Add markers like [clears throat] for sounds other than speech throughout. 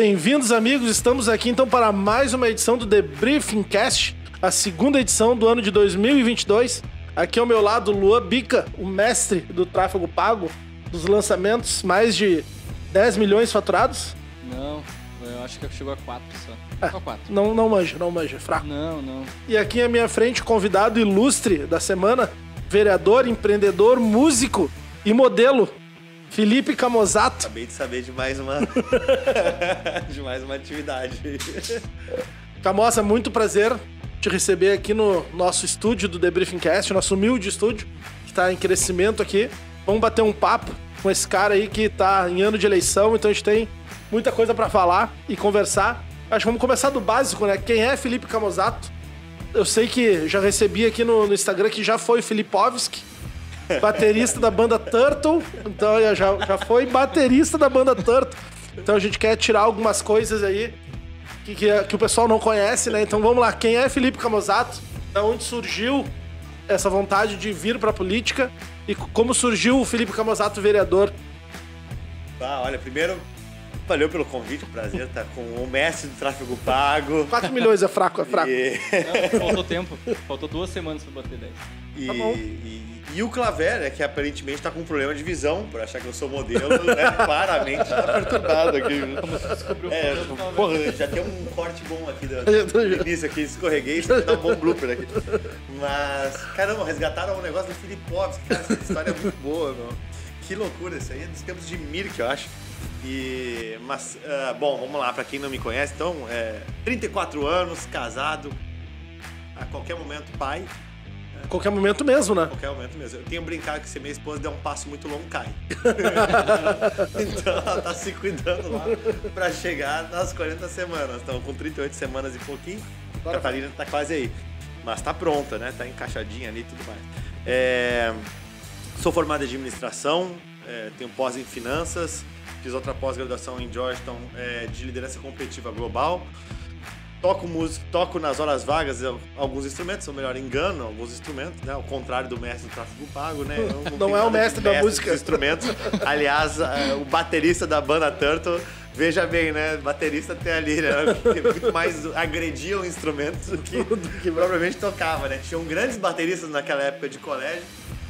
Bem-vindos, amigos. Estamos aqui então para mais uma edição do The Briefing Cast, a segunda edição do ano de 2022. Aqui ao meu lado, Luan Bica, o mestre do tráfego pago, dos lançamentos, mais de 10 milhões faturados. Não, eu acho que chegou a 4 só. É, Só 4. Não, não manja, não manja, é fraco. Não, não. E aqui à minha frente, o convidado ilustre da semana, vereador, empreendedor, músico e modelo, Felipe Camozato. Acabei de saber de mais uma. [laughs] de mais uma atividade. Camoça, muito prazer te receber aqui no nosso estúdio do The Briefing Cast, nosso humilde estúdio, que está em crescimento aqui. Vamos bater um papo com esse cara aí que está em ano de eleição, então a gente tem muita coisa para falar e conversar. Acho que vamos começar do básico, né? Quem é Felipe Camozato? Eu sei que já recebi aqui no, no Instagram que já foi Filipovski, baterista da banda Turtle. Então já, já foi baterista da banda Turtle. Então a gente quer tirar algumas coisas aí que, que, que o pessoal não conhece, né? Então vamos lá, quem é Felipe Camozato? Da onde surgiu essa vontade de vir pra política? E como surgiu o Felipe Camozato vereador? Ah, olha, primeiro, valeu pelo convite, prazer estar com o mestre do tráfego pago. 4 milhões é fraco, é fraco. E, Não, faltou tempo. Faltou duas semanas pra bater 10. e, Tá bom. e- e o Claver, né, que aparentemente tá com um problema de visão, por achar que eu sou modelo, né? [laughs] Claramente tá perturbado aqui. É, porra, já tem um corte bom aqui [laughs] do, do início aqui, escorreguei, isso dá um bom blooper aqui. Mas, caramba, resgataram um negócio do Filipovski, cara, essa história é muito boa, meu. Que loucura, isso aí é dos tempos de Mirk, eu acho. E, mas, ah, bom, vamos lá, pra quem não me conhece, então, é, 34 anos, casado, a qualquer momento pai, Qualquer momento mesmo, né? qualquer momento mesmo. Eu tenho brincado que se minha esposa der um passo muito longo, cai. [laughs] então ela tá se cuidando lá pra chegar nas 40 semanas. Estamos com 38 semanas e pouquinho. A Catarina tá quase aí. Mas tá pronta, né? Tá encaixadinha ali e tudo mais. É, Sou formado em administração, é, tenho pós em finanças, fiz outra pós-graduação em Georgetown é, de liderança competitiva global. Toco música, toco nas horas vagas alguns instrumentos, ou melhor, engano alguns instrumentos, né? Ao contrário do mestre do tráfego pago, né? [laughs] Não tenho é o mestre da música. dos instrumentos. Aliás, o baterista da banda Turtle, veja bem, né? Baterista tem ali, né? Muito mais agredia o instrumento do que, [laughs] que propriamente tocava, né? Tinham grandes bateristas naquela época de colégio.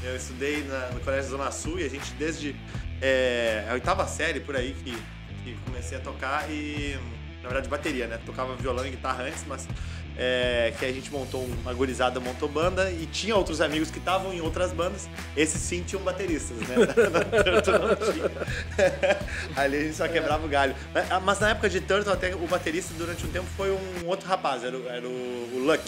Eu estudei na- no Colégio Zona Sul e a gente desde eh, a oitava série por aí que, que comecei a tocar e na verdade bateria, né? Tocava violão e guitarra antes, mas é, que a gente montou um, uma gurizada, montou banda e tinha outros amigos que estavam em outras bandas. Esses sim tinham bateristas, né? [laughs] Na Turtle não tinha. [laughs] Ali a gente só quebrava o galho. Mas, mas na época de Turtle, até o baterista durante um tempo foi um outro rapaz, era, o- era o, Luck.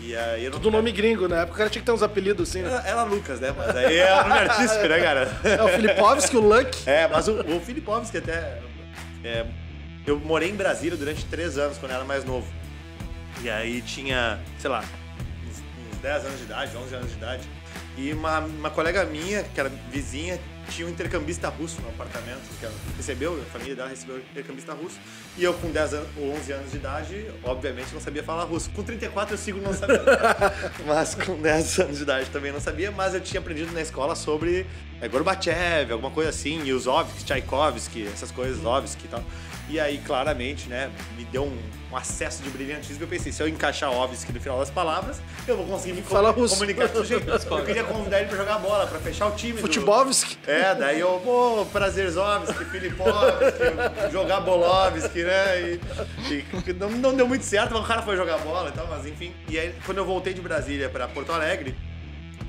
E aí eu não Tudo nome gringo, né? Porque o cara tinha que ter uns apelidos assim, né? era, era Lucas, né? Mas aí é nome artístico, né, cara? É o Filipovski, o Luck. É, mas o, o Filipovski até. é, eu morei em Brasília durante três anos, quando eu era mais novo. E aí tinha, sei lá, uns, uns 10 anos de idade, 11 anos de idade. E uma, uma colega minha, que era vizinha, tinha um intercambista russo no apartamento, que ela recebeu, a família dela recebeu um intercambista russo. E eu, com 10 anos, ou 11 anos de idade, obviamente não sabia falar russo. Com 34 eu sigo não sabia. [laughs] mas com 10 anos de idade também não sabia, mas eu tinha aprendido na escola sobre é, Gorbachev, alguma coisa assim, e os Ovsky, Tchaikovsky, essas coisas, Ovsky e tal. E aí, claramente, né, me deu um, um acesso de brilhantismo. Eu pensei, se eu encaixar Ovsky no final das palavras, eu vou conseguir me Fala com- comunicar com o jeito. [laughs] Eu queria convidar ele pra jogar bola, pra fechar o time. do- Futebovski. é, daí eu, pô, Prazerzovski, Filipovski, jogar Bolovski, né? E, e não, não deu muito certo, mas o cara foi jogar bola e tal, mas enfim. E aí, quando eu voltei de Brasília pra Porto Alegre,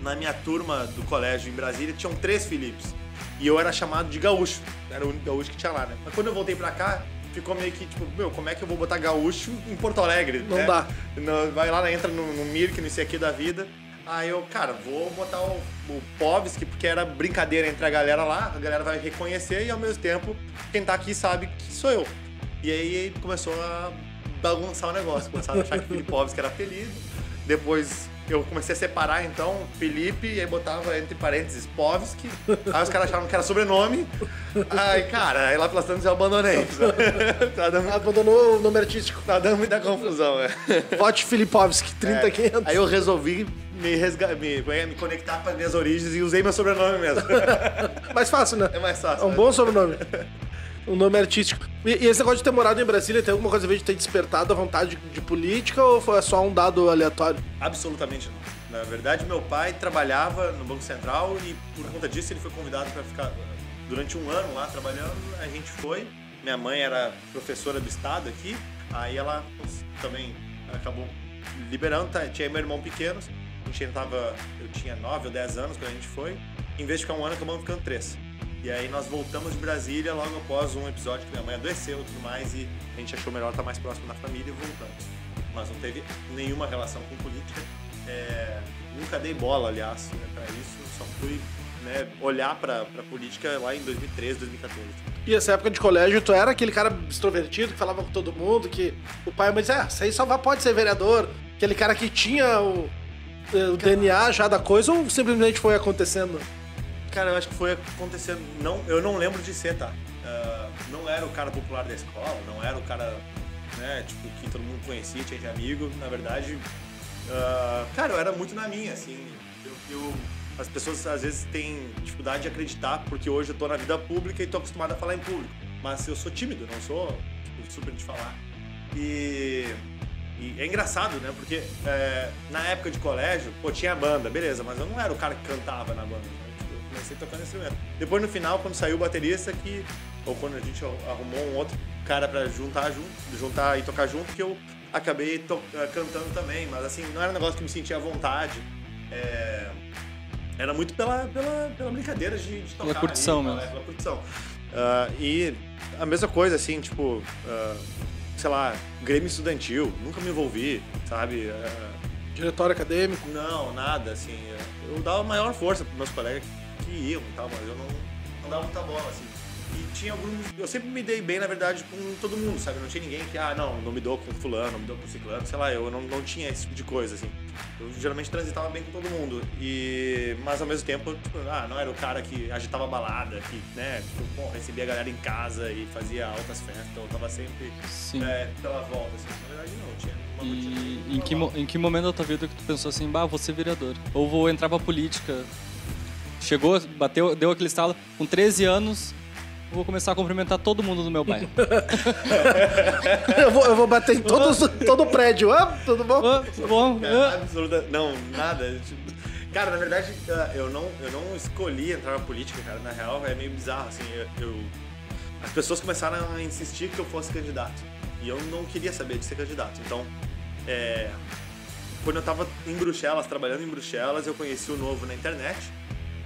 na minha turma do colégio em Brasília, tinham três Filipes. E eu era chamado de gaúcho. Era o único gaúcho que tinha lá, né? Mas quando eu voltei pra cá, ficou meio que, tipo, meu, como é que eu vou botar gaúcho em Porto Alegre? Não né? dá. Não, vai lá, entra no, no Mirk, nesse aqui da vida. Aí eu, cara, vou botar o, o Povski, porque era brincadeira entre a galera lá, a galera vai reconhecer e ao mesmo tempo quem tá aqui sabe que sou eu. E aí começou a bagunçar o negócio, começaram a achar que Filipovski era apelido. Depois eu comecei a separar então Felipe e aí botava entre parênteses Povski. Aí os caras achavam que era sobrenome. Aí, cara, aí lá pelas tantas eu abandonei. [laughs] tá, dando, Abandonou o nome artístico. tá dando muita confusão, é. Vote Filipovski, 30 É. 500. Aí eu resolvi me, resga- me, me conectar para minhas origens e usei meu sobrenome mesmo. [laughs] Mais fácil, né? É mais fácil. É um né? bom sobrenome. [laughs] O nome artístico. E, e esse negócio de ter morado em Brasília tem alguma coisa a ver de ter despertado a vontade de, de política ou foi só um dado aleatório? Absolutamente não. Na verdade, meu pai trabalhava no Banco Central e por conta disso ele foi convidado para ficar durante um ano lá trabalhando. A gente foi. Minha mãe era professora do estado aqui, aí ela também acabou liberando. Tá? Tinha meu irmão pequeno, a gente tava, eu tinha 9 ou 10 anos quando a gente foi. Em vez de ficar um ano, acabamos ficando três. E aí nós voltamos de Brasília logo após um episódio que minha mãe adoeceu e tudo mais, e a gente achou melhor estar mais próximo da família e voltamos. Mas não teve nenhuma relação com política. É, nunca dei bola, aliás, né, para isso. Só fui né, olhar para a política lá em 2013, 2014. E essa época de colégio, tu era aquele cara extrovertido que falava com todo mundo, que o pai me dizia, ah, isso aí só pode ser vereador. Aquele cara que tinha o, o DNA já da coisa ou simplesmente foi acontecendo? Cara, eu acho que foi acontecendo. Não, eu não lembro de ser, tá? Uh, não era o cara popular da escola, não era o cara, né, tipo, que todo mundo conhecia, tinha de amigo. Na verdade, uh, cara, eu era muito na minha, assim. Eu, eu as pessoas às vezes têm dificuldade de acreditar porque hoje eu tô na vida pública e tô acostumado a falar em público. Mas eu sou tímido, não sou tipo, super de falar. E, e, é engraçado, né? Porque é, na época de colégio, pô, tinha banda, beleza, mas eu não era o cara que cantava na banda. Comecei tocando instrumento. Depois no final, quando saiu o baterista, que. Ou quando a gente arrumou um outro cara para juntar junto, juntar e tocar junto, que eu acabei cantando também. Mas assim, não era um negócio que me sentia à vontade. É, era muito pela, pela, pela brincadeira de, de tocar. Pela curtição, ali, mesmo. Pela curtição. Uh, e a mesma coisa, assim, tipo, uh, sei lá, Grêmio Estudantil, nunca me envolvi, sabe? Uh, Diretório acadêmico? Não, nada, assim. Eu dava maior força para meus colegas que iam e tal, mas eu não, não dava muita bola, assim. E tinha alguns. Eu sempre me dei bem, na verdade, com todo mundo, sabe? Não tinha ninguém que, ah, não, não me dou com fulano, não me dou com ciclano, sei lá, eu não, não tinha esse tipo de coisa, assim. Eu geralmente transitava bem com todo mundo. E. Mas ao mesmo tempo, tipo, ah, não era o cara que agitava balada, que, né, tipo, bom, recebia a galera em casa e fazia altas festas, então eu tava sempre é, pela volta, assim. Na verdade, não, tinha uma E em que, em que momento da tua vida que tu pensou assim, bah, vou ser vereador? Ou vou entrar pra política? Chegou, bateu, deu aquele estalo, com 13 anos, vou começar a cumprimentar todo mundo do meu bairro. [laughs] eu, vou, eu vou bater em todos, todo o prédio. Ah, tudo bom? Ah, tudo bom? Ah. Absoluta, não, nada. Cara, na verdade, ah, eu não, eu não escolhi entrar na política, cara. Na real, é meio bizarro, assim. Eu, eu, as pessoas começaram a insistir que eu fosse candidato. E eu não queria saber de ser candidato. Então, é, quando eu tava em Bruxelas, trabalhando em Bruxelas, eu conheci o Novo na internet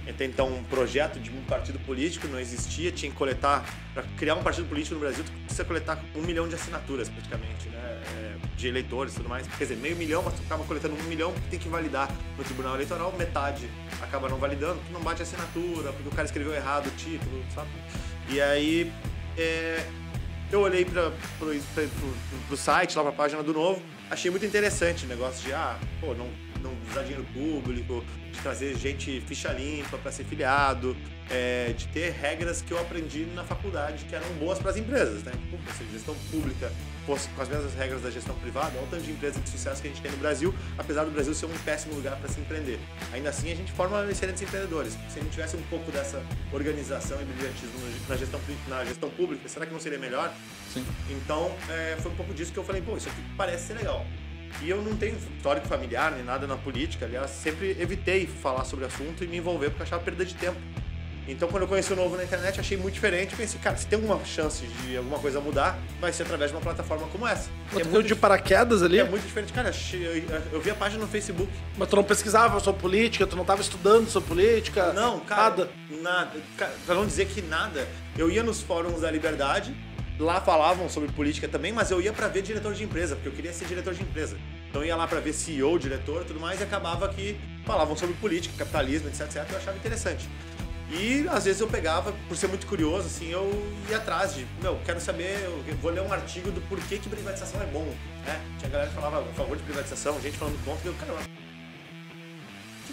então um projeto de um partido político não existia, tinha que coletar, para criar um partido político no Brasil, tu precisa coletar um milhão de assinaturas praticamente, né? É, de eleitores e tudo mais. Quer dizer, meio milhão, mas tu acaba coletando um milhão que tem que validar no Tribunal Eleitoral, metade acaba não validando, tu não bate assinatura, porque o cara escreveu errado o título, sabe? E aí é, eu olhei para o site, lá para a página do Novo, achei muito interessante o negócio de, ah, pô, não não usar dinheiro público, de trazer gente ficha limpa para ser filiado, é, de ter regras que eu aprendi na faculdade que eram boas para as empresas, né? Pô, se a gestão pública fosse com as mesmas regras da gestão privada, olha o tanto de empresas de sucesso que a gente tem no Brasil, apesar do Brasil ser um péssimo lugar para se empreender. Ainda assim, a gente forma excelentes empreendedores. Se a gente tivesse um pouco dessa organização e brilhantismo na gestão, na gestão pública, será que não seria melhor? Sim. Então, é, foi um pouco disso que eu falei, pô, isso aqui parece ser legal. E eu não tenho histórico familiar nem nada na política, aliás, sempre evitei falar sobre o assunto e me envolver porque achava perda de tempo. Então, quando eu conheci o novo na internet, achei muito diferente. Pensei, cara, se tem alguma chance de alguma coisa mudar, vai ser através de uma plataforma como essa. Mas é muito de paraquedas ali? É muito diferente. Cara, eu vi a página no Facebook. Mas tu não pesquisava sobre política? Tu não estava estudando sobre política? Não, cara. Nada? Nada. Pra não dizer que nada. Eu ia nos fóruns da Liberdade, Lá falavam sobre política também, mas eu ia para ver diretor de empresa, porque eu queria ser diretor de empresa. Então eu ia lá para ver CEO, diretor e tudo mais, e acabava que falavam sobre política, capitalismo, etc, etc, eu achava interessante. E às vezes eu pegava, por ser muito curioso, assim, eu ia atrás de, meu, quero saber, eu vou ler um artigo do porquê que privatização é bom, né? Tinha galera que falava a favor de privatização, gente falando contra, e eu, cara,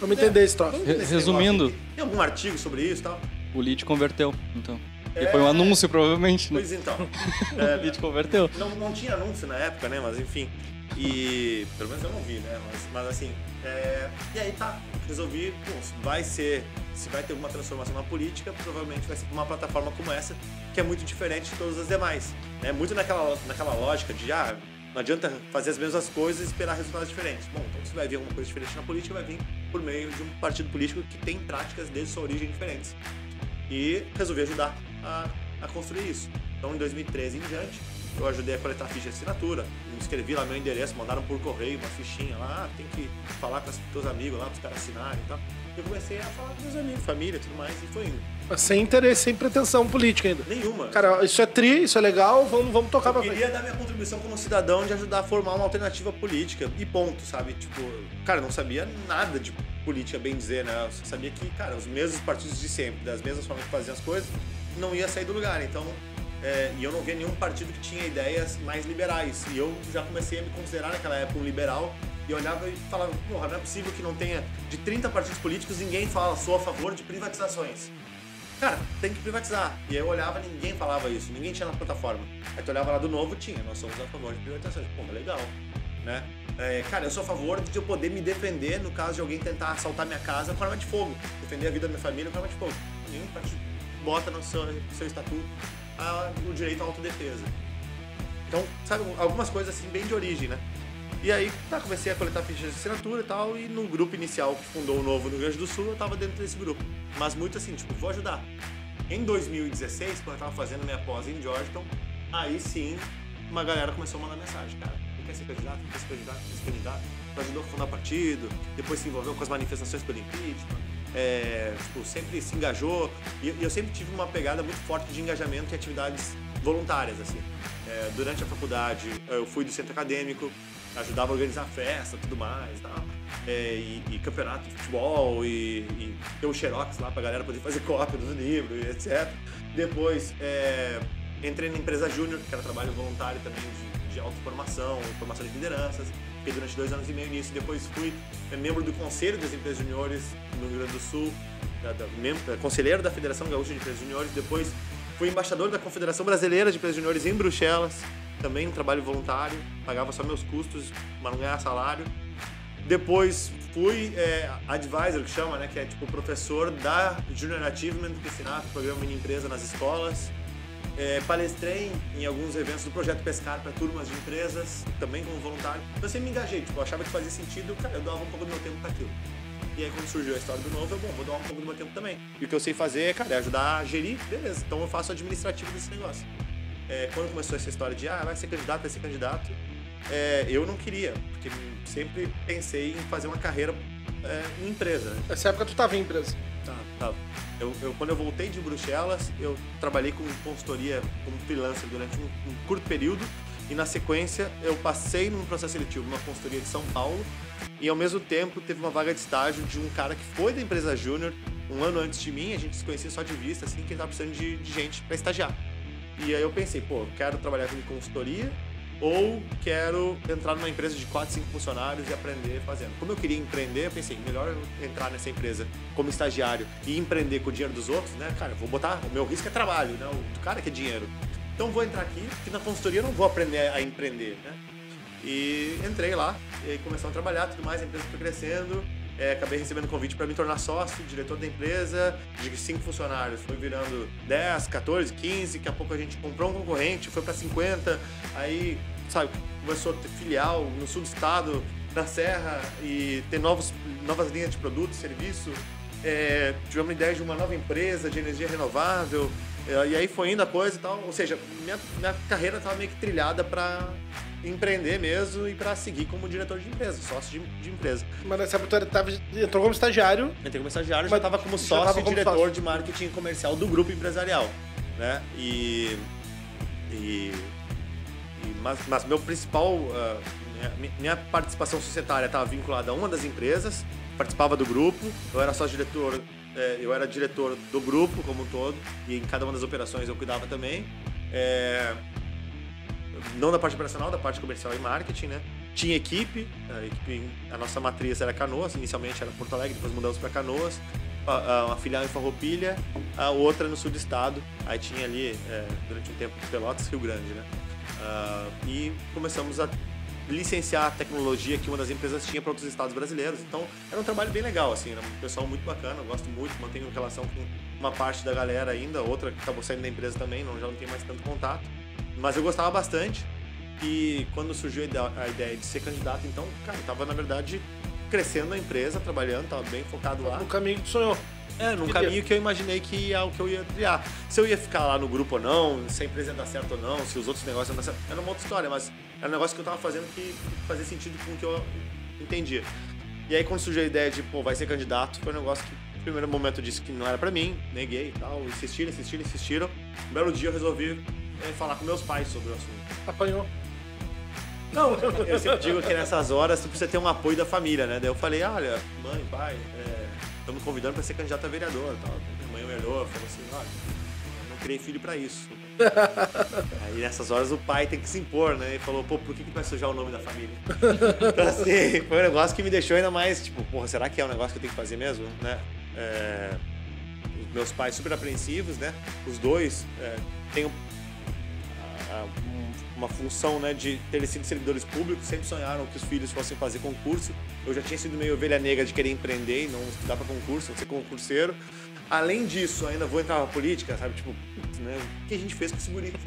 Vamos entender esse troço. Resumindo. Tem algum artigo sobre isso e tal? O lead converteu, então. É... foi um anúncio, provavelmente. Né? Pois então. [laughs] É, a gente converteu. Não, não tinha anúncio na época, né? Mas enfim. E. Pelo menos eu não vi, né? Mas, mas assim. É... E aí tá. Resolvi, pô, vai ser se vai ter alguma transformação na política, provavelmente vai ser uma plataforma como essa, que é muito diferente de todas as demais. É muito naquela, naquela lógica de, ah, não adianta fazer as mesmas coisas e esperar resultados diferentes. Bom, então se vai vir alguma coisa diferente na política, vai vir por meio de um partido político que tem práticas desde sua origem diferentes. E resolvi ajudar a, a construir isso. Então, em 2013 em diante, eu ajudei a coletar ficha de assinatura, escrevi lá meu endereço, mandaram por correio uma fichinha lá, ah, tem que falar com os teus amigos lá, para os caras assinarem e tal. Eu comecei a falar com meus amigos, família e tudo mais, e foi indo. Sem interesse, sem pretensão política ainda. Nenhuma. Cara, isso é tri, isso é legal, vamos, vamos tocar eu pra queria dar minha contribuição como cidadão de ajudar a formar uma alternativa política. E ponto, sabe? Tipo, cara, eu não sabia nada de política, bem dizer, né? Eu sabia que, cara, os mesmos partidos de sempre, das mesmas formas que faziam as coisas, não ia sair do lugar. Então, é, e eu não via nenhum partido que tinha ideias mais liberais. E eu já comecei a me considerar naquela época um liberal. E olhava e falava, porra, não é possível que não tenha de 30 partidos políticos ninguém fala, sou a favor de privatizações. Cara, tem que privatizar. E aí eu olhava ninguém falava isso, ninguém tinha na plataforma. Aí tu olhava lá do novo, tinha, nós somos a favor de privatizações. Pô, legal, né? É, cara, eu sou a favor de eu poder me defender no caso de alguém tentar assaltar minha casa com arma de fogo. Defender a vida da minha família com arma de fogo. Nenhum partido bota no seu, seu estatuto a, o direito à autodefesa. Então, sabe, algumas coisas assim bem de origem, né? E aí, tá, comecei a coletar fichas de assinatura e tal, e no grupo inicial que fundou o Novo no Rio Grande do Sul, eu tava dentro desse grupo. Mas muito assim, tipo, vou ajudar. Em 2016, quando eu tava fazendo minha pós em Georgetown, aí sim, uma galera começou a mandar mensagem, cara, quer ser candidato, quer ser candidato, quer ser candidato. Ajudou a fundar partido, depois se envolveu com as manifestações pelo impeachment, é, tipo, sempre se engajou. E, e, eu sempre tive uma pegada muito forte de engajamento em atividades voluntárias, assim. É, durante a faculdade, eu fui do centro acadêmico, ajudava a organizar festa tudo mais tal. É, e, e, campeonato de futebol e, e o xerox lá pra galera poder fazer cópia dos livros e etc. Depois é, entrei na empresa Júnior, que era trabalho voluntário também de, de autoformação, formação de lideranças. Fiquei durante dois anos e meio nisso. Depois fui é, membro do Conselho das Empresas Juniores no Rio Grande do Sul, da, da, membro, conselheiro da Federação Gaúcha de Empresas Juniores. Depois fui embaixador da Confederação Brasileira de Empresas Juniores em Bruxelas também um trabalho voluntário, pagava só meus custos, mas não ganhava salário. Depois fui é, advisor, que chama, né, que é tipo professor da Junior Achievement, que ensinava o programa Mini Empresa nas escolas. É, palestrei em alguns eventos do Projeto Pescar para turmas de empresas, também como voluntário. Então eu sempre me engajei, tipo, eu achava que fazia sentido, cara, eu dava um pouco do meu tempo para aquilo. E aí quando surgiu a história do novo, eu, bom, vou dar um pouco do meu tempo também. E o que eu sei fazer, cara, é ajudar a gerir, beleza. Então eu faço o administrativo desse negócio é, quando começou essa história de ah, vai ser candidato, vai ser candidato, é, eu não queria, porque sempre pensei em fazer uma carreira é, em empresa. Né? Nessa época tu estava em empresa? Tá, tá. Eu, eu, quando eu voltei de Bruxelas, eu trabalhei com consultoria como freelancer durante um, um, curto período e na sequência eu passei num processo seletivo numa consultoria de São Paulo e ao mesmo tempo teve uma vaga de estágio de um cara que foi da empresa Júnior um ano antes de mim, a gente se conhecia só de vista, assim, que ele estava precisando de, de gente para estagiar. E aí eu pensei, pô, quero trabalhar com consultoria ou quero entrar numa empresa de 4, 5 funcionários e aprender fazendo. Como eu queria empreender, eu pensei, melhor entrar nessa empresa como estagiário e empreender com o dinheiro dos outros, né? Cara, vou botar, o meu risco é trabalho, né? O cara que é dinheiro. Então vou entrar aqui, que na consultoria eu não vou aprender a empreender, né? E entrei lá, e começamos a trabalhar, tudo mais, a empresa foi crescendo, é, acabei recebendo convite para me tornar sócio, diretor da empresa, de cinco funcionários. Foi virando 10, 14, 15, daqui a pouco a gente comprou um concorrente, foi para 50, aí, sabe, começou a ter filial no sul do estado, na Serra, e ter novos, novas linhas de produto, serviço. É, tivemos ideia de uma nova empresa de energia renovável, é, e aí foi indo a coisa e tal. Ou seja, minha, minha carreira estava meio que trilhada para empreender mesmo e para seguir como diretor de empresa, sócio de, de empresa. Mas nessa época tava, entrou como estagiário. Entrei como estagiário, já estava como sócio tava e como diretor sócio. de marketing comercial do grupo empresarial, né? E, e, e mas, mas, meu principal uh, minha, minha, participação societária estava vinculada a uma das empresas, participava do grupo, eu era sócio diretor é, eu era diretor do grupo como um todo e em cada uma das operações eu cuidava também. É, não da parte operacional, da parte comercial e marketing, né? Tinha equipe, a, equipe, a nossa matriz era Canoas, inicialmente era Porto Alegre, depois mudamos para Canoas, uma filial em Farroupilha, a outra no sul do estado, aí tinha ali, é, durante um tempo, Pelotas, Rio Grande, né? Uh, e começamos a licenciar a tecnologia que uma das empresas tinha para outros estados brasileiros. Então, era um trabalho bem legal, assim, era um pessoal muito bacana, eu gosto muito, mantenho relação com uma parte da galera ainda, outra que acabou saindo da empresa também, não, já não tem mais tanto contato. Mas eu gostava bastante e quando surgiu a ideia, a de ser candidato, então, cara, eu tava, na verdade, crescendo na empresa, trabalhando, tava bem focado lá. No caminho que sonhou. É, num Queria. caminho que eu imaginei que é o que eu ia criar. Se eu ia ficar lá no grupo ou não, se a empresa ia dar certo ou não, se os outros negócios iam dar certo, era uma outra história, mas era um negócio que eu tava fazendo que fazia sentido com o que eu entendia. E aí quando surgiu a ideia de, pô, vai ser candidato, foi um negócio que no primeiro momento eu disse que não era pra mim, neguei e tal, insistiram, insistiram, insistiram. Um belo dia eu resolvi é, falar com meus pais sobre o assunto. Apanhou. Não, eu [laughs] sempre digo que nessas horas tu precisa ter um apoio da família, né? Daí eu falei, olha, mãe, pai, estamos me convidando para ser candidato a vereador tal. Minha mãe olhou falou assim, olha, eu não criei filho para isso. [laughs] Aí nessas horas o pai tem que se impor, né? E falou, pô, por que, que vai sujar o nome da família? [laughs] Então assim, foi um negócio que me deixou ainda mais, tipo, porra, será que é um negócio que eu tenho que fazer mesmo, né? É, meus pais super apreensivos, né? Os dois é, têm um- uma função né, de terem sido servidores públicos, sempre sonharam que os filhos fossem fazer concurso. Eu já tinha sido meio ovelha negra de querer empreender e não estudar para concurso, ser concurseiro. Além disso, ainda vou entrar na política, sabe? Tipo, né? O que a gente fez com esse guri? [laughs]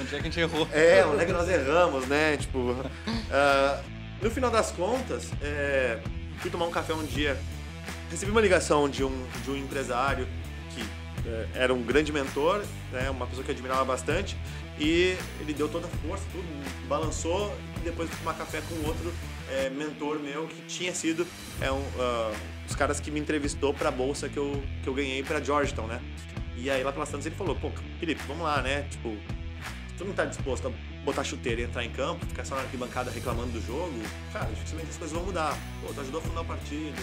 Onde é que a gente errou? É, onde é que nós erramos, né? Tipo, [laughs] ah, no final das contas, é, fui tomar um café um dia, recebi uma ligação de um, de um empresário que é, era um grande mentor, né? Uma pessoa que eu admirava bastante, e ele deu toda a força, tudo, balançou, e depois tomar café com outro é, mentor meu que tinha sido é, um, ah, os caras que me entrevistou para a bolsa que eu, que eu ganhei para Georgetown, né? E aí lá pelas tantas ele falou, pô, Felipe, vamos lá, né? Tipo, tu não tá disposto a botar chuteira e entrar em campo, ficar só na arquibancada reclamando do jogo, cara, dificilmente as coisas vão mudar. Pô, tu ajudou a fundar o partido,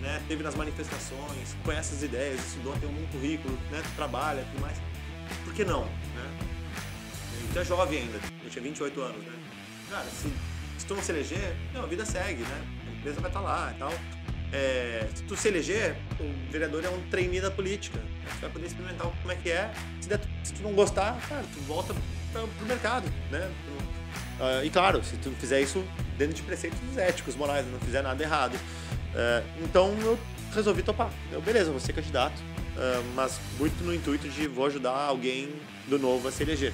né? Teve nas manifestações, conhece as ideias, estudou, tem um currículo, né? Tu trabalha, tudo mais. Por que não, né? Tu é jovem ainda, eu tinha 28 anos, né? Cara, se, se tu não se eleger, não, a vida segue, né? A empresa vai estar lá e tal. É, se tu se eleger, o vereador é um trainee da política. Tu vai poder experimentar como é que é. Se, der- se tu não gostar, cara, tu volta pra, pro mercado, né? Ah, e claro, se tu fizer isso dentro de preceitos éticos, morais, não fizer nada errado. É, então eu resolvi topar. Eu, beleza, vou ser candidato, ah, mas muito no intuito de vou ajudar alguém do novo a se eleger.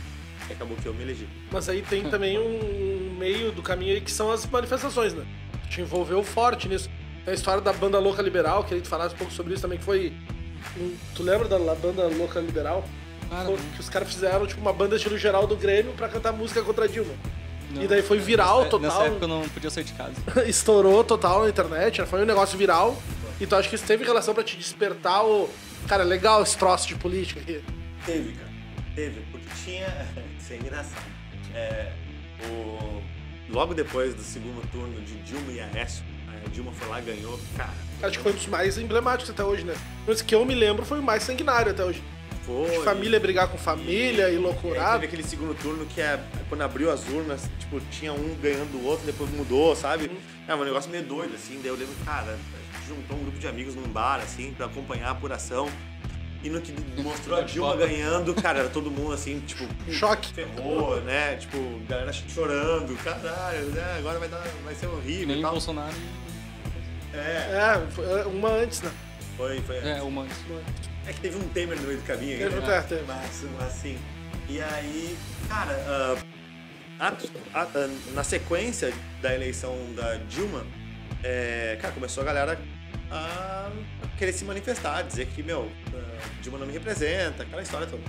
E acabou que eu me elegi. Mas aí tem também um meio do caminho aí que são as manifestações, né? Te envolveu forte nisso. Tem a história da banda Louca Liberal, queria que tu falasse um pouco sobre isso também, que foi. tu lembra da banda Louca Liberal? Cara, que os caras fizeram tipo uma banda estilo geral do Grêmio pra cantar música contra a Dilma. não. E daí foi viral Nessa- total. Nessa época eu não podia sair de casa. [laughs] Estourou total na internet, foi um negócio viral. E tu acha que isso teve relação pra te despertar o. Cara, legal esse troço de política aqui. Teve, cara. Teve, porque tinha. [laughs] Isso é engraçado. É, o... Logo depois do segundo turno de Dilma e Aécio, a Dilma foi lá e ganhou. Cara, Acho que foi um dos mais emblemáticos até hoje, né? Mas que eu me lembro foi o mais sanguinário até hoje. foi. De família brigar com família e aí loucurado. Teve aquele segundo turno que é quando abriu as urnas, tipo, tinha um ganhando do outro, depois mudou, sabe? Uhum. É um negócio meio doido, assim. Daí eu lembro, cara, a gente juntou um grupo de amigos num bar, assim, pra acompanhar a apuração. E no que [laughs] mostrou a Dilma ganhando, cara, era todo mundo assim, tipo, [laughs] Choque. ferrou, né? Tipo, galera chorando, caralho, né? Agora vai, dar, vai ser horrível nem e tal. Bolsonaro. É, É, foi uma antes, né? foi, foi. É, uma. É que teve um Temer no meio do caminho. Teve, né? é, teve. Mas, assim. E aí, cara, a- a- a- na sequência da eleição da Dilma, é, cara, começou a galera a querer se manifestar, dizer que, meu, ah, Dilma não me representa, aquela história toda.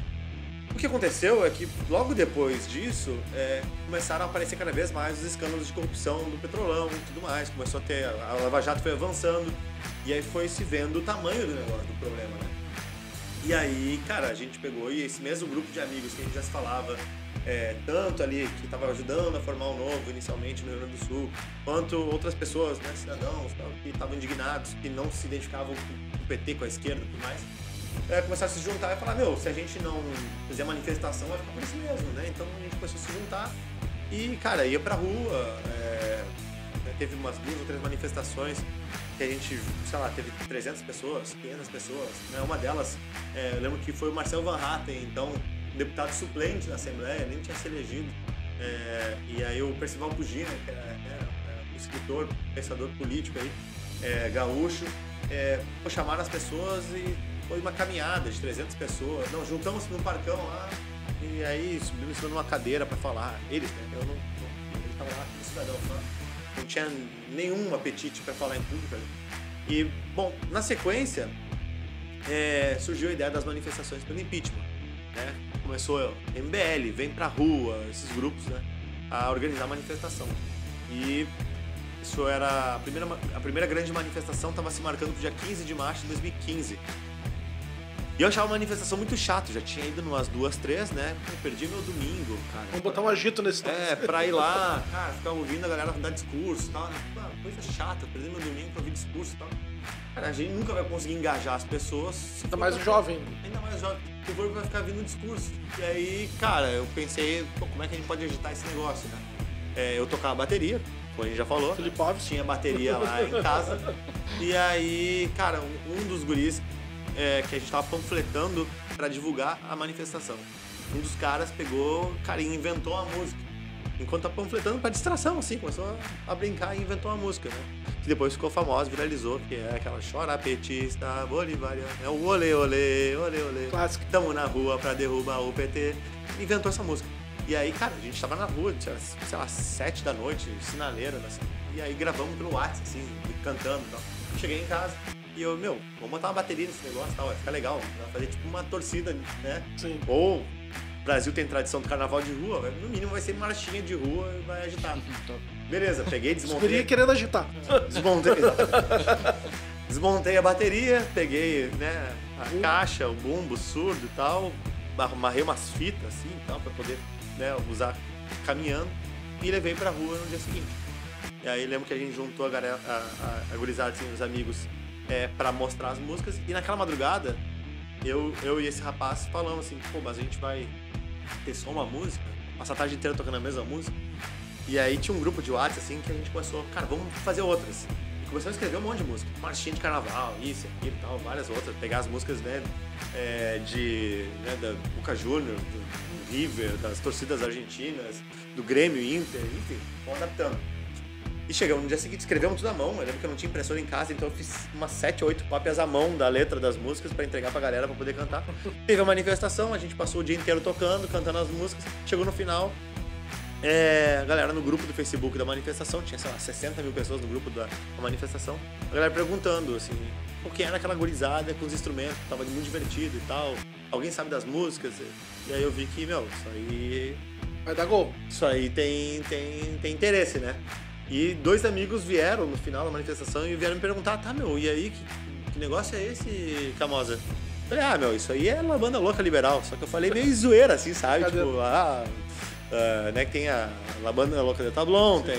O que aconteceu é que logo depois disso é, começaram a aparecer cada vez mais os escândalos de corrupção do petrolão e tudo mais. Começou a ter. A Lava Jato foi avançando e aí foi se vendo o tamanho do negócio, do problema, né? E aí, cara, a gente pegou e esse mesmo grupo de amigos que a gente já se falava é, tanto ali, que estava ajudando a formar o novo inicialmente no Rio Grande do Sul, quanto outras pessoas, né, cidadãos, que estavam indignados, que não se identificavam com o PT, com a esquerda e tudo mais, é, começaram a se juntar e falar, meu, se a gente não fizer manifestação, vai ficar por isso mesmo, né? Então a gente começou a se juntar e, cara, ia pra rua, é, teve umas duas ou três manifestações que a gente, sei lá, teve 300 pessoas, 500 pessoas, né? Uma delas, é, eu lembro que foi o Marcel Van Hatten, então, deputado suplente na Assembleia, nem tinha se elegido. É, e aí o Percival Pugina, que era, era, era um escritor, pensador político aí, é, gaúcho, é, chamaram as pessoas e foi uma caminhada de 300 pessoas. Não, juntamos num parcão lá e aí subimos em uma cadeira para falar. Eles, né? Eu não, não ele tava lá como cidadão, não tinha nenhum apetite para falar em público. E, bom, na sequência, é, surgiu a ideia das manifestações pelo impeachment. Né? Começou MBL, Vem Pra Rua, esses grupos, né? A organizar manifestação. E isso era. A primeira, a primeira grande manifestação estava se marcando pro dia 15 de março de 2015. E eu achava a manifestação muito chato, já tinha ido numas duas, três, né? Eu perdi meu domingo, cara. Vamos botar um agito nesse É, pra ir lá, [laughs] cara, ficar ouvindo a galera dar discurso e tal. né? Coisa chata, perder meu domingo pra ouvir discurso e tal. Cara, a gente nunca vai conseguir engajar as pessoas. Ainda mais jovem. Ainda mais jovem. Se for vai ficar vindo discurso. E aí, cara, eu pensei, pô, como é que a gente pode agitar esse negócio, né? É, eu tocava bateria, como a gente já falou. Filipov. Tinha bateria lá em casa. E aí, cara, um, um dos guris é, que a gente tava panfletando pra divulgar a manifestação. Um dos caras pegou, cara, e inventou a música. Enquanto tá panfletando pra distração, assim, começou a, a brincar e inventou uma música, né? Que depois ficou famosa, viralizou, que é aquela chora petista bolivariana. É o olê, olê, olê, olê. Clássico. Tamo na rua pra derrubar o PT. Inventou essa música. E aí, cara, a gente tava na rua, tinha, sei lá, sete da noite, sinaleira, assim. E aí gravamos pelo WhatsApp, assim, cantando e tal. Cheguei em casa e eu, meu, vamos botar uma bateria nesse negócio e tal, vai ficar legal. Vai fazer tipo uma torcida, né? Sim. Ou o Brasil tem tradição do carnaval de rua, no mínimo vai ser marchinha de rua e vai agitar. Beleza, peguei, desmontei. querendo agitar. Desmontei. Desmontei a bateria, peguei né, a caixa, o bumbo, o surdo e tal, amarrei umas fitas assim e tal, pra poder né, usar caminhando e levei pra rua no dia seguinte. E aí lembro que a gente juntou a, galera, a, a, a gurizada, assim, os amigos, é, pra mostrar as músicas. E naquela madrugada, eu, eu e esse rapaz falamos assim, pô, mas a gente vai ter só uma música? Passar a tarde inteira tocando a mesma música? E aí tinha um grupo de WhatsApp, assim, que a gente começou, cara, vamos fazer outras. E começou a escrever um monte de música. Marchinha de carnaval, isso, aquilo tal, várias outras. Pegar as músicas, né, é, de, né, da Boca Juniors, do, do River, das torcidas argentinas, do Grêmio, Inter, enfim, vamos adaptando. E chegamos no dia seguinte, escrevemos tudo à mão. Eu lembro que eu não tinha impressora em casa, então eu fiz umas 7, 8 cópias à mão da letra das músicas pra entregar pra galera pra poder cantar. [laughs] Teve a manifestação, a gente passou o dia inteiro tocando, cantando as músicas. Chegou no final, é, a galera no grupo do Facebook da manifestação, tinha, sei lá, 60 mil pessoas no grupo da, da manifestação. A galera perguntando, assim, o que era aquela gurizada com os instrumentos, tava muito divertido e tal. Alguém sabe das músicas? E aí eu vi que, meu, isso aí Vai dar gol. isso aí tem, tem, tem interesse, né? E dois amigos vieram no final da manifestação e vieram me perguntar, tá, meu, e aí, que, que negócio é esse, Camosa? Falei, ah, meu, isso aí é uma banda louca liberal. Só que eu falei meio [laughs] zoeira, assim, sabe? Cadê? Tipo, ah, ah, né, que tem a La Banda Louca de Tablon, tem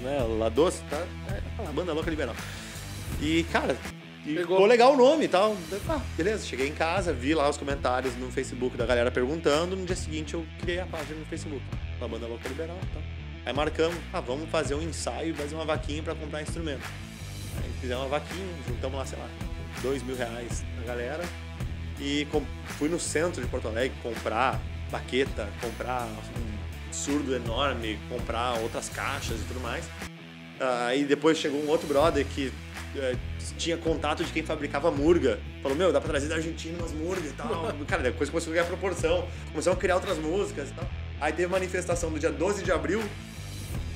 né, La Doce, tá? É, a Banda Louca Liberal. E, cara, e Pegou. ficou legal o nome e tal. Ah, beleza, cheguei em casa, vi lá os comentários no Facebook da galera perguntando. No dia seguinte eu criei a página no Facebook, La Banda Louca Liberal e tal. Aí marcamos, ah, vamos fazer um ensaio e fazer uma vaquinha pra comprar instrumento. Aí fizemos uma vaquinha, juntamos lá, sei lá, dois mil reais na galera. E fui no centro de Porto Alegre comprar baqueta, comprar um surdo enorme, comprar outras caixas e tudo mais. Aí depois chegou um outro brother que eh, tinha contato de quem fabricava murga. Falou, meu, dá pra trazer da Argentina umas murgas e tal. [laughs] Cara, depois começou a ganhar proporção. Começamos a criar outras músicas e tal. Aí teve manifestação do dia 12 de abril.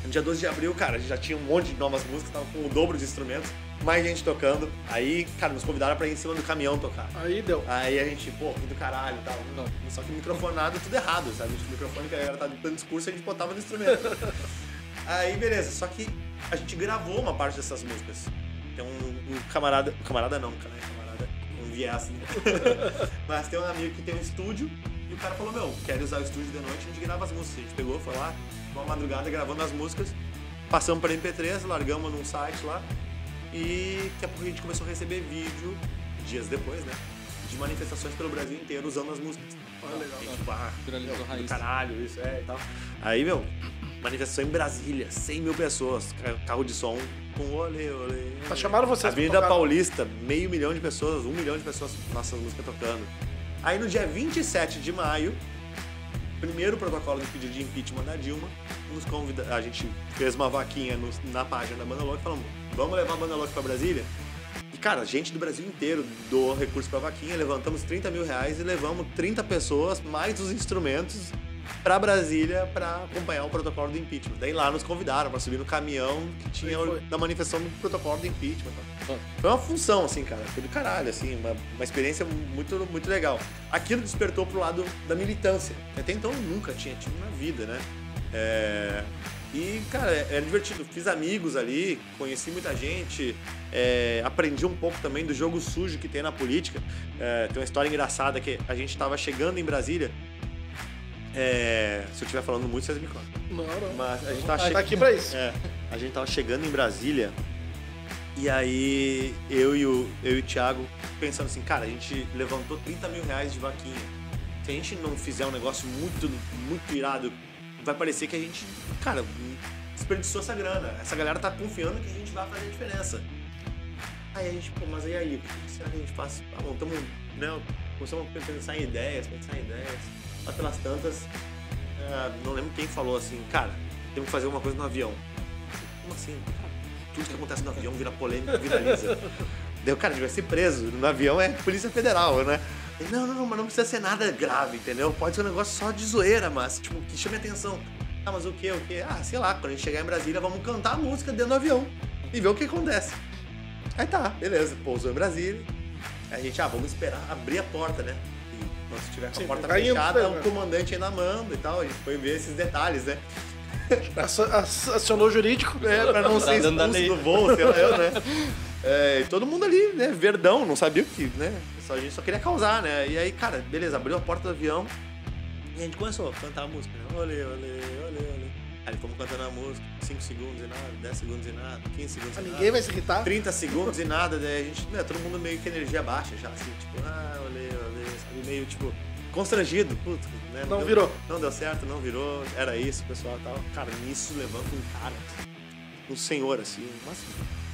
No dia 12 de abril, cara, a gente já tinha um monte de novas músicas, tava com o dobro de instrumentos, mais gente tocando. Aí, cara, nos convidaram pra ir em cima do caminhão tocar. Aí deu. Aí a gente, pô, que do caralho e tal. Só que microfonado tudo errado, sabe? O microfone que a galera tá dando discurso, a gente botava no instrumento. [laughs] Aí, beleza. Só que a gente gravou uma parte dessas músicas. Tem um, um camarada... Camarada não, cara, camarada. Um viés, né? [laughs] Mas tem um amigo que tem um estúdio e o cara falou, meu, quer usar o estúdio de noite, a gente grava as músicas. A gente pegou, foi lá, uma madrugada gravando as músicas. Passamos para MP3, largamos num site lá. E daqui a pouco a gente começou a receber vídeo, dias depois, né? De manifestações pelo Brasil inteiro usando as músicas. Olha, legal. E, tipo, ah, Viralizou meu, do raiz. caralho, isso é e tal. Aí, meu, manifestação em Brasília, 100 mil pessoas, ca- carro de som com olê, olê. Mas chamaram vocês Avenida? Paulista, meio milhão de pessoas, um milhão de pessoas nossas músicas tocando. Aí no dia 27 de maio, primeiro protocolo de pedido de impeachment da Dilma, nos convida, a gente fez uma vaquinha no- na página da Banda Louca, falamos, vamos levar a Banda Louca pra Brasília? E, cara, gente do Brasil inteiro doou recurso pra vaquinha, levantamos 30 mil reais e levamos 30 pessoas, mais os instrumentos, pra Brasília pra acompanhar o protocolo do impeachment. Daí lá nos convidaram pra subir no caminhão que tinha da manifestação do protocolo do impeachment. tá? Ó, Foi uma função, assim, cara. Foi do caralho, assim, uma, uma experiência muito, muito legal. Aquilo despertou pro lado da militância. Até então eu nunca tinha tido na vida, né? É, E, cara, era divertido. Fiz amigos ali, conheci muita gente, é, aprendi um pouco também do jogo sujo que tem na política. É, tem uma história engraçada que a gente tava chegando em Brasília. É, se eu estiver falando muito, vocês me contam. Não, não. Mas a gente tava Tá chegando. aqui pra isso. [laughs] É, a gente tava chegando em Brasília e aí eu e o, eu e o Thiago pensando assim, cara, a gente levantou 30 mil reais de vaquinha. Se a gente não fizer um negócio muito, muito irado, vai parecer que a gente, cara, desperdiçou essa grana. Essa galera tá confiando que a gente vai fazer a diferença. Aí a gente, pô, mas e aí? O que será que a gente faz? Ah, bom, tamo, né, começamos a pensar em ideias, pensar em ideias. Lá pelas tantas, ah, não lembro quem falou assim, cara, temos que fazer alguma coisa no avião. Como assim? Tudo que acontece no avião vira polêmica, viraliza. Daí o cara devia ser preso. No avião é Polícia Federal, né? Ele, não, não, não, mas não precisa ser nada grave, entendeu? Pode ser um negócio só de zoeira, mas, tipo, que chame atenção. Ah, mas o que, o que? Ah, sei lá, quando a gente chegar em Brasília, vamos cantar a música dentro do avião e ver o que acontece. Aí tá, beleza, pousou em Brasília. Aí a gente, ah, vamos esperar abrir a porta, né? E quando estiver com a Sim, porta indo, fechada, né? o comandante ainda manda e tal. A gente foi ver esses detalhes, né? [laughs] Acio- ac- Acionou o jurídico. É, pra não Tá ser expulso do voo, sei lá eu, né? [laughs] É, e todo mundo ali, né, verdão, não sabia o que, né? Só, a gente só queria causar, né? E aí, cara, beleza, abriu a porta do avião e a gente começou a cantar a música, né? Olê, olê, olê, olê. Aí fomos cantando a música, 5 segundos e nada, 10 segundos e nada, 15 segundos Ah, e nada. Ninguém vai se irritar. 30 segundos e nada, daí a gente, né, todo mundo meio que energia baixa já, assim, tipo, ah, olê, olê, meio, tipo, constrangido, puto, né? Não deu- virou. Não deu certo, não virou, era isso, o pessoal tal. Cara, nisso levanta um cara, um senhor, assim, umas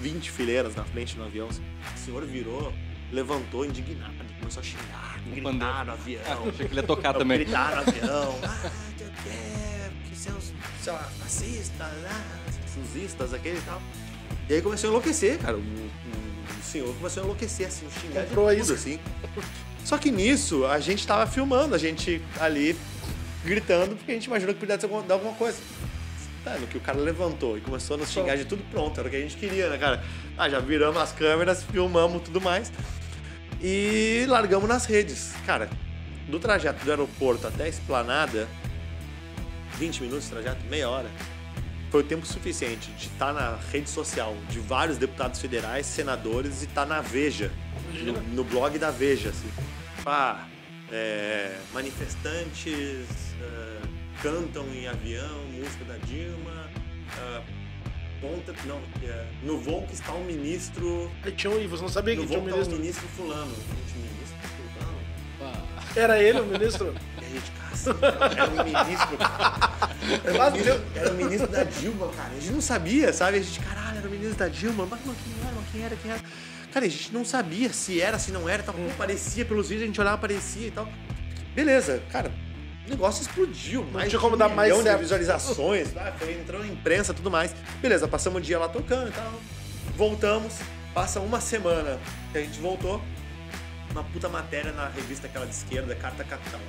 20 fileiras na frente do avião, assim. o senhor virou, levantou indignado, começou a xingar, gritar no avião. Ah, achei que ele ia tocar também. Gritar no avião. [laughs] Ah, que é, que seus, sei lá, fascistas, ah, suzistas, aquele e tal. E aí começou a enlouquecer, cara. O, o- o senhor começou a enlouquecer, assim, xingar Comprou de tudo, assim. [laughs] Só que nisso, a gente tava filmando, a gente ali gritando, porque a gente imaginou que podia dar alguma- coisa. Tá, no que o cara levantou e começou a nos xingar de tudo pronto, era o que a gente queria, né, cara? Ah, já viramos as câmeras, filmamos tudo mais. E largamos nas redes. Cara, do trajeto do aeroporto até a esplanada, 20 minutos de trajeto, meia hora, foi o tempo suficiente de estar na rede social de vários deputados federais, senadores e estar na Veja, no, no blog da Veja, assim. Ah, é, manifestantes é, cantam em avião, música da Dilma, é, ponta, não, é, no voo que está um ministro, Aí tinha um, e você não sabia no que tinha voo um que está um ministro. ministro fulano. Gente, ministro fulano? Ah, Era ele o ministro? E a gente, cara, era um ministro, cara. Era o ministro, era o ministro da Dilma, cara. A gente não sabia, sabe? A gente, caralho, era o ministro da Dilma. Mas, mas quem era? Mas quem era? Quem era? Cara, a gente não sabia se era, se não era. Tal. Pô, parecia pelos vídeos, a gente olhava, parecia e tal. Beleza, cara. O negócio explodiu. Mais tinha de como um dar mais de visualizações. Foi entrando na imprensa e tudo mais. Beleza, passamos o dia lá tocando e tal. Voltamos. Passa uma semana que a gente voltou uma puta matéria na revista aquela de esquerda, Carta Capital.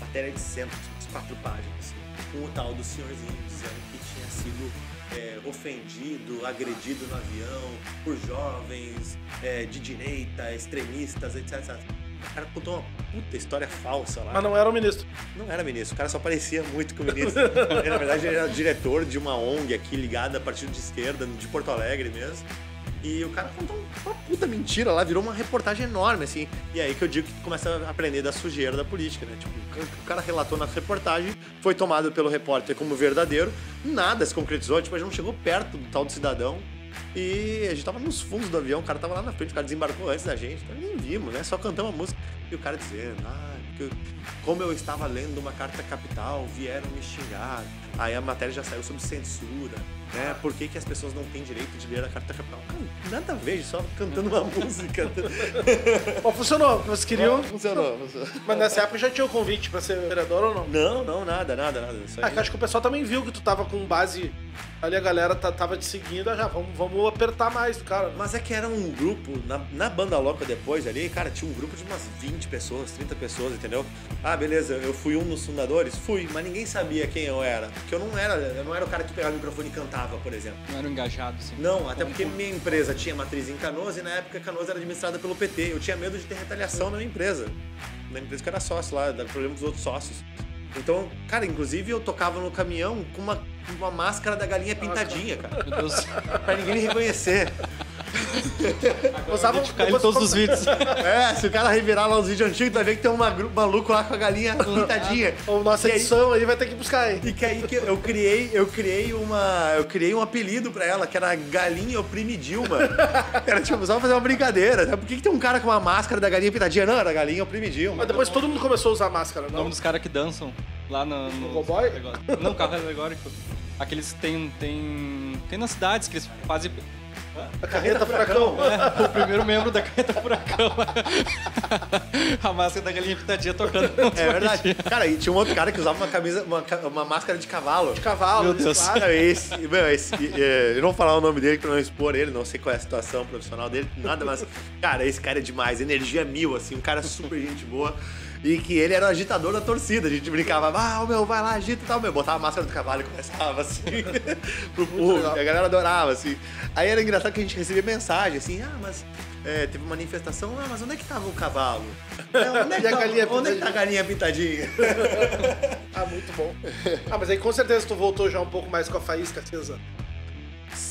Matéria de centro, umas quatro páginas, com o tal do senhorzinho dizendo que tinha sido é, ofendido, agredido no avião por jovens é, de direita, extremistas, etc, etc. O cara contou uma puta história falsa lá. Mas não era o ministro. Não era ministro, o cara só parecia muito com o ministro. na verdade, ele era diretor de uma ONG aqui ligada a partido de esquerda, de Porto Alegre mesmo. E o cara contou uma puta mentira lá, virou uma reportagem enorme, assim. E aí que eu digo que começa a aprender da sujeira da política, né? Tipo, o cara relatou na reportagem foi tomado pelo repórter como verdadeiro, nada se concretizou, tipo, a gente não chegou perto do tal do cidadão. E a gente tava nos fundos do avião, o cara tava lá na frente, o cara desembarcou antes da gente, então nem vimos, né? Só cantamos a música. E o cara dizendo, ah, como eu estava lendo uma carta capital, vieram me xingar. Aí a matéria já saiu sobre censura, né? Por que, que as pessoas não têm direito de ler a Carta Capital? Cara, nada a ver, só cantando uma [laughs] música. Mas funcionou, vocês queriam. Funcionou, funcionou. Mas nessa época já tinha o convite pra ser vereador ou não? Não, não, nada, nada, nada. Isso Ah, aí- que acho que o pessoal também viu que tu tava com base. Ali a galera tá- tava te seguindo, ah, já vamos, vamos apertar mais do cara. né? Mas é que era um grupo, na, na banda louca depois ali, cara, tinha um grupo de umas 20 pessoas, 30 pessoas, entendeu? Ah, beleza, eu fui um dos fundadores? Fui, mas ninguém sabia quem eu era. Porque eu não era, eu não era o cara que pegava o microfone e cantava, por exemplo. Não era um engajado, assim. Não, até porque minha empresa tinha matriz em Canoas e na época Canoas era administrada pelo PT. Eu tinha medo de ter retaliação na minha empresa. Na empresa que eu era sócio lá, dar problema com os outros sócios. Então, cara, inclusive eu tocava no caminhão com uma, uma máscara da galinha pintadinha, cara. Meu Deus. Pra ninguém me reconhecer. Usava Identificar ele em todos os vídeos. [laughs] É, se o cara revirar lá os vídeos antigos, vai ver que tem um maluco lá com a galinha pintadinha. Ou nossa E aí- edição aí vai ter que buscar, hein? E que aí que eu criei, eu criei uma, eu criei um apelido pra ela, que era Galinha Oprime Dilma. [laughs] Era tipo, só fazer uma brincadeira. Por que, que tem um cara com uma máscara da galinha pintadinha? Não, era Galinha Oprime Dilma. Mas depois todo mundo começou a usar máscara, O não? nome dos caras que dançam lá no. no cowboy? Não, carro alegórico. Aqueles que tem, tem. Tem nas cidades que eles fazem. A carreta furacão. [laughs] É, o primeiro membro da carreta furacão. [laughs] A máscara da galinha pintadinha tocando. É verdade. Cara, e tinha um outro cara que usava uma camisa, uma, uma máscara de cavalo. De cavalo, Meu Deus. claro. Cara, esse, meu, esse, é, eu não vou falar o nome dele pra não expor ele, não sei qual é a situação profissional dele, nada, mas, cara, esse cara é demais, energia mil, assim, um cara super gente boa. E que ele era o agitador da torcida. A gente brincava, ah, meu, vai lá, agita e tal, meu. Botava a máscara do cavalo e começava assim [laughs] pro público. A galera adorava, assim. Aí era engraçado que a gente recebia mensagem, assim, ah, mas é, teve uma manifestação, ah, mas onde é que tava o cavalo? É, [laughs] onde é que tá- galinha onde é que tá a galinha pintadinha? [laughs] Ah, muito bom. Ah, mas aí com certeza tu voltou já um pouco mais com a faísca acesa.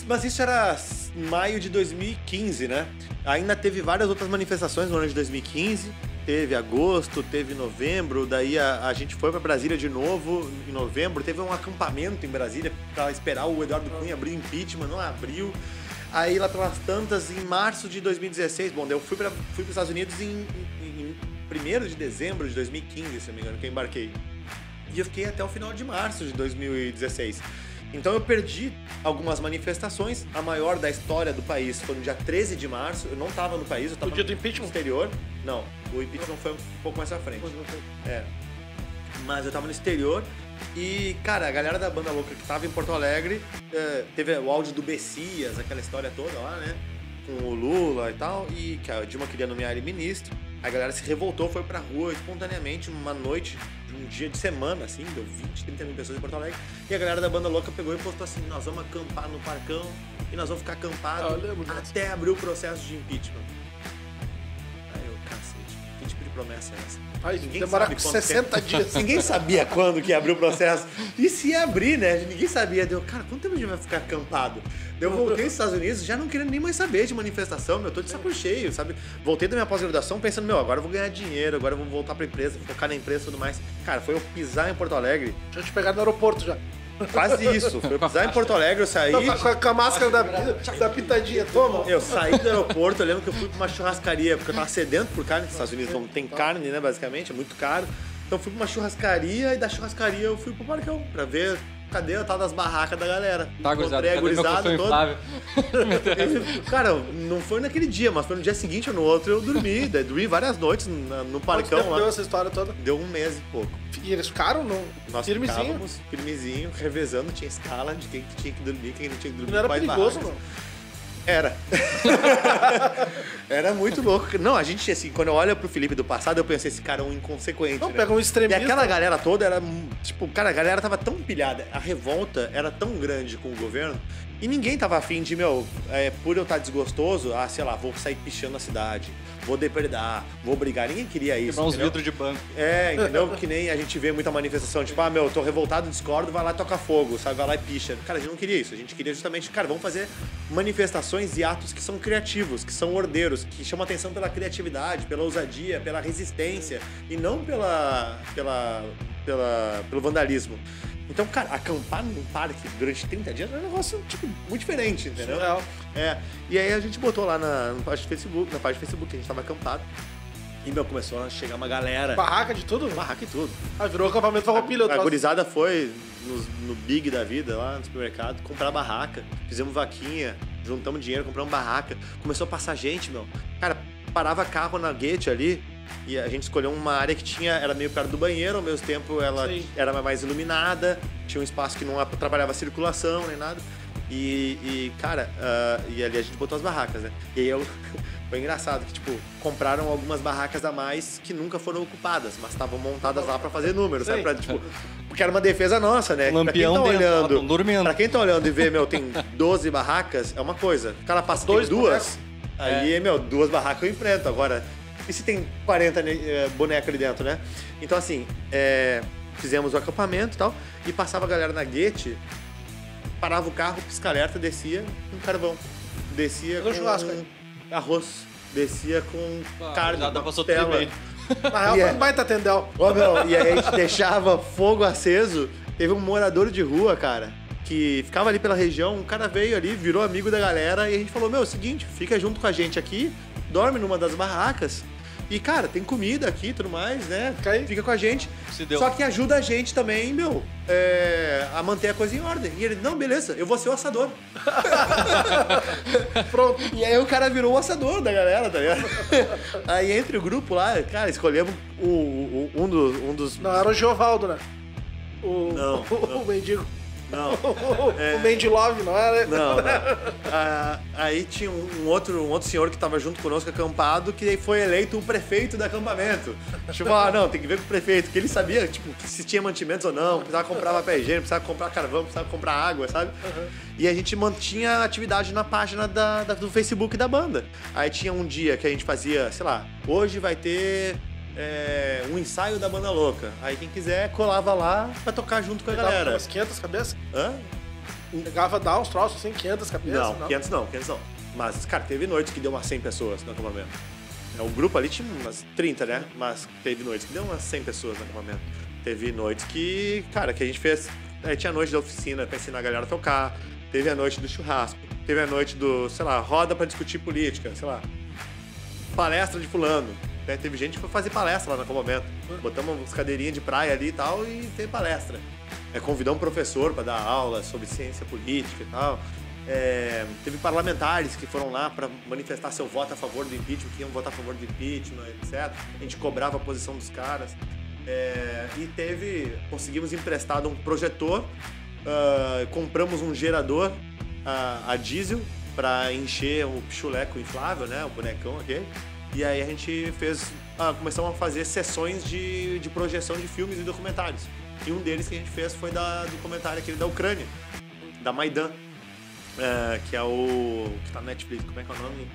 Mas isso era maio de 2015, né? Ainda teve várias outras manifestações no ano de 2015. Teve agosto, teve novembro, daí a, a gente foi pra Brasília de novo em novembro. Teve um acampamento em Brasília pra esperar o Eduardo Cunha abrir o impeachment, não abriu. Aí lá pelas tantas, em março de 2016, bom, eu fui para fui os Estados Unidos em, em, em 1 de dezembro de 2015, se não me engano, que eu embarquei. E eu fiquei até o final de março de 2016. Então eu perdi algumas manifestações. A maior da história do país foi no dia 13 de março. Eu não estava no país, eu estava No dia do impeachment? exterior. Não, o impeachment foi um pouco mais à frente. É. Mas eu tava no exterior e, cara, a galera da banda louca que tava em Porto Alegre eh, teve o áudio do Bessias, aquela história toda lá, né? Com o Lula e tal, e que a Dilma queria nomear ele ministro. A galera se revoltou, foi pra rua espontaneamente, uma noite, um dia de semana, assim, deu 20, 30 mil pessoas em Porto Alegre. E a galera da banda louca pegou e postou assim: nós vamos acampar no parcão e nós vamos ficar acampados Ah, até abrir o processo de impeachment. Aí eu, cacete, promessa é essa? Aí Ninguém quanto 60 tempo. dias. Ninguém sabia quando que ia abrir o processo. E se ia abrir, né? Ninguém sabia. Deu, cara, quanto tempo a gente vai ficar acampado? Eu voltei dos Estados Unidos já não querendo nem mais saber de manifestação, meu. Eu tô de saco cheio, sabe? Voltei da minha pós-graduação pensando, meu, agora eu vou ganhar dinheiro, agora eu vou voltar pra empresa, focar na empresa e tudo mais. Cara, foi eu pisar em Porto Alegre, Já te pegaram no aeroporto já. Quase isso. [laughs] Foi pisar em Porto Alegre, eu saí. Com a, com a máscara da, da pitadinha, toma. Eu saí do aeroporto, eu lembro que eu fui pra uma churrascaria, porque eu tava sedento por carne, nos Estados Unidos não tem carne, né, basicamente, é muito caro. Então eu fui pra uma churrascaria e da churrascaria eu fui pro parcão pra ver cadê a tal das barracas da galera. Tá, gurizada, Encontrei a gurizada colchão toda. inflável? [laughs] Cara, não foi naquele dia, mas foi no dia seguinte ou no outro eu dormi. [laughs] daí dormi várias noites no Quanto parcão tempo deu lá. essa história toda? Deu um mês e pouco. E eles ficaram no Nós firmezinho. firmezinho, revezando, tinha escala de quem que tinha que dormir, quem não tinha que dormir. Não era perigoso, barracas. não. Era. [laughs] Era muito louco. Não, a gente, assim, quando eu olho pro Felipe do passado, eu pensei, esse cara é um inconsequente. Não, né? pega um E extremista. aquela galera toda era, tipo, cara, a galera tava tão pilhada, a revolta era tão grande com o governo, e ninguém tava afim de, meu, é, por eu estar desgostoso, ah, sei lá, vou sair pichando a cidade, vou depredar, vou brigar. Ninguém queria isso. Quebrar uns vidros de banco. É, entendeu? Que nem a gente vê muita manifestação, tipo, ah, meu, tô revoltado, discordo, vai lá e toca fogo, sabe? Vai lá e picha. Cara, a gente não queria isso. A gente queria justamente, cara, vamos fazer manifestações e atos que são criativos, que são ordeiros, que chamam atenção pela criatividade, pela ousadia, pela resistência e não pela, pela, pela, pelo vandalismo. Então, cara, acampar num parque durante 30 dias é um negócio, tipo, muito diferente, entendeu? Surreal. É. E aí a gente botou lá na, na página do Facebook, na página do Facebook, que a gente tava acampado. E, meu, começou a chegar uma galera. Barraca de tudo? Barraca e tudo. Ah, virou acampamento farroupilha. A troço. gurizada foi nos- no, Big da vida, lá no supermercado, comprar barraca. Fizemos vaquinha, juntamos dinheiro, compramos barraca. Começou a passar gente, meu. Cara, parava carro na gate ali e a gente escolheu uma área que tinha, era meio perto do banheiro, ao mesmo tempo ela Sim. era mais iluminada, tinha um espaço que não atrapalhava a circulação nem nada. E, e, cara, ah, e ali a gente botou as barracas, né? E aí eu. [laughs] Foi engraçado que, tipo, compraram algumas barracas a mais que nunca foram ocupadas, mas estavam montadas lá pra fazer número, sabe? Sim. Pra, tipo, porque era uma defesa nossa, né? Um pra quem tá lampião dentro, olhando. dormindo. Pra quem tá olhando e vê, meu, tem [laughs] 12 barracas, é uma coisa. O cara passa Dois tem duas, aí, meu, duas barracas eu enfrento. Agora, e se tem 40 ne- eh, bonecos ali dentro, né? Então, assim, é, fizemos o acampamento e tal, e passava a galera na guete, parava o carro, pisca-alerta, descia com carvão. Descia com churrasco arroz. Descia com Ah, carne, pra costela. tremer. Na real, [laughs] E foi é- um baita tendel. Ô, meu, e aí a gente deixava fogo aceso. Teve um morador de rua, cara, que ficava ali pela região. Um cara veio ali, virou amigo da galera e a gente falou: Meu, é o seguinte, fica junto com a gente aqui, dorme numa das barracas. E, cara, tem comida aqui e tudo mais, né? Fica aí. Fica com a gente. Se deu. Só que ajuda a gente também, meu, é, a manter a coisa em ordem. E ele, não, beleza, eu vou ser o assador. [laughs] Pronto. E aí o cara virou o assador da galera, tá ligado? [laughs] aí entre o grupo lá, cara, escolhemos o, o- um, dos, um dos. Não, era o Giovaldo, né? O, Não, [laughs] o, não. o mendigo. Não. [laughs] O, o Mandy Love, não era? Não, não. Ah, aí tinha um, outro, um outro senhor que tava junto conosco acampado, que foi eleito o prefeito do acampamento. Tipo, ah, não, tem que ver com o prefeito, que ele sabia, tipo, se tinha mantimentos ou não, precisava comprar papel higiênico, precisava comprar carvão, precisava comprar água, sabe? E a gente mantinha atividade na página da, da- do Facebook da banda. Aí tinha um dia que a gente fazia, sei lá, hoje vai ter é, um ensaio da banda louca. Aí quem quiser colava lá pra tocar junto com a Pegava galera. umas 500 cabeças? Hã? Pegava, dar uns troços assim, 500 cabeças? Não, 500 não, 500 não. Mas, cara, teve noites que deu umas 100 pessoas no acampamento. É, O grupo ali tinha umas 30, né? Mas teve noites que deu umas 100 pessoas no acampamento. Teve noites que, cara, que a gente fez. Aí tinha a noite da oficina pra ensinar a galera a tocar. Teve a noite do churrasco. Teve a noite do, sei lá, roda pra discutir política, sei lá. Palestra de fulano. Né? Teve gente que foi fazer palestra lá no acampamento. Botamos umas cadeirinhas de praia ali e tal e teve palestra. É, convidar um professor para dar aula sobre ciência política e tal. É, teve parlamentares que foram lá para manifestar seu voto a favor do impeachment, que iam votar a favor do impeachment, etc. A gente cobrava a posição dos caras. É, e teve, conseguimos emprestado um projetor, ah, compramos um gerador a, a diesel para encher o pichuleco inflável, né, o bonecão aquele. E aí a gente fez, ah, começamos a fazer sessões de, de projeção de filmes e documentários. E um deles que a gente fez foi da, do comentário aquele da Ucrânia, da Maidan, é, que é o. que tá na Netflix, como é que é o nome?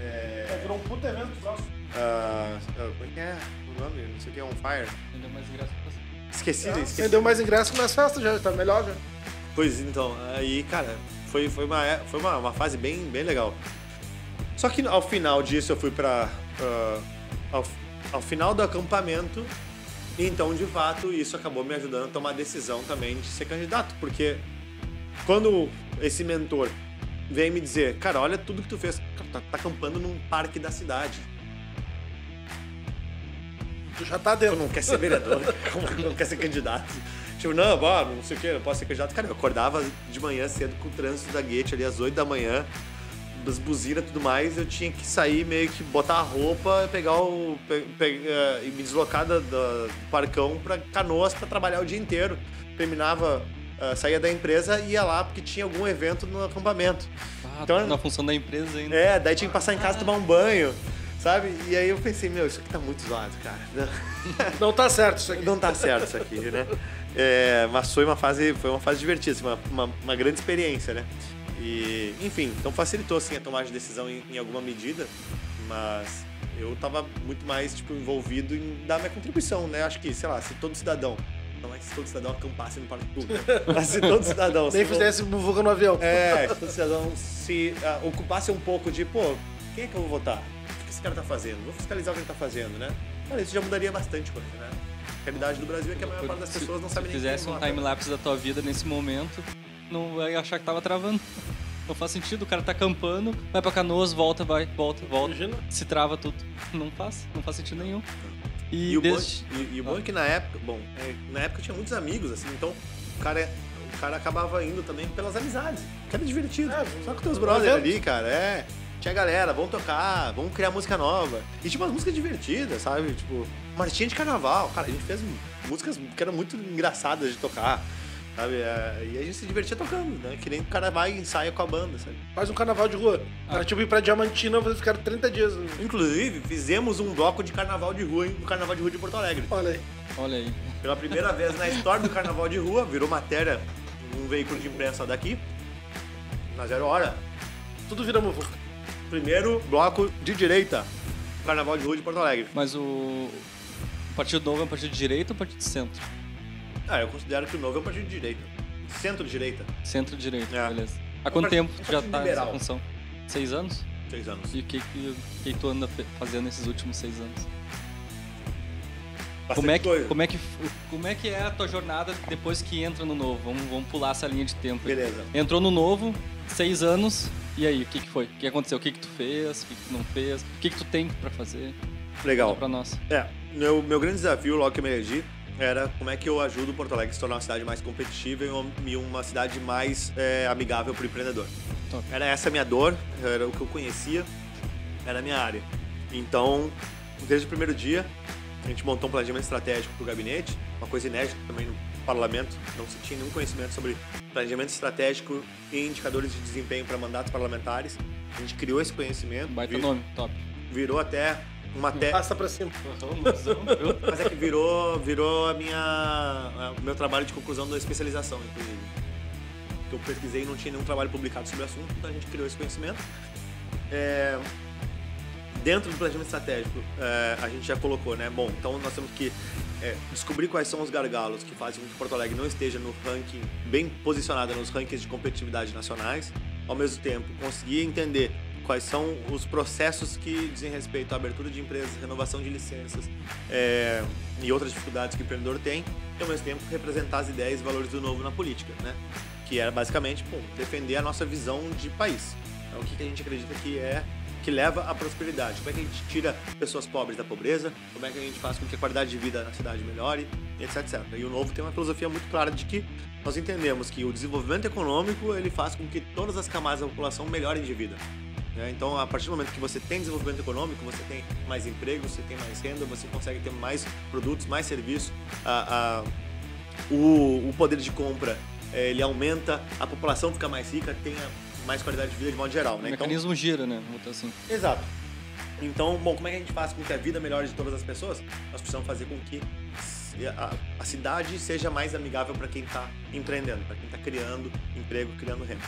É, virou um puta evento nossos. Ah, ah, como é que é o nome? Não sei o que, On Fire. Ainda mais graça pra você. Esqueci, esqueci. Vendeu mais ingresso que nas festas já, tá melhor já. Pois então, aí, cara, foi, foi, uma, é- foi uma, uma fase bem, bem legal. Só que ao final disso eu fui pra. ah, ao, ao final do acampamento, então de fato isso acabou me ajudando a tomar a decisão também de ser candidato, porque quando esse mentor vem me dizer, cara, olha tudo que tu fez, tá, tá acampando num parque da cidade. Tu já tá Tu dentro. não quer ser vereador, [laughs] não quer ser candidato. Tipo, não, bora, não sei o que, não posso ser candidato. Cara, eu acordava de manhã cedo com o trânsito da Guete ali às 8 da manhã, das buzinas e tudo mais, eu tinha que sair meio que botar a roupa, pegar o. pe- pe- eh, e me deslocar da- da- do parcão pra canoas pra trabalhar o dia inteiro. Terminava, eh, saía da empresa e ia lá porque tinha algum evento no acampamento. Ah, Então- na função da empresa ainda. É, daí tinha que passar em casa tomar um banho, sabe? E aí eu pensei, meu, isso aqui tá muito zoado, cara. [laughs] Não tá certo isso aqui. Não tá certo isso aqui, né? É, mas foi uma fase, foi uma fase divertida, assim, uma, uma, uma grande experiência, né? E, enfim, então facilitou assim a tomada de decisão em, em alguma medida, mas eu tava muito mais tipo envolvido em dar minha contribuição, né? Acho que, sei lá, se todo cidadão, não é que se todo cidadão acampasse no parque público, mas se todo cidadão [laughs] Nem se fizesse buvuca no avião. é, se todo cidadão se ah, ocupasse um pouco de, pô, quem é que eu vou votar? O que esse cara tá fazendo? Vou fiscalizar o que ele tá fazendo, né? Cara, isso já mudaria bastante coisa, né? A realidade do Brasil é que a maior parte das Se- pessoas não se sabe nem fizesse quem um time-lapse da tua vida nesse momento, não vai achar que tava travando. Não faz sentido, o cara tá acampando, vai pra Canoas, volta, vai, volta, volta. Imagina. Se trava tudo. Não faz, não faz sentido nenhum. E, E, o, desde... bom, e, e o bom é que na época, bom, é, na época eu tinha muitos amigos, assim, então o cara, o cara acabava indo também pelas amizades, que era divertido. É, Só com teus brothers ali, cara, é. Tinha galera, vamos tocar, vamos criar música nova. E tinha umas músicas divertidas, sabe? Tipo, marchinha de carnaval. Cara, a gente fez músicas que eram muito engraçadas de tocar, sabe? É, E a gente se divertia tocando, né? Que nem o cara vai e ensaia com a banda, sabe? Faz um carnaval de rua. Era tipo ir pra Diamantina, vocês ficaram 30 dias. Inclusive, fizemos um bloco de carnaval de rua no Carnaval de Rua de Porto Alegre. Olha aí. Olha aí. Pela primeira vez na história do carnaval de rua, virou matéria num veículo de imprensa daqui. Na zero hora. Tudo vira muvuca. Primeiro bloco de direita. Carnaval de rua de Porto Alegre. Mas o... o Partido Novo é um partido de direita ou partido de centro? Ah, eu considero que o novo é um partido de direita. Centro-direita. Centro-direita, É. beleza. Há É um quanto tempo tu já tá liberal. nessa função? Seis anos? Seis anos. E o que, que, que tu anda fazendo nesses últimos seis anos? Bastante Como é, que, coisa. como, é que, como é que é a tua jornada depois que entra no novo? Vamos, vamos pular essa linha de tempo. aí. Beleza. Entrou no novo, seis anos, e aí, o que, que foi? O que aconteceu? O que, que tu fez? O que, que tu não fez? O que, que tu tem pra fazer? Legal. Pra nós. É, meu, meu grande desafio logo que eu me elegi era como é que eu ajudo Porto Alegre a se tornar uma cidade mais competitiva e uma, cidade mais é, amigável para o empreendedor. Top. Era essa a minha dor, era o que eu conhecia, era a minha área. Então, desde o primeiro dia, a gente montou um planejamento estratégico para o gabinete, uma coisa inédita também no parlamento, não se tinha nenhum conhecimento sobre planejamento estratégico e indicadores de desempenho para mandatos parlamentares. A gente criou esse conhecimento, Baita vi- nome, top. virou até uma te... Passa pra cima. Mas é que virou, virou a minha, o meu trabalho de conclusão da especialização, inclusive. Que eu pesquisei e não tinha nenhum trabalho publicado sobre o assunto, então a gente criou esse conhecimento. É, dentro do planejamento estratégico, é, a gente já colocou, né? Bom, então nós temos que é, descobrir quais são os gargalos que fazem com que Porto Alegre não esteja no ranking, bem posicionada nos rankings de competitividade nacionais. Ao mesmo tempo, conseguir entender quais são os processos que dizem respeito à abertura de empresas, renovação de licenças é, e outras dificuldades que o empreendedor tem, e ao mesmo tempo representar as ideias e valores do novo na política, né? Que era basicamente defender a nossa visão de país. Então, o que que a gente acredita que é que leva à prosperidade. Como é que a gente tira pessoas pobres da pobreza? Como é que a gente faz com que a qualidade de vida na cidade melhore? Etc, etc. E o Novo tem uma filosofia muito clara de que nós entendemos que o desenvolvimento econômico ele faz com que todas as camadas da população melhorem de vida. Né? Então, a partir do momento que você tem desenvolvimento econômico, você tem mais emprego, você tem mais renda, você consegue ter mais produtos, mais serviços, a, a- o, o poder de compra eh, ele aumenta, a população fica mais rica, tem mais qualidade de vida de modo geral. O Né? Então, mecanismo gira, né? Vamos assim. Exato. Então, bom, como é que a gente faz com que a vida melhore de todas as pessoas? Nós precisamos fazer com que a, a cidade seja mais amigável para quem está empreendendo, para quem está criando emprego, criando renda.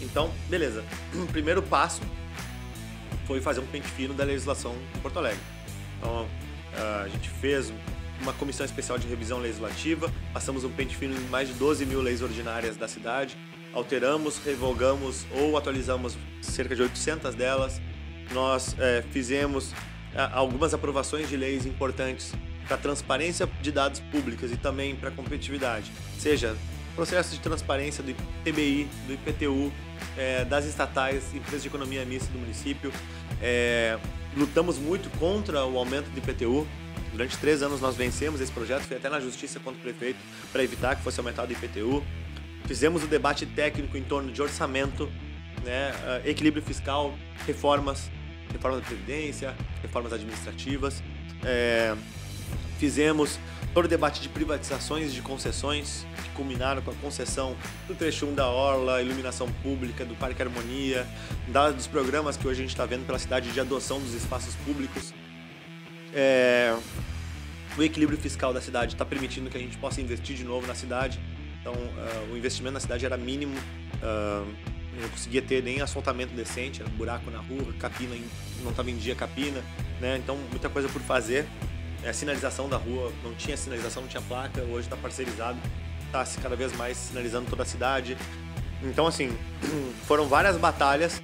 Então, beleza. O [clears throat] primeiro passo foi fazer um pente fino da legislação em Porto Alegre. Então, a gente fez uma comissão especial de revisão legislativa, passamos um pente fino em mais de 12 mil leis ordinárias da cidade, alteramos, revogamos ou atualizamos cerca de 800 delas. Nós eh, fizemos ah, algumas aprovações de leis importantes para transparência de dados públicos e também para competitividade, seja processo de transparência do ITBI, do IPTU, eh, das estatais, empresas de economia mista do município. Eh, lutamos muito contra o aumento do IPTU. Durante três anos nós vencemos esse projeto, foi até na justiça contra o prefeito para evitar que fosse aumentado o IPTU. Fizemos o debate técnico em torno de orçamento, né, ah, equilíbrio fiscal, reformas, reforma da Previdência, reformas administrativas. É, fizemos todo o debate de privatizações e de concessões, que culminaram com a concessão do trecho 1 da Orla, iluminação pública, do Parque Harmonia, dos programas que hoje a gente está vendo pela cidade de adoção dos espaços públicos. É, o equilíbrio fiscal da cidade está permitindo que a gente possa investir de novo na cidade. Então, ah, o investimento na cidade era mínimo. ah, não conseguia ter nem asfaltamento decente, era buraco na rua, capina não estava em dia capina, né? Então, muita coisa por fazer. É, sinalização da rua, não tinha sinalização, não tinha placa, hoje está parcerizado, está se cada vez mais sinalizando toda a cidade. Então, assim, [clears throat] foram várias batalhas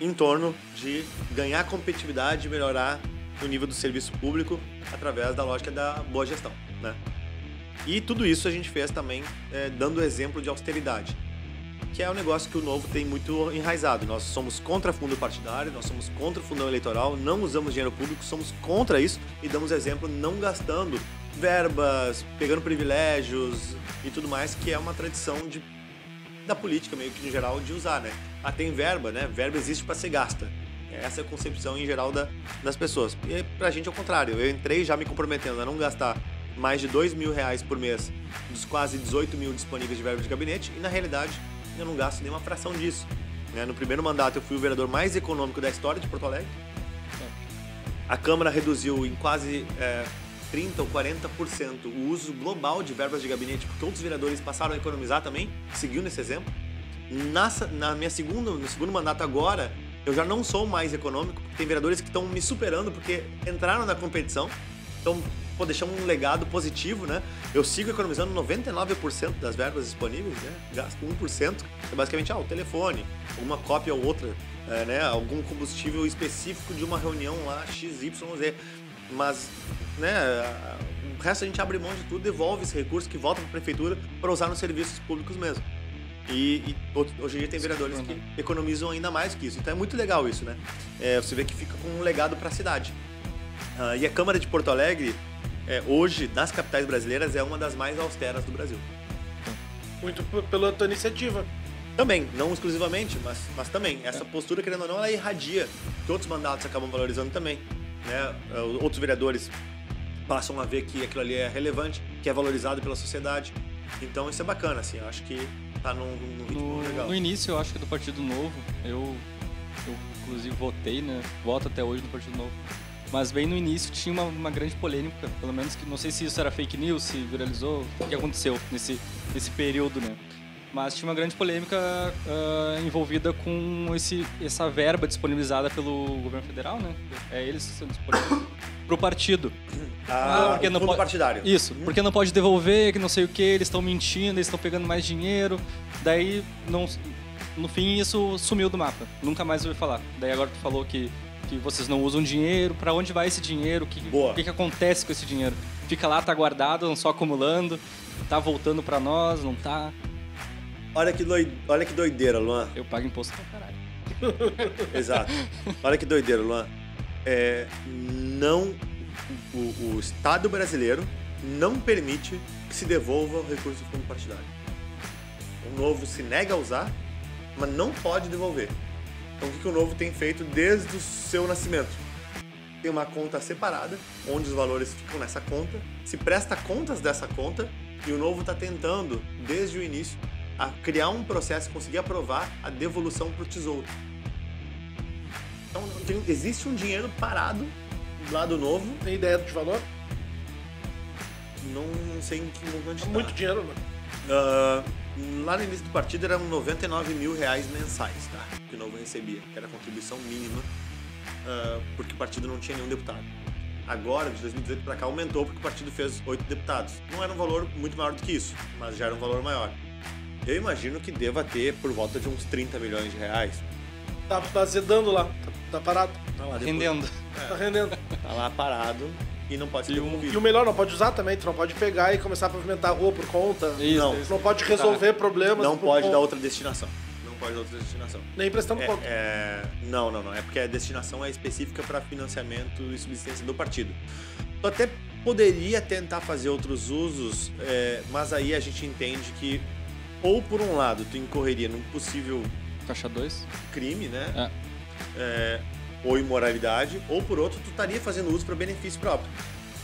em torno de ganhar competitividade e melhorar o nível do serviço público através da lógica da boa gestão, né? E tudo isso a gente fez também é, dando exemplo de austeridade. Que é um negócio que o Novo tem muito enraizado. Nós somos contra fundo partidário, nós somos contra fundão eleitoral, não usamos dinheiro público, somos contra isso e damos exemplo não gastando verbas, pegando privilégios e tudo mais, que é uma tradição de, da política, meio que em geral, de usar, né? Ah, tem verba, né? Verba existe para ser gasta. Essa é a concepção em geral da, das pessoas. E pra gente é o contrário. Eu entrei já me comprometendo a não gastar mais de 2 mil reais por mês dos quase 18 mil disponíveis de verba de gabinete e, na realidade, eu não gasto nem uma fração disso. Né? No primeiro mandato eu fui o vereador mais econômico da história de Porto Alegre. A Câmara reduziu em quase é, 30% ou 40% o uso global de verbas de gabinete, porque outros vereadores passaram a economizar também, seguiu nesse exemplo. Na, na minha segunda, no segundo mandato agora, eu já não sou mais econômico, porque tem vereadores que estão me superando porque entraram na competição. Então, pô, deixar um legado positivo, né? Eu sigo economizando 99% das verbas disponíveis, né? Gasto 1%, é basicamente ah, o telefone, uma cópia ou outra, é, né? Algum combustível específico de uma reunião lá, XYZ. Mas, né, o resto a gente abre mão de tudo, devolve esse recurso que volta para a prefeitura para usar nos serviços públicos mesmo. E, e, hoje em dia tem vereadores que economizam ainda mais que isso. Então é muito legal isso, né? É, você vê que fica com um legado para a cidade. Uh, e a Câmara de Porto Alegre é, hoje, nas capitais brasileiras, é uma das mais austeras do Brasil. Muito pela tua iniciativa. Também, não exclusivamente, mas, mas também. Essa postura, querendo ou não, ela irradia, que outros mandatos acabam valorizando também. Né? É, outros vereadores passam a ver que aquilo ali é relevante, que é valorizado pela sociedade. Então isso é bacana, assim, eu acho que tá num, num ritmo no, legal. No início, eu acho que do Partido Novo, eu, eu inclusive votei, né? Voto até hoje no Partido Novo mas bem no início tinha uma, uma, grande polêmica, pelo menos que não sei se isso era fake news, se viralizou, o que aconteceu nesse, nesse período, né? Mas tinha uma grande polêmica uh, envolvida com esse, essa verba disponibilizada pelo governo federal, né? É eles que são disponíveis [coughs] pro partido. Ah, porque não pode partidário. Isso, hum. porque não pode devolver, que não sei o que, eles estão mentindo, eles estão pegando mais dinheiro. Daí, não, no fim, isso sumiu do mapa. Nunca mais ouvi falar. Daí agora tu falou que que vocês não usam dinheiro, para onde vai esse dinheiro, o que, que, que, acontece com esse dinheiro? Fica lá, tá guardado, não só acumulando, tá voltando para nós, não tá? Olha que, doide... Olha que doideira, Luan. Eu pago imposto pra caralho. [laughs] Exato. Olha que doideira, Luan. É, não. O, o, Estado brasileiro não permite que se devolva o recurso do fundo partidário. O novo se nega a usar, mas não pode devolver. Então, o que, que o Novo tem feito desde o seu nascimento? Tem uma conta separada, onde os valores ficam nessa conta, se presta contas dessa conta, e o Novo está tentando, desde o início, a criar um processo e conseguir aprovar a devolução para o Tesouro. Então, tem, existe um dinheiro parado lá do Novo. Tem ideia de valor? Não, não sei em que montante é Muito dinheiro, né? Uh, lá no início do partido eram 99 mil reais mensais, tá? Que o Novo recebia, que era a contribuição mínima, uh, porque o partido não tinha nenhum deputado. Agora, de 2018 para cá, aumentou porque o partido fez oito deputados. Não era um valor muito maior do que isso, mas já era um valor maior. Eu imagino que deva ter por volta de uns 30 milhões de reais. Tá, tá zedando lá, tá, tá parado. Tá lá, rendendo. É. Tá rendendo. Tá lá parado e não pode ser devolvido. E o melhor, não pode usar também, tu não pode pegar e começar a pavimentar a rua por conta. Isso, não. Isso. não pode resolver tá. problemas. Não pode conta. dar outra destinação. Não pode dar outra destinação. Nem prestando é, conta. É... Não, não, não. É porque a destinação é específica para financiamento e subsistência do partido. Tu até poderia tentar fazer outros usos, é... mas aí a gente entende que, ou por um lado, tu incorreria num possível. Caixa 2? Crime, né? É. É, ou imoralidade, ou por outro, tu estaria fazendo uso para benefício próprio.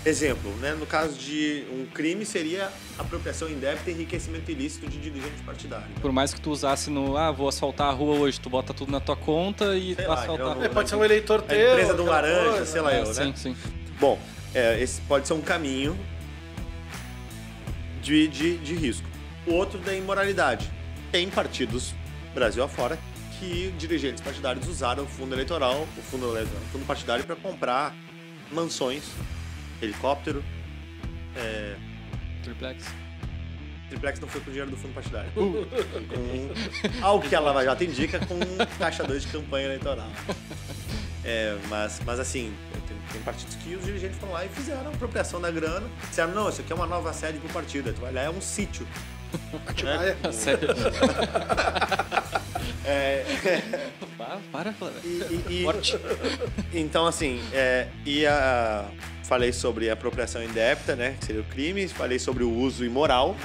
Exemplo, né? no caso de um crime, seria apropriação indébita e enriquecimento ilícito de dirigente partidário. Por mais que tu usasse no, ah, vou asfaltar a rua hoje, tu bota tudo na tua conta e sei lá, asfaltar a rua. Pode ser um eleitor teu. A empresa do laranja, coisa, sei lá é, eu, né? Sim, sim. Bom, é, esse pode ser um caminho de, de, de risco. O outro da imoralidade. Tem partidos Brasil afora que dirigentes partidários usaram o fundo eleitoral, o fundo, o fundo partidário para comprar mansões, helicóptero, é... triplex. Triplex não foi com dinheiro do fundo partidário. [laughs] Uh. com, ao que a Lava Jato indica, com caixa 2 de campanha eleitoral. É, mas, mas assim, tem, tem, partidos que os dirigentes foram lá e fizeram a apropriação da grana. Disseram, não, isso aqui é uma nova sede pro partido. Tu vai lá, é um sítio. Atibaia. Sério. [laughs] É, Para, para, Flávio. e- e- e- Forte. Então, assim, é, e a, falei sobre a apropriação indébita, né? Que seria o crime. Falei sobre o uso imoral.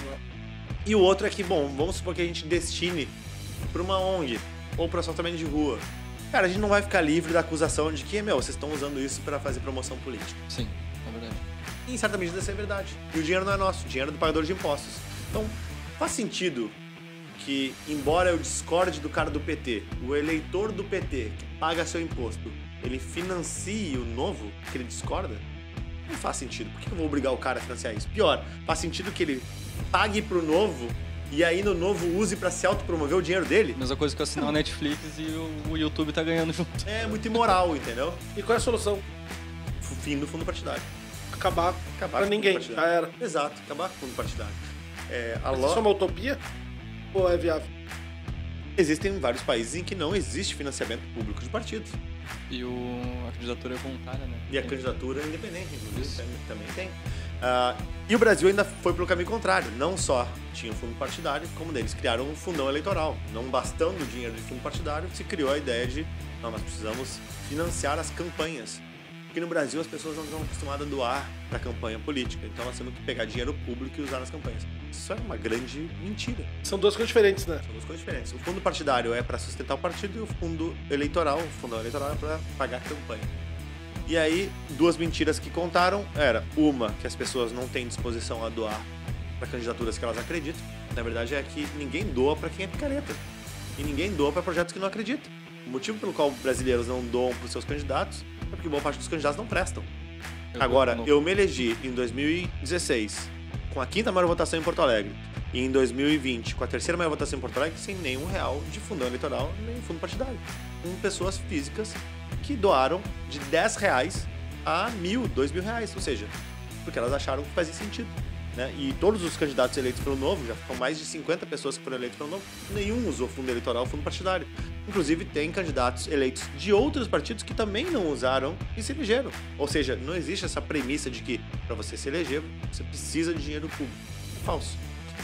E o outro é que, bom, vamos supor que a gente destine para uma ONG ou para assaltamento de rua. Cara, a gente não vai ficar livre da acusação de que, meu, vocês estão usando isso para fazer promoção política. Sim, é verdade. E em certa medida isso é verdade. E o dinheiro não é nosso, o dinheiro é do pagador de impostos. Então, faz sentido que, embora eu discorde do cara do PT, o eleitor do PT que paga seu imposto, ele financie o novo que ele discorda? Não faz sentido. Por que eu vou obrigar o cara a financiar isso? Pior, faz sentido que ele pague pro novo e aí no novo use para se autopromover o dinheiro dele? Mesma coisa que eu assinar o Netflix e o, o YouTube tá ganhando junto. É muito imoral, entendeu? E qual é a solução? Fim do fundo partidário. Acabar, Acabar pra com o ninguém. Já era. Exato, acabar com o fundo partidário. É, a lo- Isso é uma utopia? Ou é viável? Existem vários países em que não existe financiamento público de partidos. E o, a candidatura é voluntária, né? E a candidatura é independente, inclusive, também, também tem. Ah, e o Brasil ainda foi pelo caminho contrário. Não só tinha um fundo partidário, como deles criaram um fundão eleitoral. Não bastando o dinheiro de fundo partidário, se criou a ideia de não, nós precisamos financiar as campanhas. Porque no Brasil as pessoas não estão acostumadas a doar para campanha política. Então nós temos que pegar dinheiro público e usar nas campanhas. Isso é uma grande mentira. São duas coisas diferentes, né? São duas coisas diferentes. O fundo partidário é para sustentar o partido e o fundo eleitoral, o fundão eleitoral é para pagar a campanha. E aí, duas mentiras que contaram era uma que as pessoas não têm disposição a doar para candidaturas que elas acreditam. Na verdade é que ninguém doa para quem é picareta. E ninguém doa para projetos que não acreditam. O motivo pelo qual brasileiros não doam para os seus candidatos é porque boa parte dos candidatos não prestam. Eu Agora, vou- eu me elegi em 2016 com a quinta maior votação em Porto Alegre e em 2020 com a terceira maior votação em Porto Alegre sem nenhum real de fundão eleitoral nem fundo partidário. Com pessoas físicas que doaram de 10 reais a mil, dois mil reais, ou seja, porque elas acharam que fazia sentido. Né? E todos os candidatos eleitos pelo Novo, já são mais de 50 pessoas que foram eleitas pelo Novo, nenhum usou fundo eleitoral ou fundo partidário. Inclusive, tem candidatos eleitos de outros partidos que também não usaram e se elegeram. Ou seja, não existe essa premissa de que para você se eleger, você precisa de dinheiro público. É falso.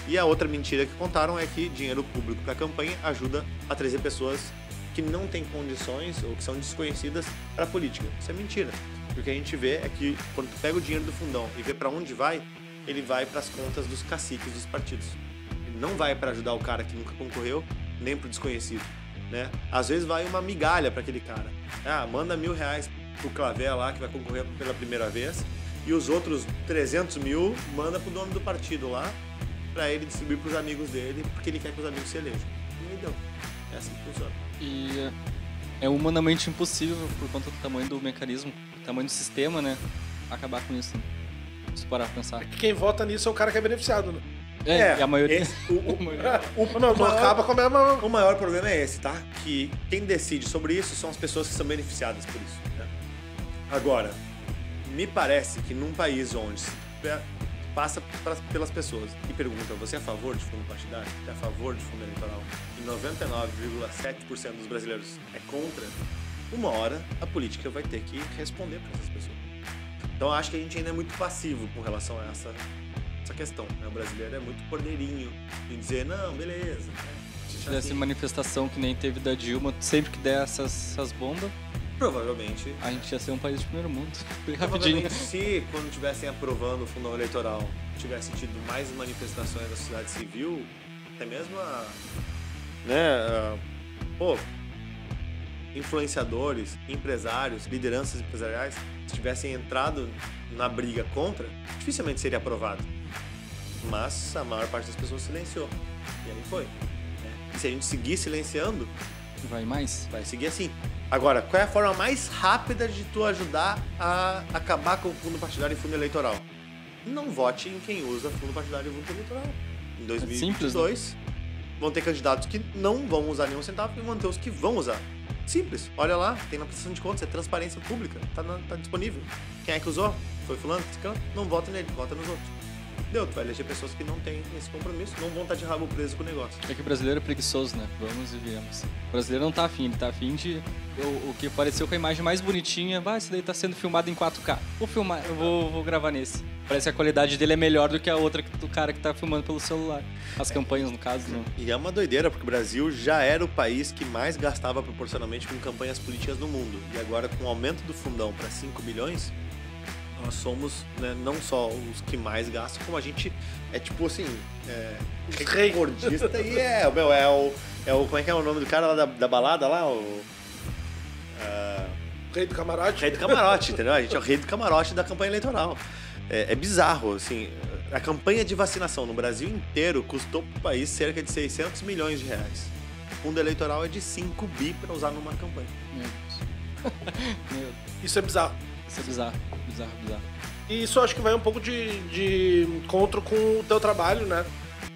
E a outra mentira que contaram é que dinheiro público para campanha ajuda a trazer pessoas que não têm condições ou que são desconhecidas para a política. Isso é mentira. O que a gente vê é que quando tu pega o dinheiro do fundão e vê para onde vai, ele vai para as contas dos caciques dos partidos. Ele não vai para ajudar o cara que nunca concorreu, nem para o desconhecido. Né? Às vezes vai uma migalha para aquele cara. Ah, manda mil reais pro Clavé lá, que vai concorrer pela primeira vez, e os outros 300 mil manda pro dono do partido lá, para ele distribuir pros amigos dele, porque ele quer que os amigos se elejam. E deu. É assim que funciona. E é humanamente impossível, por conta do tamanho do mecanismo, do tamanho do sistema, né? Acabar com isso. Se parar pra pensar. Quem vota nisso é o cara que é beneficiado, né? É, e a maioria. esse- o, o- [laughs] o- Não, maior- acaba com a mesma. O maior problema é esse, tá? Que quem decide sobre isso são as pessoas que são beneficiadas por isso. né? Agora, me parece que num país onde se passa pra- pelas pessoas e pergunta você é a favor de fundo partidário? Você é a favor de fundo eleitoral? E 99,7% dos brasileiros é contra, uma hora a política vai ter que responder para essas pessoas. Então acho que a gente ainda é muito passivo com relação a essa, essa questão. né? O brasileiro é muito cordeirinho em dizer, não, beleza. né? Se tivesse Assim, manifestação que nem teve da Dilma, sempre que der essas, essas bombas, Provavelmente. a gente ia ser um país de primeiro mundo. [laughs] Bem rapidinho. Provavelmente, se quando estivessem aprovando o fundão eleitoral tivesse tido mais manifestações da sociedade civil, até mesmo a. né. a- pô. Influenciadores, empresários, lideranças empresariais, tivessem entrado na briga contra, dificilmente seria aprovado. Mas a maior parte das pessoas silenciou. E aí foi. né? E se a gente seguir silenciando, Vai mais? Vai seguir assim. Agora, qual é a forma mais rápida de tu ajudar a acabar com o fundo partidário e fundo eleitoral? Não vote em quem usa fundo partidário e fundo eleitoral. Em 2022, vão ter candidatos que não vão usar nenhum centavo e vão ter os que vão usar. Simples. Olha lá, tem na prestação de contas, é transparência pública. Tá, na- tá disponível. Quem é que usou? Foi fulano? Não vota nele, vota nos outros. Deu, tu vai eleger pessoas que não têm esse compromisso, não vão estar de rabo preso com o negócio. É que o brasileiro é preguiçoso, né? Vamos e viemos. O brasileiro não tá afim, ele tá afim de. O, o que pareceu com a imagem mais bonitinha. Vai, esse daí tá sendo filmado em 4K. Vou filmar, eu vou, vou gravar nesse. Parece que a qualidade dele é melhor do que a outra do cara que tá filmando pelo celular. As campanhas, no caso, não. E é uma doideira, porque o Brasil já era o país que mais gastava proporcionalmente com campanhas políticas no mundo. E agora, com o aumento do fundão para 5 milhões, nós somos né, não só os que mais gastam, como a gente é tipo assim, é, recordista e é, meu, é o, é o. Como é que é o nome do cara lá da, da balada lá? O. ah, Rei do camarote. Rei do camarote, entendeu? A gente é o rei do camarote da campanha eleitoral. É, é bizarro, assim. A campanha de vacinação no Brasil inteiro custou para o país cerca de 600 milhões de reais. O fundo eleitoral é de 5 bi para usar numa campanha. Meu Deus. Meu Deus. Isso é bizarro. Isso é bizarro, bizarro, bizarro. E isso acho que vai um pouco de, de encontro com o teu trabalho, né?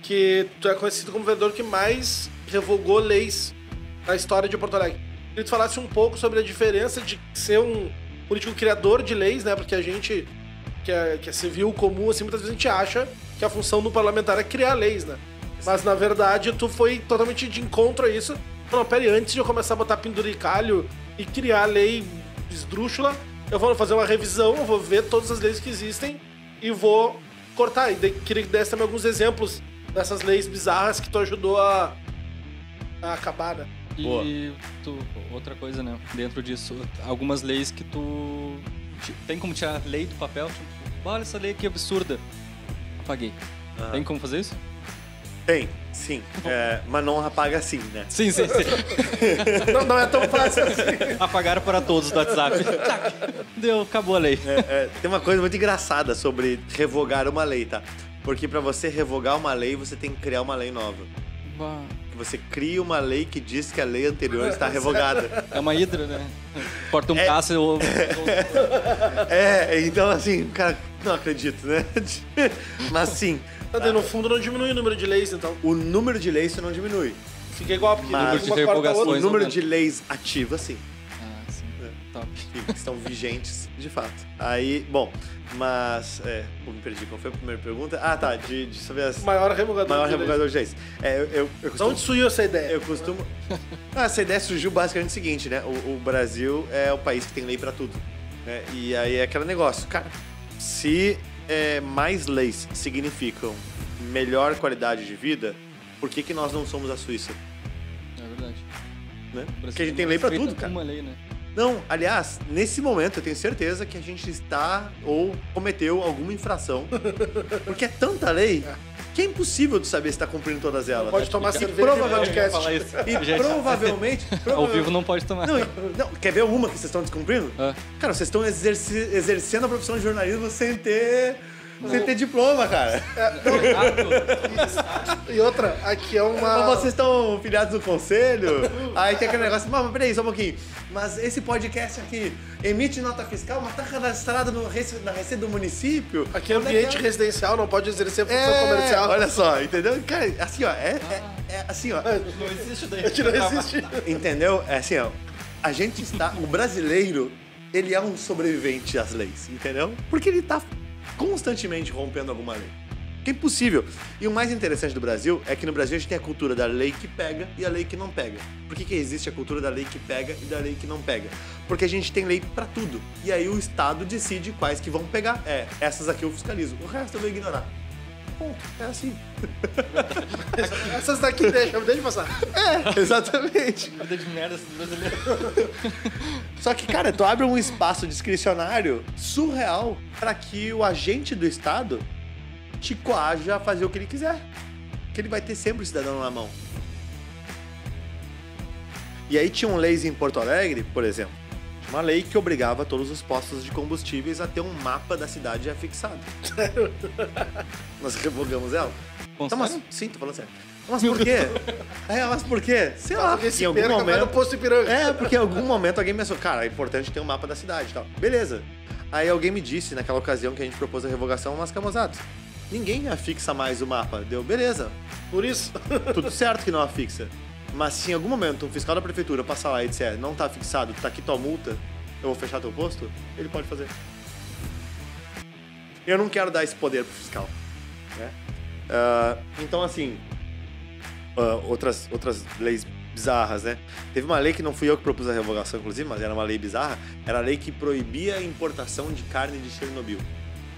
Que tu é conhecido como o vereador que mais revogou leis na história de Porto Alegre. Queria que tu falasse um pouco sobre a diferença de ser um político criador de leis, né? Porque a gente, que é, que é civil comum, assim, muitas vezes a gente acha que a função do parlamentar é criar leis, né? Mas na verdade tu foi totalmente de encontro a isso. Não, pera aí, antes de eu começar a botar penduricalho e criar lei esdrúxula, eu vou fazer uma revisão, eu vou ver todas as leis que existem e vou cortar. E queria que desse também alguns exemplos dessas leis bizarras que tu ajudou a, a acabar, né? Boa. E tu, outra coisa, né? Dentro disso, algumas leis que tu. Tem como tirar lei do papel? Tipo, olha essa lei que absurda. Apaguei. Aham. Tem como fazer isso? Tem, sim. É, mas não apaga assim, né? Sim, sim, sim. [laughs] Não, não é tão fácil assim. Apagaram para todos do WhatsApp. Tac. Deu, acabou a lei. É, é, tem uma coisa muito engraçada sobre revogar uma lei, tá? Porque pra você revogar uma lei, você tem que criar uma lei nova. Bah, Que Você cria uma lei que diz que a lei anterior está [laughs] revogada. É uma hidra, né? Corta um É. caça ou. [laughs] É, então assim, cara, não acredito, né? Mas sim, Tá, no fundo não diminui o número de leis, então. o número de leis isso não diminui. Fica igual, porque Mas- uma Número de corta a outra. O número de leis ativas, sim. Ah, sim. Top. que estão vigentes de fato. Aí, bom, mas. É, pô, me perdi. Qual foi a primeira pergunta? Ah, tá, de, de sobre as. Maior revogador Maior de leis. revogador de leis. É, eu, eu, eu De costumo. onde surgiu essa ideia? Eu costumo. Ah, essa ideia surgiu basicamente o seguinte, né? O, o Brasil é o país que tem lei pra tudo. Né? E aí é aquele negócio, cara. Se é, mais leis significam melhor qualidade de vida, por que, que nós não somos a Suíça? É verdade. Né? Porque a gente tem lei pra respeita tudo, cara. Uma lei, né? Não, aliás, nesse momento eu tenho certeza que a gente está ou cometeu alguma infração. [laughs] Porque é tanta lei que é impossível de saber se está cumprindo todas elas. Pode tomar E cerveja provavelmente- podcast. falar isso. E Gente, provavelmente. [laughs] Ao vivo não pode tomar. Não, não, quer ver uma que vocês estão descumprindo? Ah. Cara, vocês estão exercendo a profissão de jornalismo sem ter. Sem ter diploma, cara. E outra, aqui é Mas uma. vocês estão filiados no conselho? Aí tem aquele negócio, mas peraí, só um pouquinho. Mas esse podcast aqui emite nota fiscal, mas tá cadastrado no, na receita do município? Aqui é ambiente residencial, não pode exercer função é? comercial. Olha só, entendeu? Cara, assim, ó, é, é- é assim, ó. Não existe daí. Não existe. Entendeu? É assim, ó. A gente está. O brasileiro, ele é um sobrevivente às leis, entendeu? Porque ele tá constantemente rompendo alguma lei. Que é impossível. E o mais interessante do Brasil é que no Brasil a gente tem a cultura da lei que pega e a lei que não pega. Por que, que existe a cultura da lei que pega e da lei que não pega? Porque a gente tem lei pra tudo. E aí o Estado decide quais que vão pegar. É, essas aqui eu fiscalizo. O resto eu vou ignorar. Ponto. É assim. [laughs] Essas daqui deixa, deixa passar. É, exatamente. Vida de merda brasileiro. [laughs] Só que, cara, tu abre um espaço discricionário surreal para que o agente do Estado te coaja a fazer o que ele quiser. Que ele vai ter sempre o cidadão na mão. E aí tinham leis em Porto Alegre, por exemplo. Uma lei que obrigava todos os postos de combustíveis a ter um mapa da cidade afixado. [laughs] Nós revogamos ela. Tá, mas, sério? sim, tô falando sério. Mas por quê? [laughs] É, mas por quê? Sei lá, se em algum perca, vai no momento... posto Ipiranga. É, porque em algum momento alguém pensou, cara, é importante ter um mapa da cidade e tal. Beleza. Aí alguém me disse, naquela ocasião que a gente propôs a revogação, mas camozados. Ninguém afixa mais o mapa. Deu, beleza. Por isso. Tudo certo que não afixa. Mas se em algum momento um fiscal da prefeitura passar lá e disser, não tá fixado, tá aqui tua multa, eu vou fechar teu posto, ele pode fazer. Eu não quero dar esse poder pro fiscal. Né? Ah, então, assim, ah, outras, outras leis bizarras, né? Teve uma lei que não fui eu que propus a revogação, inclusive, mas era uma lei bizarra. Era a lei que proibia a importação de carne de Chernobyl.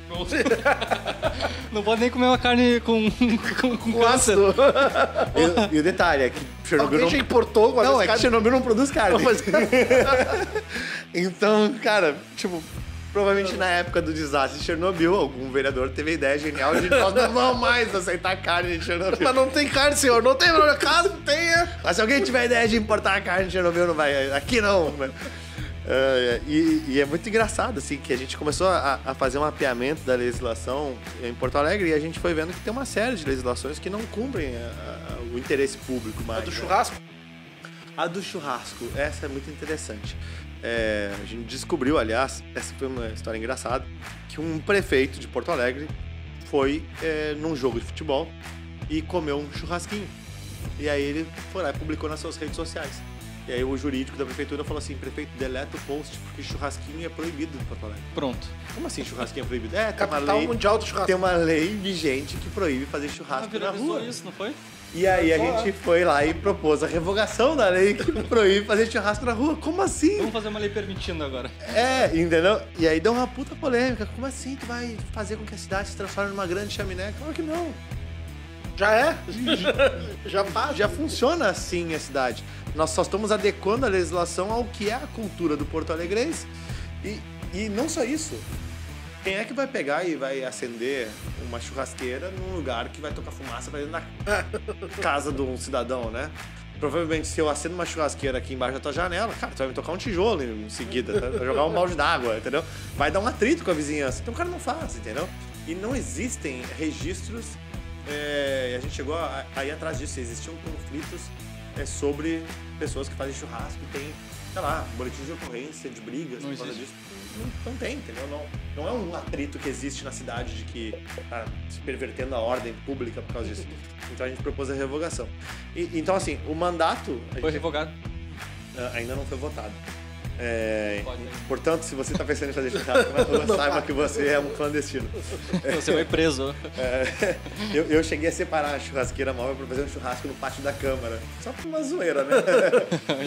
[laughs] Não pode nem comer uma carne com, com, com câncer. [laughs] E, e o detalhe é que Chernobyl Alguém não... já importou uma Não, é que carne? Chernobyl não produz carne. Mas- [laughs] Então, cara, tipo, provavelmente na época do desastre de Chernobyl, algum vereador teve a ideia genial de nós não vamos mais aceitar carne de Chernobyl. Mas não tem carne, senhor. Não tem, no caso, tenha. Mas se alguém tiver ideia de importar a carne de Chernobyl, não vai. Aqui não. né? É, e, e é muito engraçado, assim, que a gente começou a, a fazer um mapeamento da legislação em Porto Alegre e a gente foi vendo que tem uma série de legislações que não cumprem a- a- o interesse público mais. A do né? churrasco? A do churrasco, essa é muito interessante. É, a gente descobriu, aliás, essa foi uma história engraçada, que um prefeito de Porto Alegre foi é, num jogo de futebol e comeu um churrasquinho. E aí ele foi lá e publicou nas suas redes sociais. E aí o jurídico da prefeitura falou assim, prefeito, deleta o post, porque churrasquinho é proibido em Porto Alegre. Pronto. Como assim churrasquinho é proibido? É, tem uma Capital lei, Mundial do Churrasco. tem uma lei vigente que proíbe fazer Ah, churrasco na viralizou rua. isso, não foi? E aí a gente foi lá e propôs a revogação da lei que [laughs] proíbe fazer churrasco na rua. Como assim? Vamos fazer uma lei permitindo agora. É, entendeu? E aí deu uma puta polêmica. Como assim tu vai fazer com que a cidade se transforme numa grande chaminé? Claro que não. Já é? [laughs] Já faz. Já funciona assim a cidade. Nós só estamos adequando a legislação ao que é a cultura do Porto Alegrense. E, e não só isso. Quem é que vai pegar e vai acender uma churrasqueira num lugar que vai tocar fumaça pra dentro da [laughs] casa de um cidadão, né? Provavelmente, se eu acendo uma churrasqueira aqui embaixo da tua janela, cara, tu vai me tocar um tijolo em seguida, tá? vai jogar um balde d'água, entendeu? Vai dar um atrito com a vizinhança. Então o cara não faz, entendeu? E não existem registros. É, e a gente chegou a, a ir atrás disso. Existiam conflitos é, sobre pessoas que fazem churrasco e tem, sei lá, boletins de ocorrência, de brigas Não por causa disso. Não, não tem, entendeu? Não, não é um atrito que existe na cidade de que tá se pervertendo a ordem pública por causa disso. Então a gente propôs a revogação. E- então, assim, o mandato Foi gente- revogado. ah, ainda não foi votado. É, portanto, se você está pensando em fazer churrasco na rua, saiba que você é um clandestino. Você vai preso. É, eu, eu cheguei a separar a churrasqueira móvel para fazer um churrasco no pátio da Câmara. Só por uma zoeira, né?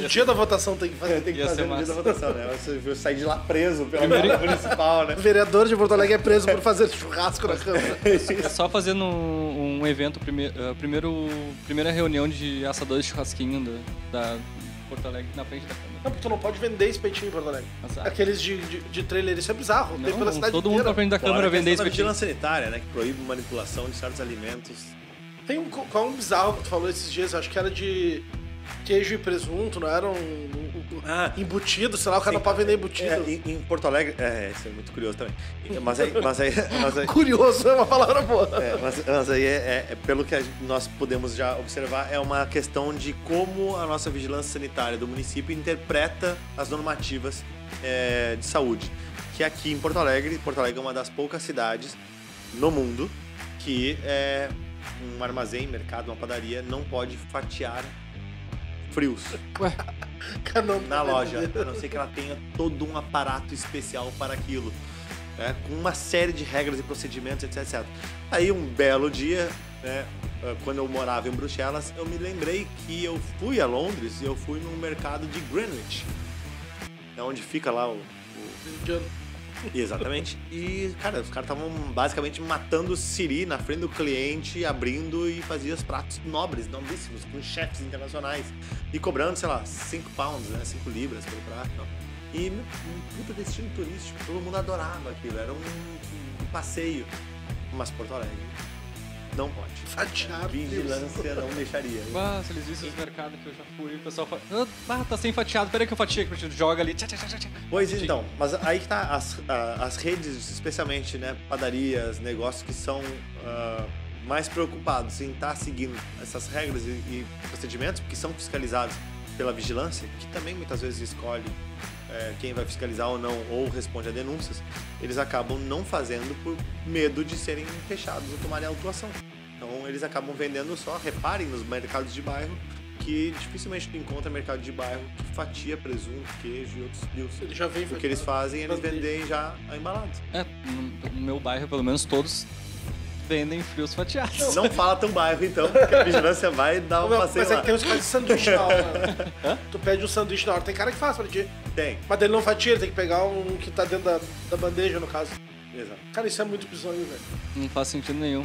No [laughs] dia da votação tem que fazer. Tem que fazer no dia da votação, né? Você viu sair de lá preso pela Câmara Municipal, né? O vereador de Porto Alegre é preso por fazer churrasco na Câmara. [laughs] É só fazendo um, um evento, prime, uh, primeiro, primeira reunião de assadores de churrasquinho da, da Porto Alegre na frente da Câmara. Não, porque tu não pode vender espetinho em Porto Alegre. Azar. Aqueles de, de, de trailer, isso é bizarro. tem pela Não, cidade todo mundo inteira. pra frente da Fora Câmara a vender espetinho. vigilância sanitária, né? Que proíbe manipulação de certos alimentos. Tem um, qual um bizarro que tu falou esses dias, acho que era de queijo e presunto, não era um- um Ah, embutido, sei lá, o cara Sim. não pode vender embutido. É, em, em Porto Alegre, é, isso é muito curioso também. [laughs] Mas aí, mas aí, mas aí, [laughs] Curioso é uma palavra boa. é, mas, mas aí é, é- é pelo que nós podemos já observar, é uma questão de como a nossa vigilância sanitária do município interpreta as normativas é, de saúde. Que aqui em Porto Alegre, Porto Alegre é uma das poucas cidades no mundo que é, um armazém, mercado, uma padaria não pode fatiar frios. Ué, na pode loja, a não ser que ela tenha todo um aparato especial para aquilo. né, com uma série de regras e procedimentos, etc, etc. Aí um belo dia, né, eh, quando eu morava em Bruxelas, eu me lembrei que eu fui a Londres e eu fui num mercado de Greenwich. É onde fica lá o- o. Exatamente. E, cara, os caras estavam basicamente matando siri na frente do cliente, abrindo e fazia os pratos nobres, nobríssimos, com chefes internacionais. E cobrando, sei lá, 5 pounds, né? 5 libras pelo prato. E um puta destino turístico, todo mundo adorava aquilo, era um, um passeio. Mas Porto Alegre não pode. Fatiado. Vigilância não deixaria. se eles vissem os mercados que eu já fui, o pessoal fala, ah, tá sem fatiado, peraí que eu pra ti. Joga ali, tchá, tchá, tchá, tchá. Pois então, mas aí que tá as, as redes, especialmente, né, padarias, negócios que são ah, mais preocupados em estar seguindo essas regras e, e procedimentos, que são fiscalizados pela vigilância, que também muitas vezes escolhe eh, quem vai fiscalizar ou não, ou responde a denúncias, eles acabam não fazendo por medo de serem fechados ou tomarem autuação. Então eles acabam vendendo só, reparem nos mercados de bairro, que dificilmente tu encontra mercado de bairro que fatia presunto, queijo e outros frios. Ele já vem O que eles fazem, eles Bandeja. vendem já embalados. É, no meu bairro, pelo menos todos vendem frios fatiados. Não fala teu bairro, então, porque a vigilância vai dar um Não, passeio mas é lá. que tem uns caras de sanduíche na hora. né? [laughs] tu pede um sanduíche na hora, tem cara que faz pra ti. Tem. Mas ele não fatia, ele tem que pegar um que tá dentro da, da bandeja, no caso. Exato. Cara, isso é muito bizonho, velho. Não faz sentido nenhum.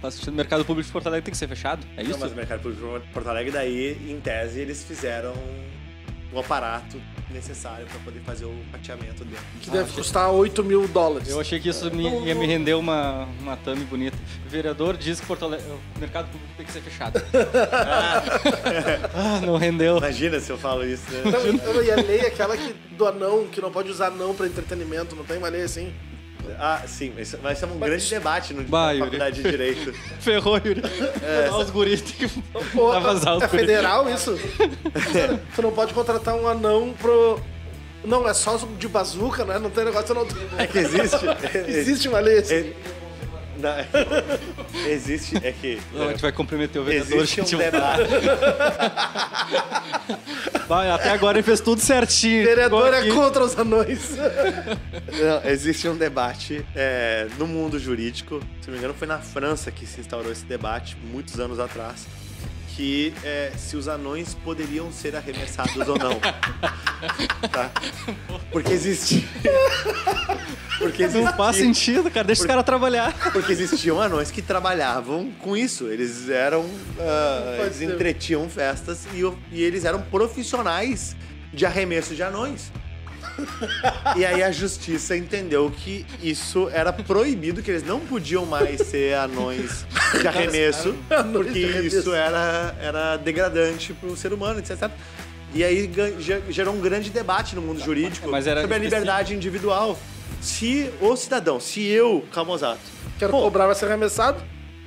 Faz sentido. O mercado público de Porto Alegre tem que ser fechado? É Não, isso? mas o Mercado Público de Porto Alegre, daí, em tese, eles fizeram o aparato necessário para poder fazer o fatiamento dele. Que deve custar 8 mil dólares. Eu achei que isso me- ia me render uma, uma thumb bonita. O vereador diz que Porto Alegre, o mercado público tem que ser fechado. [laughs] ah, não rendeu. Imagina se eu falo isso, né? Não, e a lei é aquela que, do anão, que não pode usar anão pra entretenimento, não tem uma lei assim? Ah, sim, mas vai ser um grande debate no Bah, na Yuri. faculdade de Direito. [laughs] Ferrou, Yuri. É, os guris tem que Pô, vazar os é guris. federal isso? [laughs] tu não pode contratar um anão pro... Não, é só de bazuca, né? Não tem negócio, não... É que existe. [laughs] Existe uma lei assim. É- não, é- [laughs] existe, é que. Não, a gente vai comprometer o vereador. Existe um gente. debate. Vai, até agora ele fez tudo certinho. Vereador é contra os anões. [laughs] Não, existe um debate é, no mundo jurídico, se não me engano, foi na França que se instaurou esse debate, muitos anos atrás, que é, se os anões poderiam ser arremessados ou não. [laughs] Tá? Porque existe. Porque Não faz existia- sentido, cara. Deixa os caras trabalhar. Porque existiam anões que trabalhavam com isso. Eles eram. Pode eles ser. entretinham festas e, e eles eram profissionais de arremesso de anões. E aí a justiça entendeu que isso era proibido, que eles não podiam mais ser anões de arremesso, [laughs] porque isso era, era degradante para o ser humano, etc. E aí gerou um grande debate no mundo jurídico Mas era sobre a específico. liberdade individual. Se o cidadão, se eu, Camozato, Quero Pô, cobrar, vai ser arremessado.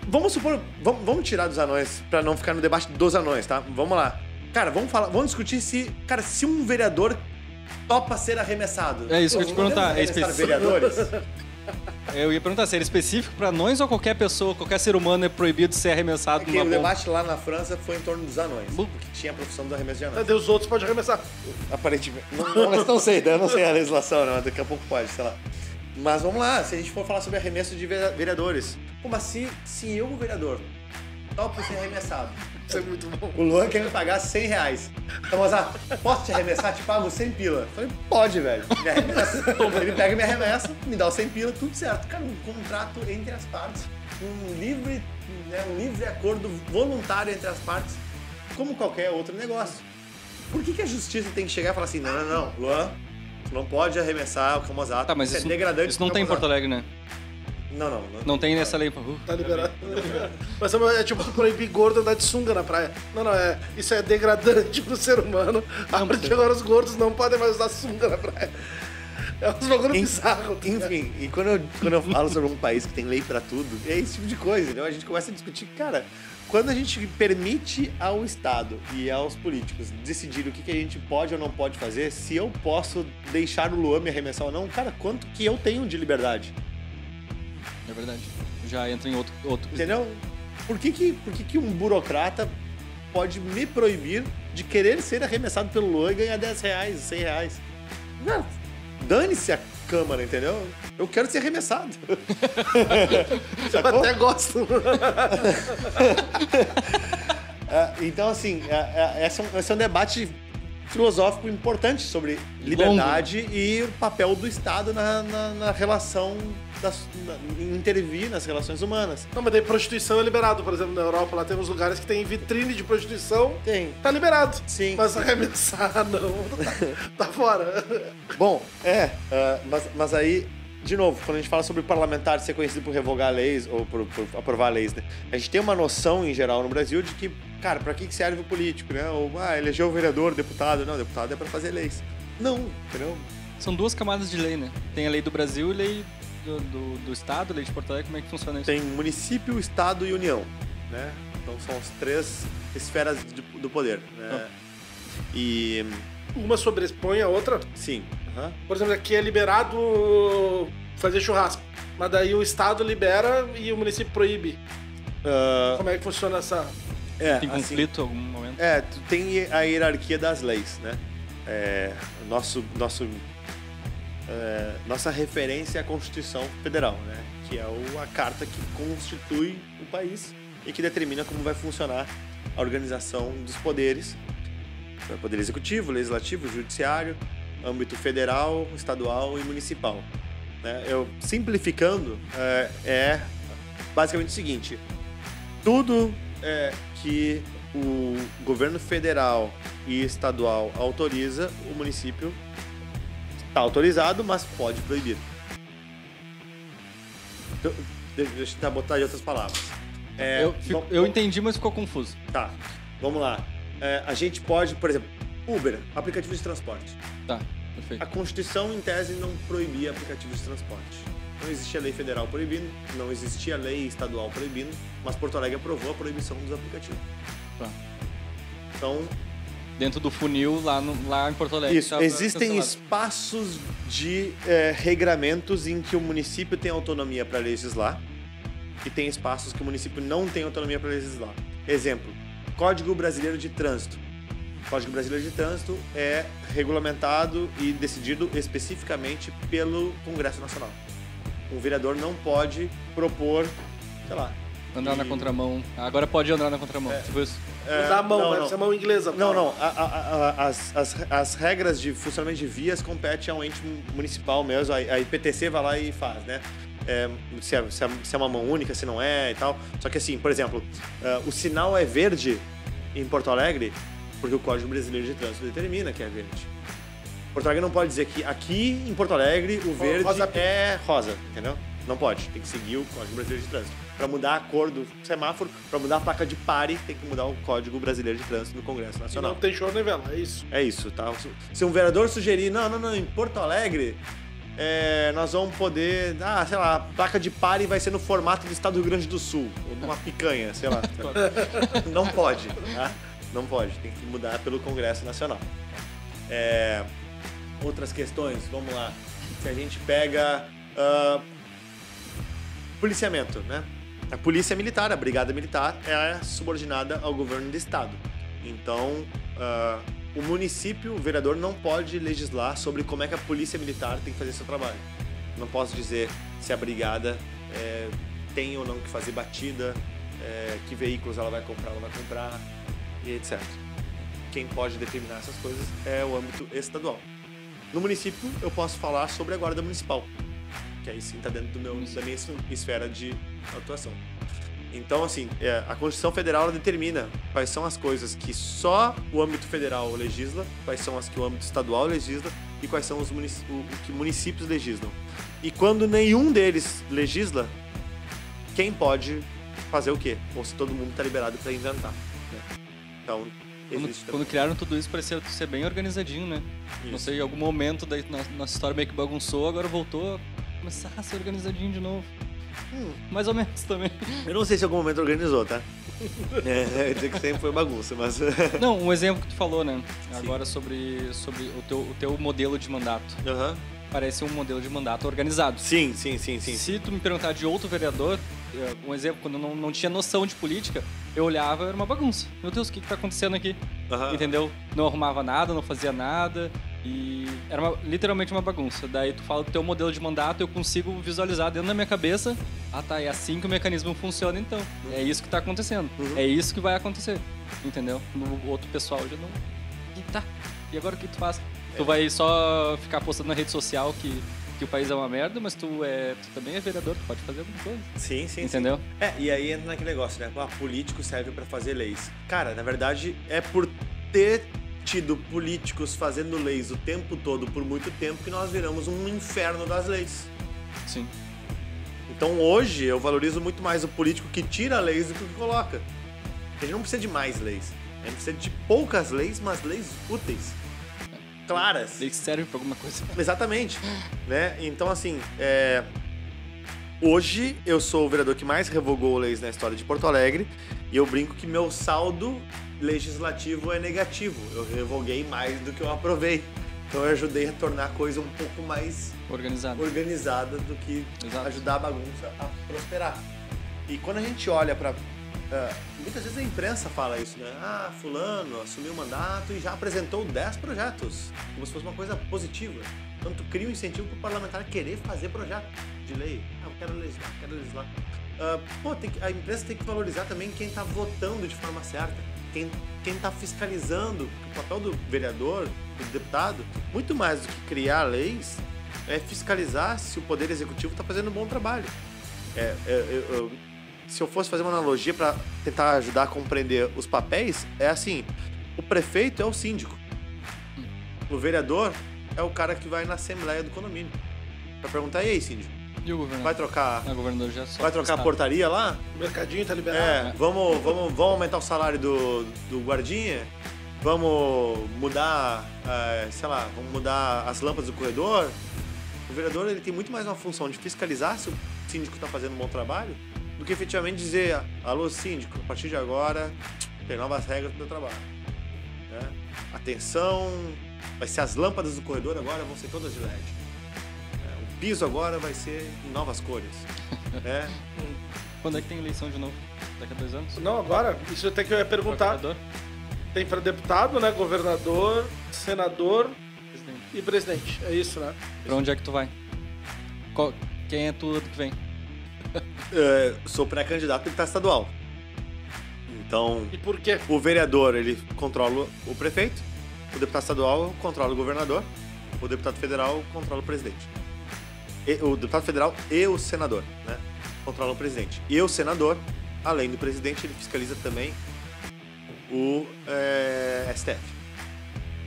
Vamos supor, vamos, vamos tirar dos anões pra não ficar no debate dos anões, tá? Vamos lá. Cara, vamos falar, vamos discutir se, cara, se um vereador topa ser arremessado. É isso que eu ia te perguntar, é específico? vereadores? [laughs] Eu ia perguntar se era específico pra anões ou qualquer pessoa, qualquer ser humano é proibido de ser arremessado Porque numa o bomba. debate lá na França foi em torno dos anões, Bu- porque tinha a profissão do arremesso de anões. Cadê os outros? Pode arremessar. Aparentemente. Não, [laughs] não, mas não sei, eu não sei a legislação, né? Mas daqui a pouco pode, sei lá. Mas vamos lá, se a gente for falar sobre arremesso de vere- vereadores. Como assim, se eu, o vereador, topo ser arremessado? Isso é muito bom. O Luan quer me pagar 100 reais. Então, Mozart, posso te arremessar? Te pago 100 pila. Eu falei, pode, velho. Me arremessa. Ele pega e me arremessa, me dá os 100 pila, tudo certo. Cara, um contrato entre as partes, um livre, né, um livre acordo voluntário entre as partes, como qualquer outro negócio. Por que, que a justiça tem que chegar e falar assim, não, não, não, Luan, tu não pode arremessar o Camozato, Tá, mas isso, é degradante isso não tem em Porto Camozato." Alegre, né? Não, não. não. Não tem nessa lei. Uh, Tá liberado. Mas é é tipo proibir gordo andar de sunga na praia. Não, não, é, isso é degradante pro ser humano. A partir de agora os gordos não podem mais usar sunga na praia. É uns bagulho En- bizarro. tá? Enfim, e quando eu, quando eu falo sobre um país que tem lei pra tudo, é esse tipo de coisa, entendeu? A gente começa a discutir, cara, quando a gente permite ao Estado e aos políticos decidir o que, que a gente pode ou não pode fazer, se eu posso deixar o Luan me arremessar ou não, cara, quanto que eu tenho de liberdade? É verdade. Já entra em outro. outro... Entendeu? Por que que, por que que um burocrata pode me proibir de querer ser arremessado pelo Luan e ganhar 10 reais, 100 reais? Cara, dane-se a Câmara, entendeu? Eu quero ser arremessado. [laughs] Eu até gosto. [laughs] É, então, assim, é, é, esse, é um, esse é um debate filosófico importante sobre liberdade e o papel do Estado na, na, na relação, das, na, intervir nas relações humanas. Não, mas daí prostituição é liberado. Por exemplo, na Europa, lá tem uns lugares que tem vitrine de prostituição. Tem. Tá liberado. Sim. Mas arremessar, [laughs] não. Tá, tá fora. Bom, é, é, mas, mas aí, de novo, quando a gente fala sobre parlamentar ser conhecido por revogar leis ou por, por aprovar leis, né? A gente tem uma noção, em geral, no Brasil, de que, cara, pra que serve o político, né? Ou, ah, elegeu o vereador, deputado. Não, deputado é pra fazer leis. Não, entendeu? São duas camadas de lei, né? Tem a lei do Brasil e lei do, do, do Estado, lei de Porto Alegre. Como é que funciona isso? Tem município, estado e união, né? Então são as três esferas de- do poder, né? E, Uma sobrepõe a outra. sim, aham. Por exemplo, aqui é liberado fazer churrasco. Mas daí o Estado libera e o município proíbe. Ah, Como é que funciona essa. É, Tem assim, conflito em algum momento? É, tem a hierarquia das leis, né? É, nosso, nosso, é, nossa referência é a Constituição Federal, né? que é a carta que constitui o país e que determina como vai funcionar a organização dos poderes, o poder executivo, legislativo, judiciário, âmbito federal, estadual e municipal. né? Eu simplificando é, é basicamente o seguinte: tudo é, que o governo federal e estadual autoriza, o município está autorizado, mas pode proibir. Então, Deixa eu botar de outras palavras. É, eu, fico- bom- eu entendi, mas ficou confuso. Tá, vamos lá. É, a gente pode, por exemplo, Uber, aplicativo de transporte. Tá, perfeito. A Constituição, em tese, não proibia aplicativos de transporte. Não existia lei federal proibindo, não existia lei estadual proibindo, mas Porto Alegre aprovou a proibição dos aplicativos. Tá. Então, Dentro do funil lá, no- lá em Porto Alegre. isso. tá Existem cancelado. espaços de é, regramentos em que o município tem autonomia para legislar e tem espaços que o município não tem autonomia para legislar. Exemplo, Código Brasileiro de Trânsito. O Código Brasileiro de Trânsito é regulamentado e decidido especificamente pelo Congresso Nacional. Um vereador não pode propor, sei lá. Andar na e- contramão. Agora pode andar na contramão. Tipo isso. é, Dá a mão, não, vai não. ser mão inglesa. Não, não. a- a- a- as, as, as regras de funcionamento de vias competem ao ente municipal mesmo. A, a IPTC vai lá e faz, né? É, se, é, se, é, se é uma mão única, se não é e tal. Só que assim, por exemplo, ah, o sinal é verde em Porto Alegre porque o Código Brasileiro de Trânsito determina que é verde. Porto Alegre não pode dizer que aqui em Porto Alegre o verde rosa é rosa, entendeu? Não pode. Tem que seguir o Código Brasileiro de Trânsito. Para mudar a cor do semáforo, para mudar a placa de pare, tem que mudar o Código Brasileiro de Trânsito no Congresso E Nacional. não tem show nem vela, é isso. É isso, tá? Se um vereador sugerir, não, não, não, em Porto Alegre, é, nós vamos poder, ah, sei lá, a placa de pare vai ser no formato do estado do Rio Grande do Sul, ou de uma picanha, sei lá. [laughs] não pode, tá? Não pode, tem que mudar pelo Congresso Nacional. É, outras questões, vamos lá. Se a gente pega ah, policiamento, né? A polícia militar, a brigada militar, é subordinada ao governo do estado. Então, ah, o município, o vereador, não pode legislar sobre como é que a polícia militar tem que fazer seu trabalho. Não posso dizer se a brigada eh, tem ou não que fazer batida, eh, que veículos ela vai comprar não vai comprar, e etc. Quem pode determinar essas coisas é o âmbito estadual. No município, eu posso falar sobre a guarda municipal, que aí sim está dentro do meu, da minha es- esfera de atuação. Então, assim, é, a Constituição Federal determina quais são as coisas que só o âmbito federal legisla, quais são as que o âmbito estadual legisla e quais são os o que municípios legislam. E quando nenhum deles legisla, quem pode fazer o quê? Ou se todo mundo está liberado para inventar. né? Então, Quando, quando criaram tudo isso, parecia ser bem organizadinho, né? Não Isso. sei, em algum momento da nossa, história meio que bagunçou, agora voltou a começar a ser organizadinho de novo. Hum. Mais ou menos também. Eu não sei se em algum momento organizou, tá? É, eu dizer que sempre foi bagunça, mas. Não, um exemplo que tu falou, né? Agora sobre, sobre o, teu, o teu modelo de mandato. Aham. Parece um modelo de mandato organizado. Sim, sim, sim, sim. Se tu me perguntar de outro vereador, eh, um exemplo, quando eu não, não tinha noção de política, eu olhava, era uma bagunça. Meu Deus, o que, que tá acontecendo aqui? Aham. Entendeu? Não arrumava nada, não fazia nada. E era uma- literalmente uma bagunça. Daí tu fala do teu modelo de mandato, eu consigo visualizar dentro da minha cabeça. Ah tá, é assim que o mecanismo funciona então. É isso que tá acontecendo. Uhum. É isso que vai acontecer. Entendeu? No outro pessoal já não. E tá. E agora o que tu faz? Tu vai só ficar postando na rede social que, que o país é uma merda, mas tu, é, tu também é vereador, tu pode fazer alguma coisa. Sim, sim, sim. Entendeu? É, e aí entra naquele negócio, né? Ah, político serve pra fazer leis. Cara, na verdade, é por ter tido políticos fazendo leis o tempo todo por muito tempo que nós viramos um inferno das leis. Sim. Então hoje eu valorizo muito mais o político que tira leis do que o que coloca. A gente não precisa de mais leis. A gente precisa de poucas leis, mas leis úteis. Claras. Daí serve pra alguma coisa. Exatamente. né? Então, assim, é, hoje eu sou o vereador que mais revogou leis na história de Porto Alegre e eu brinco que meu saldo legislativo é negativo. Eu revoguei mais do que eu aprovei. Então eu ajudei a tornar a coisa um pouco mais Organizado. organizada do que Exato. ajudar a bagunça a prosperar. E quando a gente olha para muitas vezes a imprensa fala isso, né? Ah, fulano assumiu o mandato e já apresentou 10 projetos, como se fosse uma coisa positiva. Então tu cria um incentivo pro parlamentar querer fazer projeto de lei. Ah, eu quero legislar, quero legislar. Ah, pô, que- a empresa tem que valorizar também quem está votando de forma certa, quem está fiscalizando. O papel do vereador, do deputado, muito mais do que criar leis, é fiscalizar se o poder executivo está fazendo um bom trabalho. É, é, se eu fosse fazer uma analogia para tentar ajudar a compreender os papéis, é assim: o prefeito é o síndico, o vereador é o cara que vai na assembleia do condomínio para perguntar: e aí, síndico, E o governador? vai trocar, Ah, governador já vai trocar a portaria lá? O mercadinho tá liberado. É, vamos, vamos, vamos aumentar o salário do, do guardinha? Vamos mudar, eh, sei lá, vamos mudar as lâmpadas do corredor? O vereador ele tem muito mais uma função de fiscalizar se o síndico está fazendo um bom trabalho do que efetivamente dizer, alô síndico, a partir de agora tem novas regras para o trabalho. Né? Atenção, vai ser as lâmpadas do corredor agora vão ser todas de LED. É, o piso agora vai ser em novas cores. [laughs] né? Quando é que tem eleição de novo? Daqui a dois anos? Não, agora, isso até que eu ia perguntar. Tem pra deputado, né? Governador, senador Presidente. e presidente. É isso, né? Pra onde é que tu vai? Qual- Quem é tu ano que vem? É, sou pré-candidato a deputado estadual. Então, E por quê? o vereador ele controla o prefeito, o deputado estadual controla o governador, o deputado federal controla o presidente. E- o deputado federal e o senador, né? Controlam o presidente. E o senador, além do presidente, ele fiscaliza também o é, STF,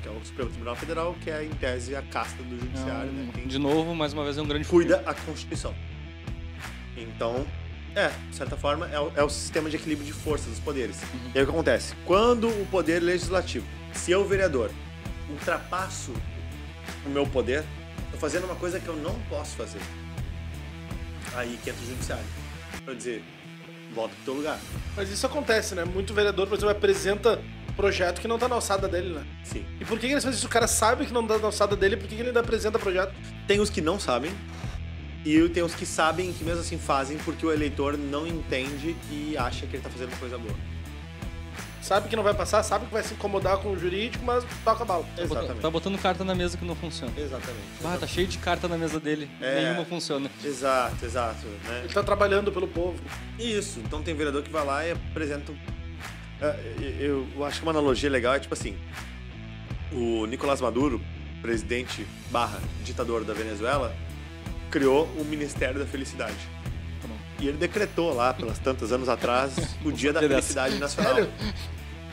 que é o Supremo Tribunal Federal, que é em tese a casta do judiciário, né? Quem De novo, mais uma vez, é um grande cuida a Constituição. Então, é, de certa forma, é o, é o sistema de equilíbrio de forças dos poderes. E aí o que acontece? Quando o poder legislativo, se eu, vereador, ultrapasso o meu poder, tô fazendo uma coisa que eu não posso fazer. Aí que entra o judiciário. Pra dizer, volta pro teu lugar. Mas isso acontece, né? Muito vereador, por exemplo, apresenta projeto que não tá na alçada dele, né? Sim. E por que, que eles fazem isso? O cara sabe que não tá na alçada dele, por que, que ele ainda apresenta projeto? Tem os que não sabem, e tem os que sabem que mesmo assim fazem porque o eleitor não entende e acha que ele tá fazendo coisa boa. Sabe que não vai passar, sabe que vai se incomodar com o jurídico, mas toca a bala. Tá botando- Exatamente. Tá botando carta na mesa que não funciona. Exatamente. Ah, tá cheio de carta na mesa dele. É. Nenhuma funciona. Exato, exato. Né? Ele tá trabalhando pelo povo. Isso, então tem vereador que vai lá e apresenta. um- É, Eu, eu acho que uma analogia legal é tipo assim: o Nicolás Maduro, presidente barra ditador da Venezuela, criou o Ministério da Felicidade. Pronto. E ele decretou lá, pelas tantas anos atrás, [laughs] o Dia da. Felicidade Nacional. Sério?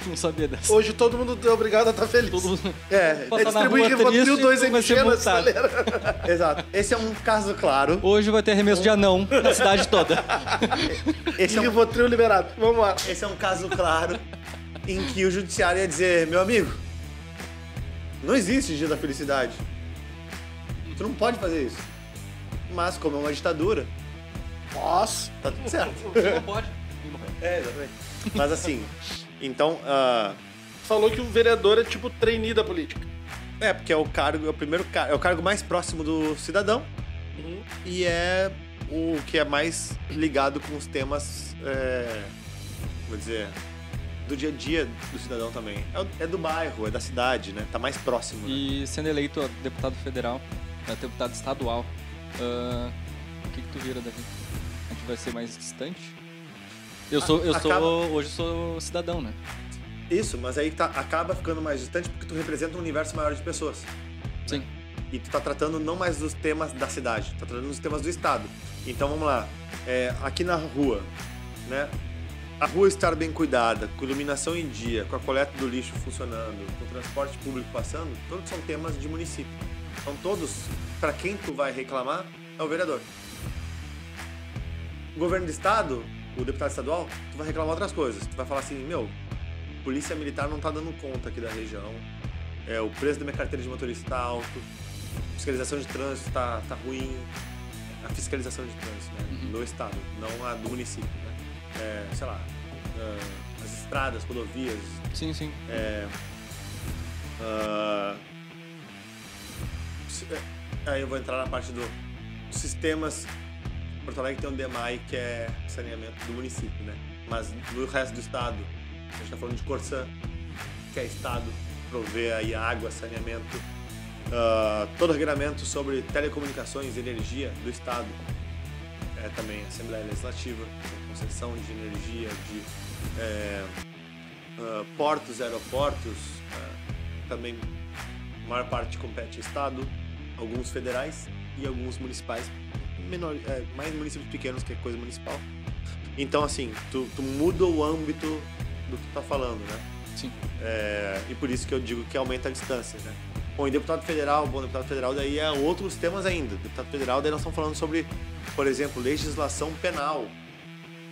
Não sabia dessa. Hoje todo mundo é obrigado a estar feliz. Todo mundo É, [laughs] Passar na Distribui rua Rivotril, triste, dois vai ser MG na multado. acelera. [laughs] exato. Esse é um caso claro. Hoje vai ter arremesso de anão na cidade toda. Esse é um Rivotril liberado. Vamos lá. Esse é um caso claro em que o judiciário ia dizer, meu amigo, não existe dia da felicidade. Tu não pode fazer isso. Mas como é uma ditadura, Nossa. tá tudo certo. [laughs] Não pode. É, exatamente. Mas assim, então, ah, Falou que o vereador é tipo trainee da política. é porque é o cargo, é o primeiro cargo, é o cargo mais próximo do cidadão Uhum. e é o que é mais ligado com os temas, é, vou dizer, do dia a dia do cidadão também. É, é do bairro, é da cidade, né? Tá mais próximo. né? E sendo eleito deputado federal, é, deputado estadual, ah, o que, que tu vira, Davi? A gente vai ser mais distante? Eu sou, eu acaba- sou, hoje eu sou cidadão, né? Isso, mas aí tá, acaba ficando mais distante porque tu representa um universo maior de pessoas. Sim. E tu tá tratando não mais dos temas da cidade, tá tratando dos temas do estado. Então vamos lá, é, aqui na rua, né? A rua estar bem cuidada, com iluminação em dia, com a coleta do lixo funcionando, com o transporte público passando, todos são temas de município. Então todos, para quem tu vai reclamar, é o vereador. O governo do estado, o deputado estadual, tu vai reclamar outras coisas. Tu vai falar assim, meu, polícia militar não tá dando conta aqui da região. É, o preço da minha carteira de motorista tá alto. Fiscalização de trânsito tá, tá ruim. A fiscalização de trânsito, né? No estado, não a do município, né? É, sei lá, é, as estradas, rodovias, Sim, sim. é, ah, é, aí eu vou entrar na parte do sistemas. Porto Alegre tem um DEMAI que é saneamento do município, né? Mas no resto do estado, a gente tá falando de Corsã, que é estado, prover aí água, saneamento. Uh, todo regulamento sobre telecomunicações e energia do Estado, é também Assembleia Legislativa, concessão de energia, de é, uh, portos, aeroportos, uh, também a maior parte compete ao Estado, alguns federais e alguns municipais, menor, é, mais municípios pequenos que é coisa municipal. Então, assim, tu, tu muda o âmbito do que tu tá falando, né? Sim. É, e por isso que eu digo que aumenta a distância, né? Bom, e deputado federal, bom, deputado federal daí é outros temas ainda. Deputado federal daí nós estamos falando sobre, por exemplo, legislação penal.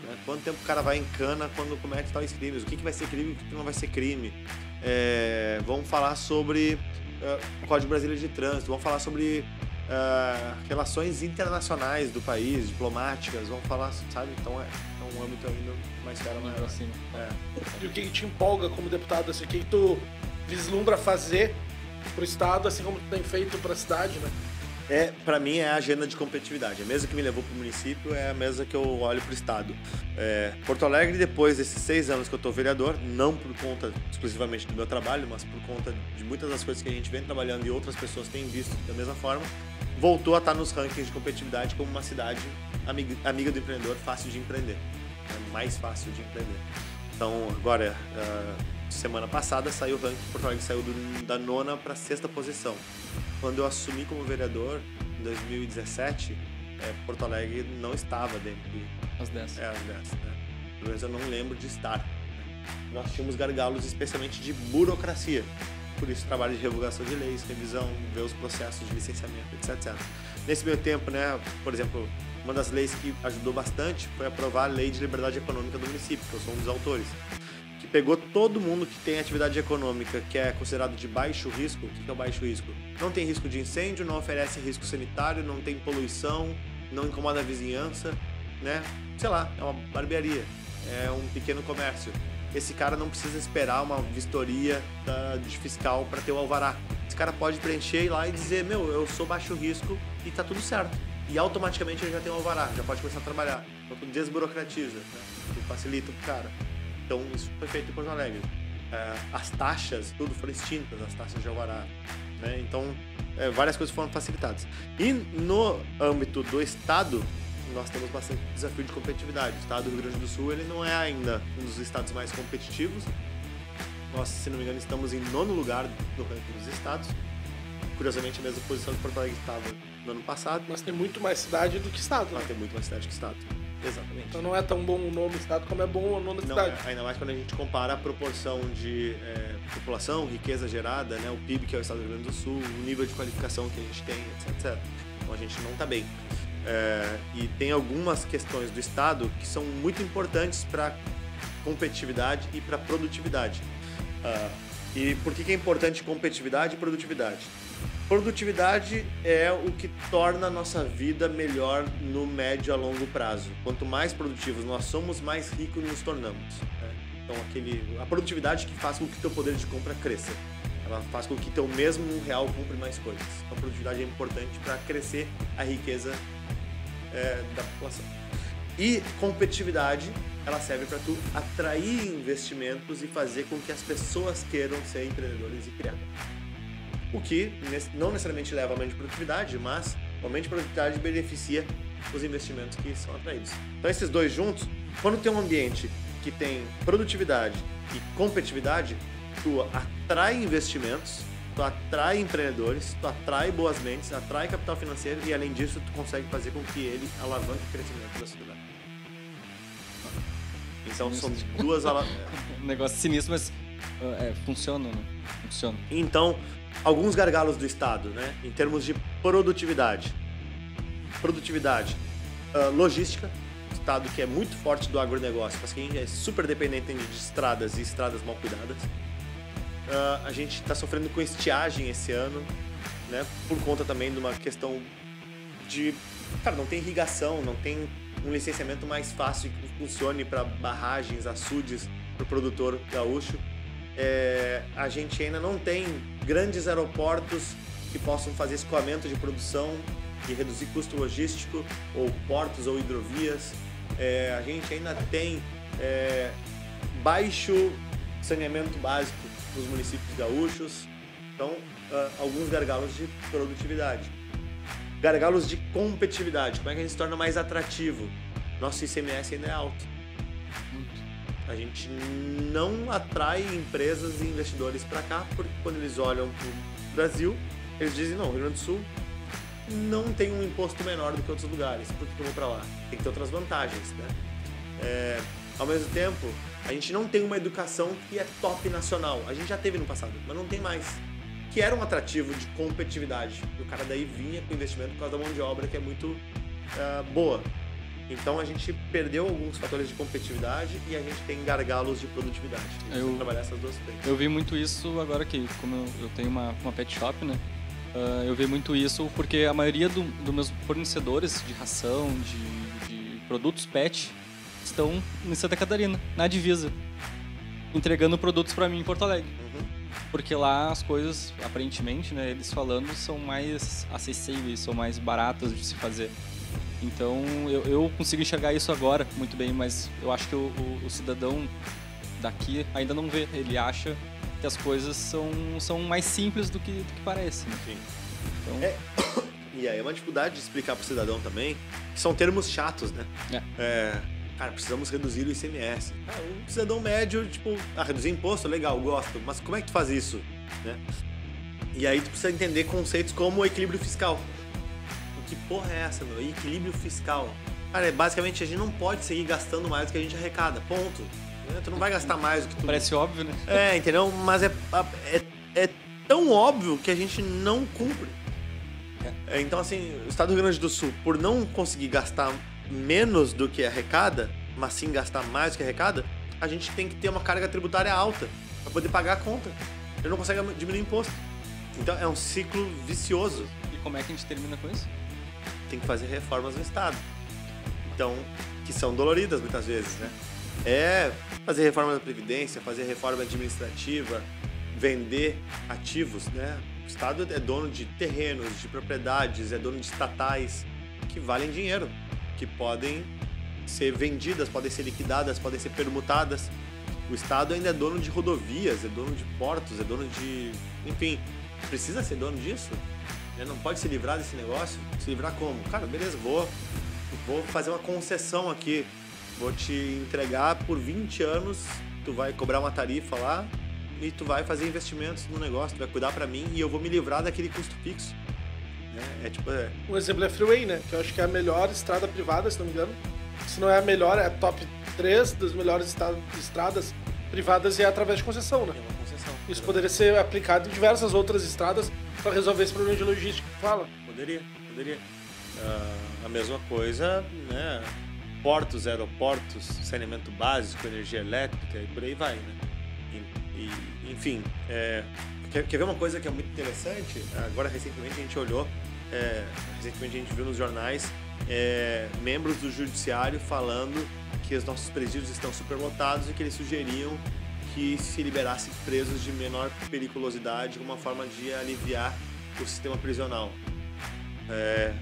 Né? Quanto tempo o cara vai em cana quando comete tais crimes? O que, que vai ser crime e o que não vai ser crime? É, vamos falar sobre uh, o Código Brasileiro de Trânsito, vamos falar sobre uh, relações internacionais do país, diplomáticas, vamos falar, sabe? Então é, é um âmbito ainda mais caro maior. Assim. É. E o que que te empolga como deputado? Assim, o que que tu vislumbra fazer pro Estado, assim como tu tem feito pra cidade, né? É, para mim é a agenda de competitividade. A mesa que me levou para o município é a mesa que eu olho para o estado. É, Porto Alegre, depois desses seis anos que eu estou vereador, não por conta exclusivamente do meu trabalho, mas por conta de muitas das coisas que a gente vem trabalhando e outras pessoas têm visto da mesma forma, voltou a estar nos rankings de competitividade como uma cidade amiga, amiga do empreendedor, fácil de empreender, é mais fácil de empreender. Então, agora, uh, semana passada saiu o ranking, Porto Alegre saiu do, da nona para sexta posição. Quando eu assumi como vereador, em 2017, é, Porto Alegre não estava dentro de, As 10. é, as 10, né? Pelo menos eu não lembro de estar. né? Nós tínhamos gargalos especialmente de burocracia. Por isso, trabalho de revogação de leis, revisão, ver os processos de licenciamento, etc, etc. Nesse meio tempo, né, por exemplo, uma das leis que ajudou bastante foi aprovar a Lei de Liberdade Econômica do município, que eu sou um dos autores. Pegou todo mundo que tem atividade econômica que é considerado de baixo risco. O que é o baixo risco? Não tem risco de incêndio, não oferece risco sanitário, não tem poluição, não incomoda a vizinhança, né? Sei lá, é uma barbearia, é um pequeno comércio. Esse cara não precisa esperar uma vistoria da, de fiscal para ter o alvará. Esse cara pode preencher lá e dizer: Meu, eu sou baixo risco e tá tudo certo. E automaticamente ele já tem o alvará, já pode começar a trabalhar. Então desburocratiza, né? Facilita pro cara. Então isso foi feito em Porto Alegre. É, as taxas, tudo foram extintas, as taxas de alvará. Né? Então, é, várias coisas foram facilitadas. E no âmbito do Estado, nós temos bastante desafio de competitividade. O Estado do Rio Grande do Sul ele não é ainda um dos estados mais competitivos. Nós, se não me engano, estamos em nono lugar no ranking dos estados. Curiosamente, a mesma posição que Porto Alegre estava no ano passado. Mas tem muito mais cidade do que Estado, Mas né? tem muito mais cidade que estado. Exatamente. Então não é tão bom o nome Estado como é bom o nome cidade. é, ainda mais quando a gente compara a proporção de é, população, riqueza gerada, né, o PIB que é o estado do Rio Grande do Sul, o nível de qualificação que a gente tem, etc, etc. Então a gente não está bem. É, e tem algumas questões do estado que são muito importantes para competitividade e para produtividade. Ah, e por que, que é importante competitividade e produtividade? Produtividade é o que torna a nossa vida melhor no médio a longo prazo. Quanto mais produtivos nós somos, mais ricos nos tornamos. né? Então, aquele, a produtividade que faz com que teu poder de compra cresça. Ela faz com que teu mesmo real compre mais coisas. Então, a produtividade é importante para crescer a riqueza é, da população. E competitividade, ela serve para tu atrair investimentos e fazer com que as pessoas queiram ser empreendedores e criar. O que não necessariamente leva a aumento de produtividade, mas o aumento de produtividade beneficia os investimentos que são atraídos. Então, esses dois juntos, quando tem um ambiente que tem produtividade e competitividade, tu atrai investimentos, tu atrai empreendedores, tu atrai boas mentes, atrai capital financeiro e, além disso, tu consegue fazer com que ele alavanque o crescimento da sociedade. Então, são duas ala- [laughs] Um negócio sinistro, mas é, funciona, né? Funciona. Então, alguns gargalos do Estado, né? Em termos de produtividade. Produtividade. ah, logística. Estado que é muito forte do agronegócio, mas que é super dependente de estradas e estradas mal cuidadas. Ah, a gente está sofrendo com estiagem esse ano, né? Por conta também de uma questão de... Cara, não tem irrigação, não tem um licenciamento mais fácil que funcione para barragens, açudes, para o produtor gaúcho é, a gente ainda não tem grandes aeroportos que possam fazer escoamento de produção e reduzir custo logístico, ou portos ou hidrovias. É, a gente ainda tem é, baixo saneamento básico nos municípios gaúchos. Então, uh, alguns gargalos de produtividade. Gargalos de competitividade. Como é que a gente se torna mais atrativo? Nosso ICMS ainda é alto. A gente não atrai empresas e investidores para cá, porque quando eles olham para o Brasil, eles dizem: não, o Rio Grande do Sul não tem um imposto menor do que outros lugares, por que eu vou para lá? Tem que ter outras vantagens, né? É, ao mesmo tempo, a gente não tem uma educação que é top nacional. A gente já teve no passado, mas não tem mais. Que era um atrativo de competitividade. O cara daí vinha com investimento por causa da mão de obra que é muito uh, boa. Então a gente perdeu alguns fatores de competitividade e a gente tem gargalos de produtividade. Eu, trabalhar essas duas frentes. Eu vi muito isso agora que, como eu, eu tenho uma, uma pet shop, né? Uh, eu vi muito isso porque a maioria dos do meus fornecedores de ração, de, de produtos pet, estão em Santa Catarina, na divisa, entregando produtos para mim em Porto Alegre. Uhum. Porque lá as coisas, aparentemente, né, eles falando, são mais acessíveis, são mais baratas de se fazer. Então eu, eu consigo enxergar isso agora muito bem, mas eu acho que o, o, o cidadão daqui ainda não vê. Ele acha que as coisas são, são mais simples do que, do que parece. Né? Sim. Então... É, [coughs] e aí é uma dificuldade de explicar para o cidadão também, que são termos chatos, né? É. é cara, precisamos reduzir o ICMS. Ah, um cidadão médio, tipo, ah, reduzir imposto, legal, gosto, mas como é que tu faz isso? Né? E aí tu precisa entender conceitos como o equilíbrio fiscal. O que porra é essa, meu? Equilíbrio fiscal. Cara, é, basicamente a gente não pode seguir gastando mais do que a gente arrecada, ponto. Tu não vai gastar mais do que tu... Parece óbvio, né? É, entendeu? Mas é, é, é tão óbvio que a gente não cumpre. É. Então, assim, o Estado do Rio Grande do Sul, por não conseguir gastar menos do que arrecada, mas sim gastar mais do que arrecada, a gente tem que ter uma carga tributária alta para poder pagar a conta. Ele não consegue diminuir imposto. Então é um ciclo vicioso. E como é que a gente termina com isso? Tem que fazer reformas no Estado. Então, que são doloridas muitas vezes, né? É fazer reforma da Previdência, fazer reforma administrativa, vender ativos, né? O Estado é dono de terrenos, de propriedades, é dono de estatais que valem dinheiro, que podem ser vendidas, podem ser liquidadas, podem ser permutadas. O Estado ainda é dono de rodovias, é dono de portos, é dono de. Enfim, precisa ser dono disso? Não pode se livrar desse negócio? Se livrar como? Cara, beleza, vou, vou fazer uma concessão aqui. Vou te entregar por 20 anos, tu vai cobrar uma tarifa lá e tu vai fazer investimentos no negócio, tu vai cuidar para mim e eu vou me livrar daquele custo fixo. É, é tipo. É... Um exemplo é a Freeway, né? Que eu acho que é a melhor estrada privada, se não me engano, se não é a melhor, é a top 3 das melhores estradas privadas e é através de concessão, né? É uma concessão. Isso poderia ser aplicado em diversas outras estradas para resolver esse problema de logística fala. Poderia, poderia. Uh, a mesma coisa, né? Portos, aeroportos, saneamento básico, energia elétrica e por aí vai, né? E, e, enfim, é, quer, quer ver uma coisa que é muito interessante? Agora, recentemente, a gente olhou, é, recentemente a gente viu nos jornais é, membros do judiciário falando que os nossos presídios estão superlotados e que eles sugeriam que se liberasse presos de menor periculosidade como uma forma de aliviar o sistema prisional. É,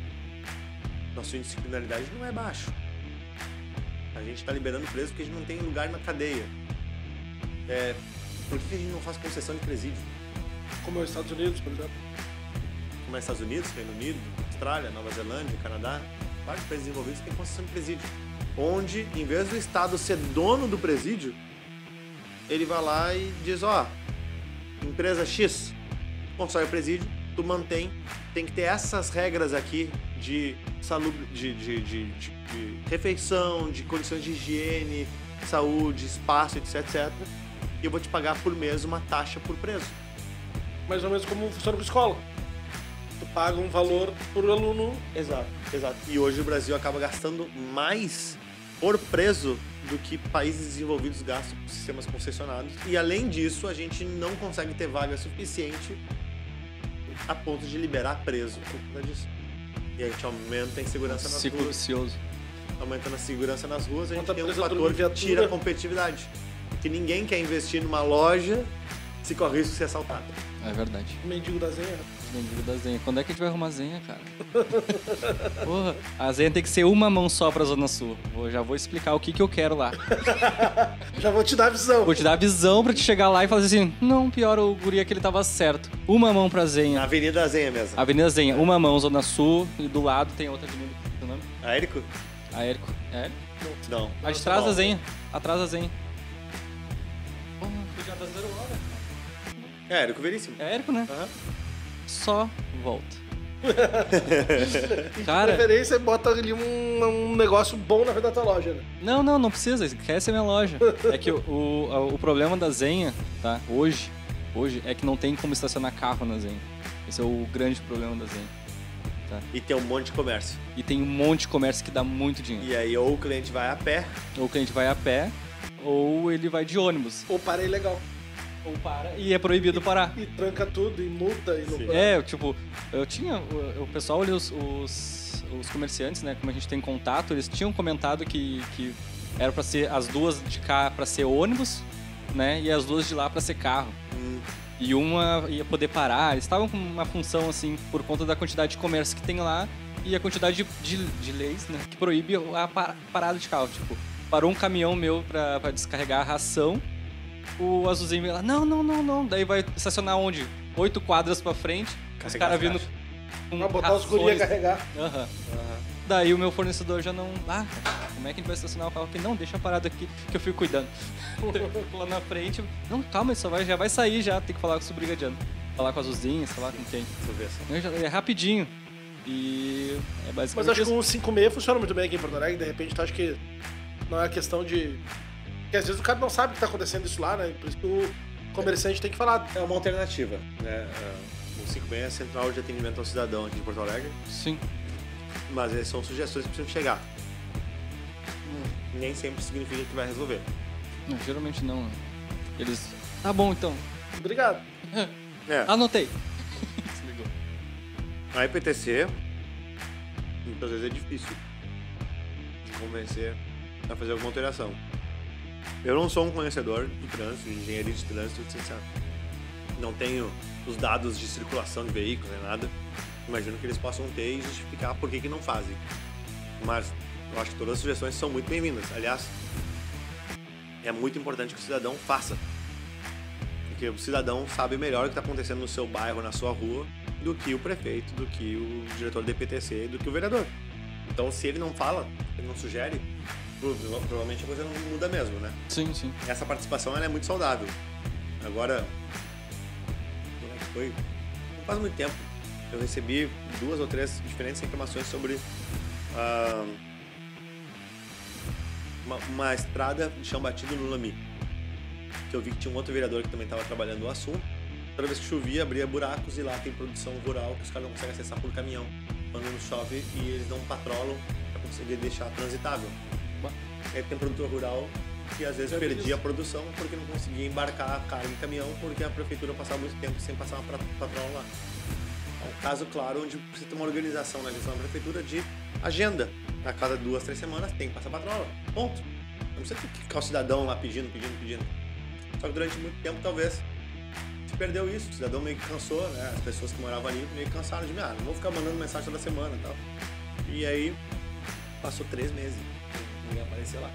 nosso índice de criminalidade não é baixo. A gente está liberando presos porque a gente não tem lugar na cadeia. É, por que a gente não faz concessão de presídio? Como é os Estados Unidos, por exemplo. Como é os Estados Unidos, Reino Unido, Austrália, Nova Zelândia, Canadá vários países desenvolvidos têm concessão de presídio. Onde, em vez do Estado ser dono do presídio, ele vai lá e diz, ó, empresa X, constrói o presídio, tu mantém, tem que ter essas regras aqui de, salubre, de, de, de, de, de refeição, de condições de higiene, saúde, espaço, etc, etc. E eu vou te pagar por mês uma taxa por preso. Mais ou menos como funciona com escola tu paga um valor por aluno. Exato, exato. E hoje o Brasil acaba gastando mais por preso do que países desenvolvidos gastam com sistemas concessionados. E além disso, a gente não consegue ter vaga suficiente a ponto de liberar preso por conta disso. E a gente aumenta a insegurança nas Ciclo ruas. vicioso. Aumentando a segurança nas ruas, a gente tem um fator que tira a competitividade. Que ninguém quer investir numa loja se corre risco de ser assaltado. É verdade. O mendigo da zenha. Os mendigos da Zenha. Quando é que a gente vai arrumar a Zenha, cara? [laughs] Porra, a Zenha tem que ser uma mão só pra Zona Sul. Vou- já vou explicar o que, que eu quero lá. [laughs] Já vou te dar a visão. Vou te dar a visão pra te chegar lá e falar assim: não, pior, o guri que ele tava certo. Uma mão pra Na Zenha. Avenida da Zenha mesmo. Avenida Zenha, uma mão, Zona Sul, e do lado tem outra avenida. Qual é o nome? A Érico? A Érico. É? Não. A de trás da Zenha. Atrás da Zenha. Porra, já da zero hora. É, Érico Veríssimo. É Érico, né? Aham. Só volta. [laughs] De Cara, preferência, bota ali um, um negócio bom na frente da tua loja, né? não, não, não precisa. Essa é a minha loja. [laughs] É que o, o, o problema da Zenha, tá? Hoje, hoje, é que não tem como estacionar carro na Zenha. Esse é o grande problema da Zenha. E tem um monte de comércio. E tem um monte de comércio que dá muito dinheiro. E aí, ou o cliente vai a pé, Ou o cliente vai a pé, ou ele vai de ônibus. Ou para ilegal. Ou para. E é proibido parar. E tranca tudo, e multa, e não... É, tipo, eu tinha. O, o pessoal ali, os, os, os comerciantes, né? Como a gente tem contato, eles tinham comentado que, que era pra ser as duas de cá pra ser ônibus, né? E as duas de lá pra ser carro. Hum. E uma ia poder parar. Eles estavam com uma função, assim, por conta da quantidade de comércio que tem lá e a quantidade de, de, de leis, né? Que proíbe a pa- parada de carro. Tipo, parou um caminhão meu pra descarregar a ração. O azulzinho veio lá, não, não, não, não. Daí vai estacionar onde? Oito quadras pra frente. os Carregar caras as vindo com Pra botar os guri a carregar. Aham. Daí o meu fornecedor já não. Ah, como é que a gente vai estacionar o carro aqui? Não, deixa parado aqui que eu fico cuidando. [laughs] Lá na frente. Não, calma, ele só vai, já vai sair já. Tem que falar com o brigadiano. Falar com as Azulzinhas, falar com quem. Deixa eu ver É rapidinho. E é Mas basicamente acho que um 56 funciona muito bem aqui em Porto Alegre. De repente, tu acha que não é questão de... Porque às vezes o cara não sabe que tá acontecendo isso lá, né? Por isso que o comerciante tem que falar. É uma alternativa, né? É, O 56 é a central de atendimento ao cidadão aqui de Porto Alegre, Sim. mas essas são sugestões que precisam chegar. Nem sempre significa que vai resolver. Não, geralmente não. né? Eles. Tá bom então. Obrigado. [laughs] É, Anotei. [laughs] Desligou. a IPTC, muitas vezes é difícil de convencer a fazer alguma alteração. Eu não sou um conhecedor de trânsito, de engenharia de trânsito, sincero. Não tenho os dados de circulação de veículos nem nada. Imagino que eles possam ter e justificar por que, que não fazem. Mas eu acho que todas as sugestões são muito bem-vindas. Aliás, é muito importante que o cidadão faça. Porque o cidadão sabe melhor o que está acontecendo no seu bairro, na sua rua, do que o prefeito, do que o diretor do DPTC, do que o vereador. Então, se ele não fala, ele não sugere, provavelmente a coisa não muda mesmo, né? Sim, sim. Essa participação ela é muito saudável. Agora, como é que foi? Não faz muito tempo. Eu recebi duas ou três diferentes reclamações sobre ah, uma, uma estrada de chão batido no Lami. Que eu vi que tinha um outro vereador que também estava trabalhando o assunto. Toda vez que chovia, abria buracos e lá tem produção rural que os caras não conseguem acessar por caminhão quando não chove e eles não patrolam para conseguir deixar transitável. Aí tem produtor rural que às vezes perdia a produção porque não conseguia embarcar a carga em caminhão porque a prefeitura passava muito tempo sem passar uma patrol lá. É um caso claro onde precisa ter uma organização na gestão da prefeitura de agenda. A cada duas, três semanas tem que passar patrola. Ponto. Não precisa ficar o cidadão lá pedindo, pedindo, pedindo. Só que durante muito tempo, talvez, se perdeu isso. O cidadão meio que cansou, né? As pessoas que moravam ali meio que cansaram de mim. Ah, não vou ficar mandando mensagem toda semana e tal. E aí, passou três meses. Ninguém apareceu lá.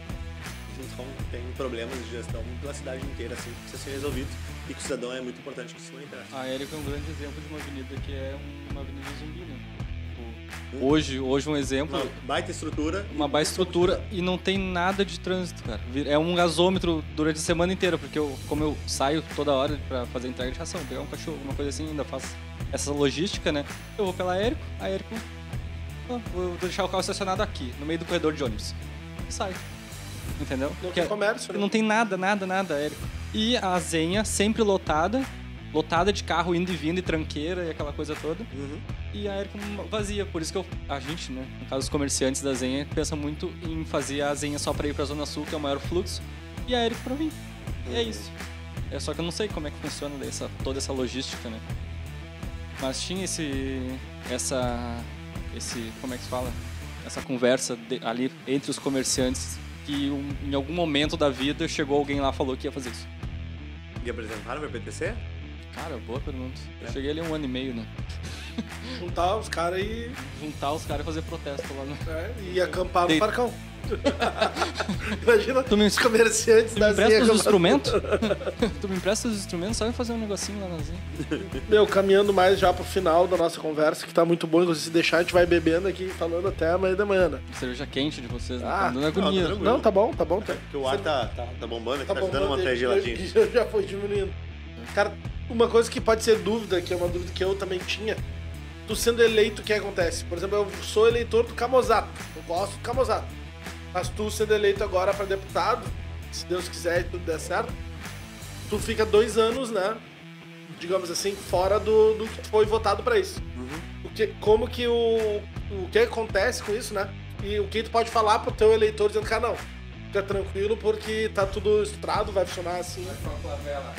Então, tem problemas de gestão pela cidade inteira, assim, que precisa ser resolvido. E que o cidadão é muito importante que não interessa. A Érica é um grande exemplo de uma avenida que é uma avenida zumbi, né? Tipo, Hoje, hoje um exemplo, Uma baita estrutura. uma baita estrutura e não tem nada de trânsito, cara. É um gasômetro durante a semana inteira, porque eu, como eu saio toda hora pra fazer entrega de ração, pegar um cachorro, uma coisa assim, ainda faço essa logística, né? Eu vou pela Érico, a Érico, vou deixar o carro estacionado aqui, no meio do corredor de ônibus. E sai. Entendeu? Não Porque tem comércio, né? não tem nada, nada, nada, Érico. E a Zenha sempre lotada, lotada de carro indo e vindo e tranqueira e aquela coisa toda Uhum. e a Érico vazia. Por isso que eu, a gente, né, no caso os comerciantes da Zenha, pensa muito em fazer a Zenha só pra ir pra Zona Sul, que é o maior fluxo, e a Érico pra vir. E é isso. É só que eu não sei como é que funciona essa, toda essa logística, né? Mas tinha esse. essa. esse. como é que se fala? Essa conversa de- ali entre os comerciantes que um- em algum momento da vida chegou alguém lá e falou que ia fazer isso. E apresentaram o PPTC? Cara, boa pergunta. Eu cheguei ali um ano e meio, né? Juntar os caras e, Juntar os caras e fazer protesto lá no. né, e acampar no Dei- parcão. [laughs] Imagina Tu me- os comerciantes Tu me empresta Zinha os instrumentos? [laughs] tu me empresta os instrumentos? Só eu fazer um negocinho lá na Zinha. Meu, caminhando mais já pro final da nossa conversa, que tá muito bom, inclusive se deixar a gente vai bebendo aqui, falando até amanhã da manhã. né? Cerveja quente de vocês, né? Ah, Tá dando não, agonia. tá tranquilo. Não, tá bom, tá bom. Tá, Porque o ar tá, tá, tá bombando aqui, tá, bom, ajudando a manter ele- geladinho. [laughs] ele Já, já foi diminuindo. Cara, uma coisa que pode ser dúvida, que é uma dúvida que eu também tinha, tu sendo eleito, o que acontece? Por exemplo, eu sou eleitor do Camozato, eu gosto do Camozato. Mas tu sendo eleito agora pra deputado, se Deus quiser e tudo der certo, tu fica dois anos, né? Digamos assim, fora do, do que foi votado pra isso. O que, como que o, o que acontece com isso, né? E o que tu pode falar pro teu eleitor dizendo, cara, não, fica tranquilo porque tá tudo estruturado, vai funcionar assim.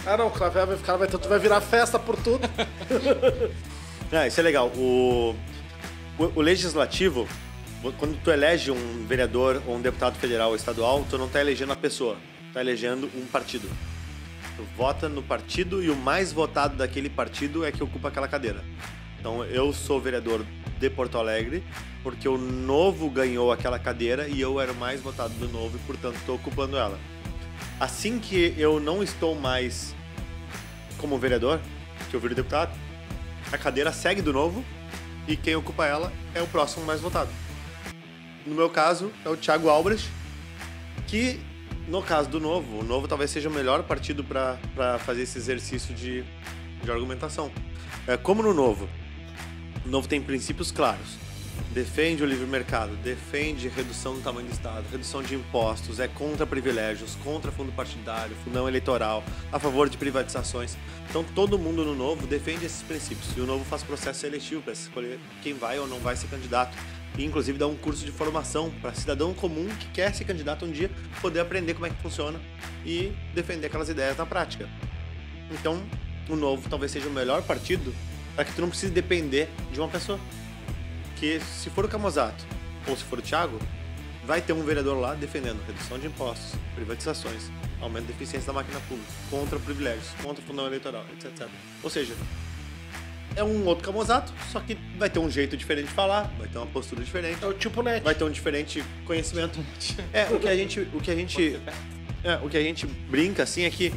Ah não, o Clavel vai ficar, vai, tu vai virar festa por tudo. [laughs] É, isso é legal. O, o, o legislativo, quando tu elege um vereador ou um deputado federal ou estadual, tu não tá elegendo a pessoa, tu tá elegendo um partido. Tu vota no partido e o mais votado daquele partido é que ocupa aquela cadeira. Então eu sou vereador de Porto Alegre porque o Novo ganhou aquela cadeira e eu era o mais votado do Novo e portanto estou ocupando ela. Assim que eu não estou mais como vereador, que eu viro deputado, a cadeira segue do Novo e quem ocupa ela é o próximo mais votado. No meu caso, é o Thiago Albrecht, que no caso do Novo, o Novo talvez seja o melhor partido para fazer esse exercício de, de argumentação. É, como no Novo, o Novo tem princípios claros. Defende o livre mercado, defende redução do tamanho do Estado, redução de impostos, é contra privilégios, contra fundo partidário, fundão eleitoral, a favor de privatizações. Então todo mundo no Novo defende esses princípios. E o Novo faz processo seletivo para escolher quem vai ou não vai ser candidato. E inclusive dá um curso de formação para cidadão comum que quer ser candidato um dia poder aprender como é que funciona e defender aquelas ideias na prática. Então, o Novo talvez seja o melhor partido para que tu não precise depender de uma pessoa. Que se for o Camozato ou se for o Thiago, vai ter um vereador lá defendendo redução de impostos, privatizações, aumento da eficiência da máquina pública, contra privilégios, contra fundão eleitoral, etc. Ou seja, é um outro Camozato, só que vai ter um jeito diferente de falar, vai ter uma postura diferente, É o tipo net. vai ter um diferente conhecimento. [laughs] É, o que a gente, o que a gente, é, o que a gente brinca assim é que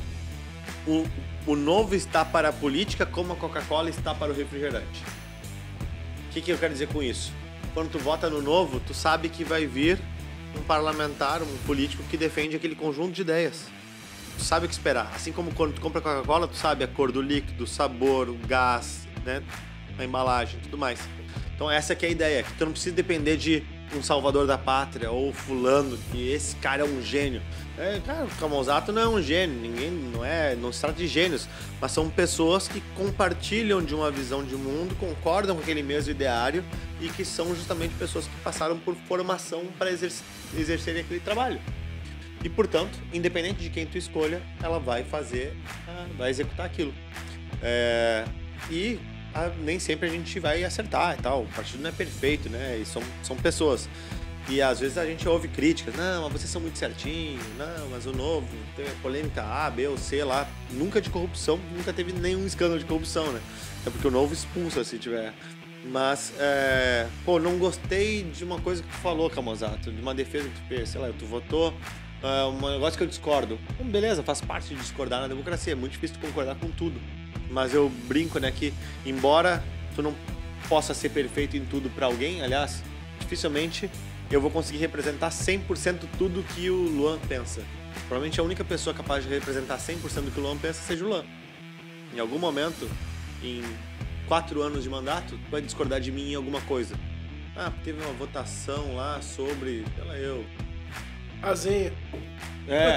o, o novo está para a política como a Coca-Cola está para o refrigerante. O que, que eu quero dizer com isso? Quando tu vota no novo, tu sabe que vai vir um parlamentar, um político que defende aquele conjunto de ideias. Tu sabe o que esperar. Assim como quando tu compra Coca-Cola, tu sabe a cor do líquido, o sabor, o gás, né? a embalagem, tudo mais. Então essa que é a ideia, que tu não precisa depender de um salvador da pátria ou fulano, que esse cara é um gênio. É, cara, o Camozato não é um gênio, ninguém não é, não se trata de gênios, mas são pessoas que compartilham de uma visão de mundo, concordam com aquele mesmo ideário e que são justamente pessoas que passaram por formação para exercer, exercerem aquele trabalho. E portanto, independente de quem tu escolha, ela vai fazer, ah, vai executar aquilo. É, e ah, nem sempre a gente vai acertar e tal. O partido não é perfeito, né? E são, são pessoas. E às vezes a gente ouve críticas, não, mas vocês são muito certinhos, não, mas o novo, tem polêmica A, B ou C lá, nunca de corrupção, nunca teve nenhum escândalo de corrupção, né? É porque o novo expulsa se tiver. Mas, é, pô, não gostei de uma coisa que tu falou, Camozato, de uma defesa que tu fez, sei lá, tu votou é, um negócio que eu discordo. Então, beleza, faz parte de discordar na democracia, é muito difícil concordar com tudo. Mas eu brinco, né, que embora tu não possa ser perfeito em tudo para alguém, aliás, dificilmente eu vou conseguir representar 100% tudo que o Luan pensa. Provavelmente a única pessoa capaz de representar 100% do que o Luan pensa seja o Luan. Em algum momento, em quatro anos de mandato, vai discordar de mim em alguma coisa. Ah, teve uma votação lá sobre, lá, eu. Azinha. É,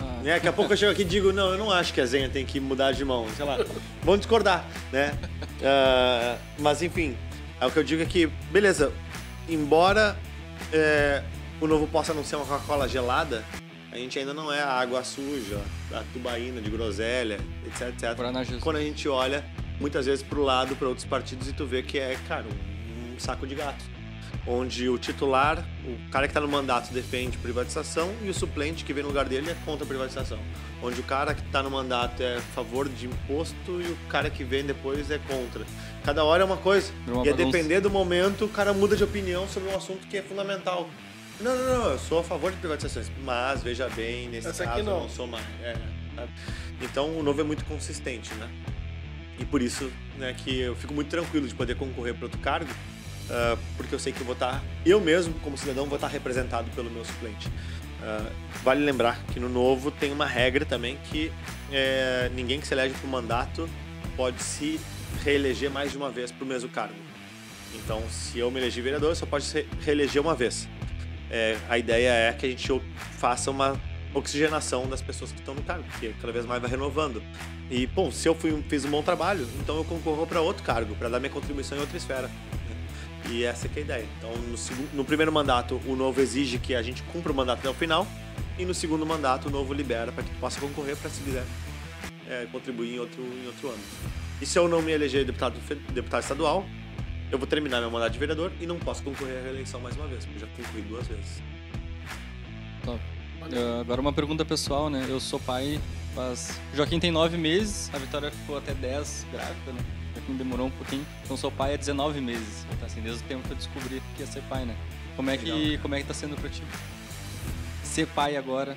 Ah, [laughs] né? Daqui a pouco eu chego aqui e digo, não, eu não acho que a Zenha tem que mudar de mão, sei lá. Vão discordar, né? [laughs] Ah, mas enfim, é o que eu digo é que, beleza, embora é, o novo possa não ser uma Coca-Cola gelada, a gente ainda não é a água suja, a tubaína de groselha, etc, etc. Quando a gente olha muitas vezes pro lado, para outros partidos, e tu vê que é, cara, um, um saco de gato. Onde o titular, o cara que está no mandato defende privatização e o suplente que vem no lugar dele é contra a privatização. Onde o cara que está no mandato é a favor de imposto e o cara que vem depois é contra. Cada hora é uma coisa. Uma e a bagunça. depender do momento, o cara muda de opinião sobre um assunto que é fundamental. Não, não, não, eu sou a favor de privatizações, mas veja bem, nesse Essa caso aqui eu não. não sou mais. É, sabe? então o novo é muito consistente, né? E por isso né, que eu fico muito tranquilo de poder concorrer para outro cargo, ah, porque eu sei que eu vou estar, eu mesmo, como cidadão, vou estar representado pelo meu suplente. Ah, vale lembrar que no novo tem uma regra também que é, ninguém que se elege para o mandato pode se reeleger mais de uma vez para o mesmo cargo. Então, se eu me elegi vereador, só pode se reeleger uma vez. É, a ideia é que a gente faça uma oxigenação das pessoas que estão no cargo, porque cada vez mais vai renovando. E, bom, se eu fui, fiz um bom trabalho, então eu concorro para outro cargo, para dar minha contribuição em outra esfera. E essa que é a ideia. Então, no, segu- no primeiro mandato, o novo exige que a gente cumpra o mandato até o final, e no segundo mandato, o novo libera para que tu possa concorrer para, se quiser, é, contribuir em outro, em outro âmbito. E se eu não me eleger deputado, deputado estadual, eu vou terminar meu mandato de vereador e não posso concorrer à reeleição mais uma vez, porque já concorri duas vezes. Top. Ah, agora uma pergunta pessoal, né? Eu sou pai faz... Joaquim tem nove meses, a Vitória ficou até 10 grávida, né? Joaquim demorou um pouquinho. Então sou pai há 19 meses. Então, assim, desde o tempo que eu descobri que ia ser pai, né? Como é que, Legal. como é que tá sendo pra ti? Ser pai agora,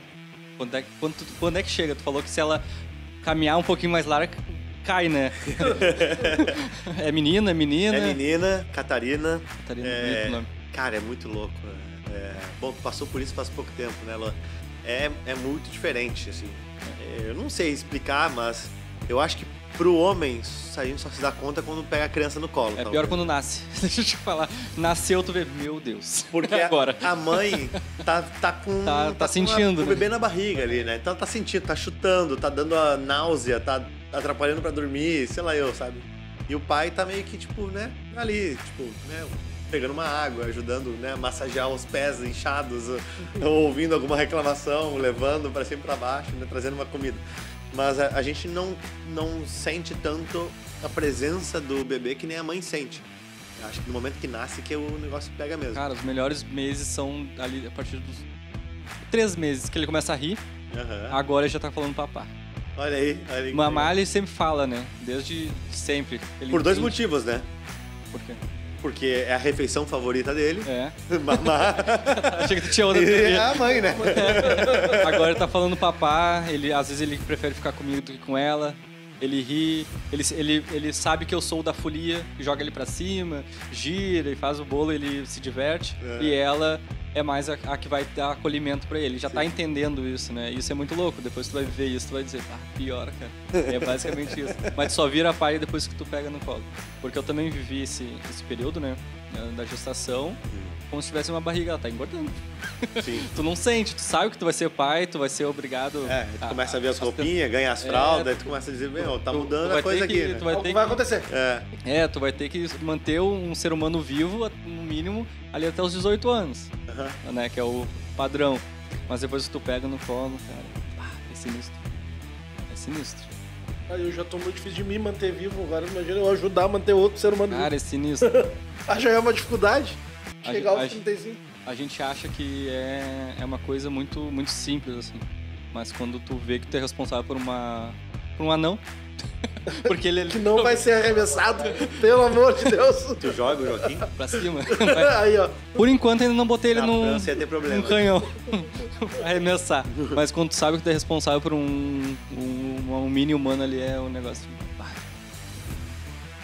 quando é, que- quando, tu- quando é que chega? Tu falou que se ela caminhar um pouquinho mais larga, cai, né? [laughs] é menina, é menina? É menina, Catarina. Catarina, É, bonito nome. Cara, é muito louco. É, é, bom, passou por isso faz pouco tempo, né, Lô? É, é muito diferente, assim. É, eu não sei explicar, mas eu acho que pro homem, a gente só se dá conta quando pega a criança no colo. É talvez. pior quando nasce. [laughs] Deixa eu te falar. Nasceu, tu vê, meu Deus. Porque [laughs] agora. a, a mãe tá, tá com. Tá- tá com sentindo, a- com o né? bebê na barriga ali, né? Então tá sentindo, tá chutando, tá dando a náusea, tá atrapalhando pra dormir, sei lá eu, sabe? E o pai tá meio que, tipo, né, ali, tipo, né, pegando uma água, ajudando, né, a massagear os pés inchados, [laughs] ou ouvindo alguma reclamação, levando pra cima e pra baixo, né, trazendo uma comida. Mas a, a gente não, não sente tanto a presença do bebê que nem a mãe sente. Acho que no momento que nasce que o negócio pega mesmo. Cara, os melhores meses são ali a partir dos três meses que ele começa a rir. Aham. Agora ele já tá falando papá. Olha aí, olha aí. Mamar ele sempre fala, né? Desde sempre. Ele Por dois entende. motivos, né? Por quê? Porque é a refeição favorita dele. É. [laughs] Mamar. [laughs] Achei que tu tinha outra e é teoria. a mãe, né? [laughs] Agora ele tá falando papá, ele, às vezes ele prefere ficar comigo do que com ela. Ele ri, ele, ele, ele sabe que eu sou o da folia, joga ele pra cima, gira e faz o bolo, ele se diverte. É. E ela é mais a, a que vai dar acolhimento pra ele. Já tá entendendo isso, né? Isso é muito louco. Depois tu vai ver isso, tu vai dizer, ah, pior, cara. É basicamente isso. [laughs] Mas tu só vira pai depois que tu pega no colo. Porque eu também vivi esse, esse período, né? Da gestação, como se tivesse uma barriga, ela tá engordando. [laughs] Sim. Tu não sente, tu sabe que tu vai ser pai, tu vai ser obrigado. É, tu começa a ver as roupinhas, ganha as É, fraldas, aí tu- tu começa a dizer, meu, tá tu- mudando tu vai a coisa ter que- aqui, né? tu vai ter vai que- acontecer. É, É, tu vai ter que manter um ser humano vivo, no mínimo, ali até os 18 anos, aham. né? Que é o padrão. Mas depois que tu pega no colo, cara, ah, é sinistro. É sinistro. Aí eu já tô muito difícil de me manter vivo, agora imagina eu ajudar a manter outro ser humano Cara, é sinistro. vivo. [laughs] Ah, já é uma dificuldade. A Chegar aos gente- 35. A gente acha que é, é uma coisa muito, muito simples, assim. Mas quando tu vê que tu é responsável por uma. por um anão. [laughs] Porque ele. Que não vai ser arremessado, pelo amor de Deus. [laughs] Tu joga o Joaquim? pra cima. [laughs] Aí, ó. Por enquanto ainda não botei ele Na num, França ia ter problema. num canhão arremessar. Mas quando tu sabe que tu é responsável por um, um, um mini humano ali, é um negócio.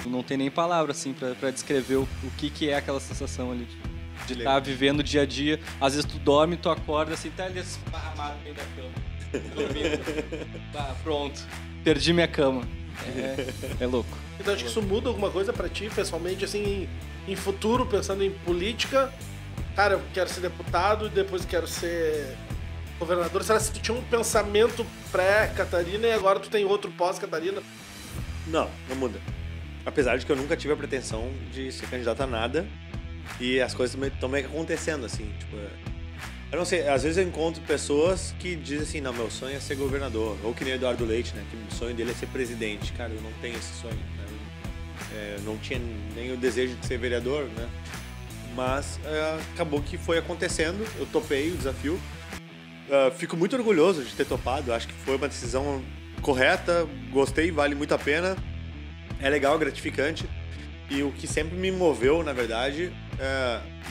Tu não tem nem palavra assim pra, pra descrever o, o que, que é aquela sensação ali. De estar Legal. vivendo o dia a dia. Às vezes tu dorme, tu acorda assim, tá ali esparramado no meio da cama. Dormindo. [laughs] Tá, pronto. Perdi minha cama. É, é louco. Então acho que isso muda alguma coisa pra ti, pessoalmente, assim, em, em futuro, pensando em política. Cara, eu quero ser deputado e depois quero ser governador. Será que tu tinha um pensamento pré-Catarina e agora tu tem outro pós-Catarina? Não, não muda. Apesar de que eu nunca tive a pretensão de ser candidato a nada. E as coisas estão meio que acontecendo, assim. Tipo, é- eu não sei, às vezes eu encontro pessoas que dizem assim, não, meu sonho é ser governador. Ou que nem Eduardo Leite, né? Que o sonho dele é ser presidente. Cara, eu não tenho esse sonho. Né? É, eu não tinha nem o desejo de ser vereador, né? Mas é, acabou que foi acontecendo, eu topei o desafio. Uh, fico muito orgulhoso de ter topado, acho que foi uma decisão correta, gostei, vale muito a pena. É legal, gratificante. E o que sempre me moveu, na verdade, é,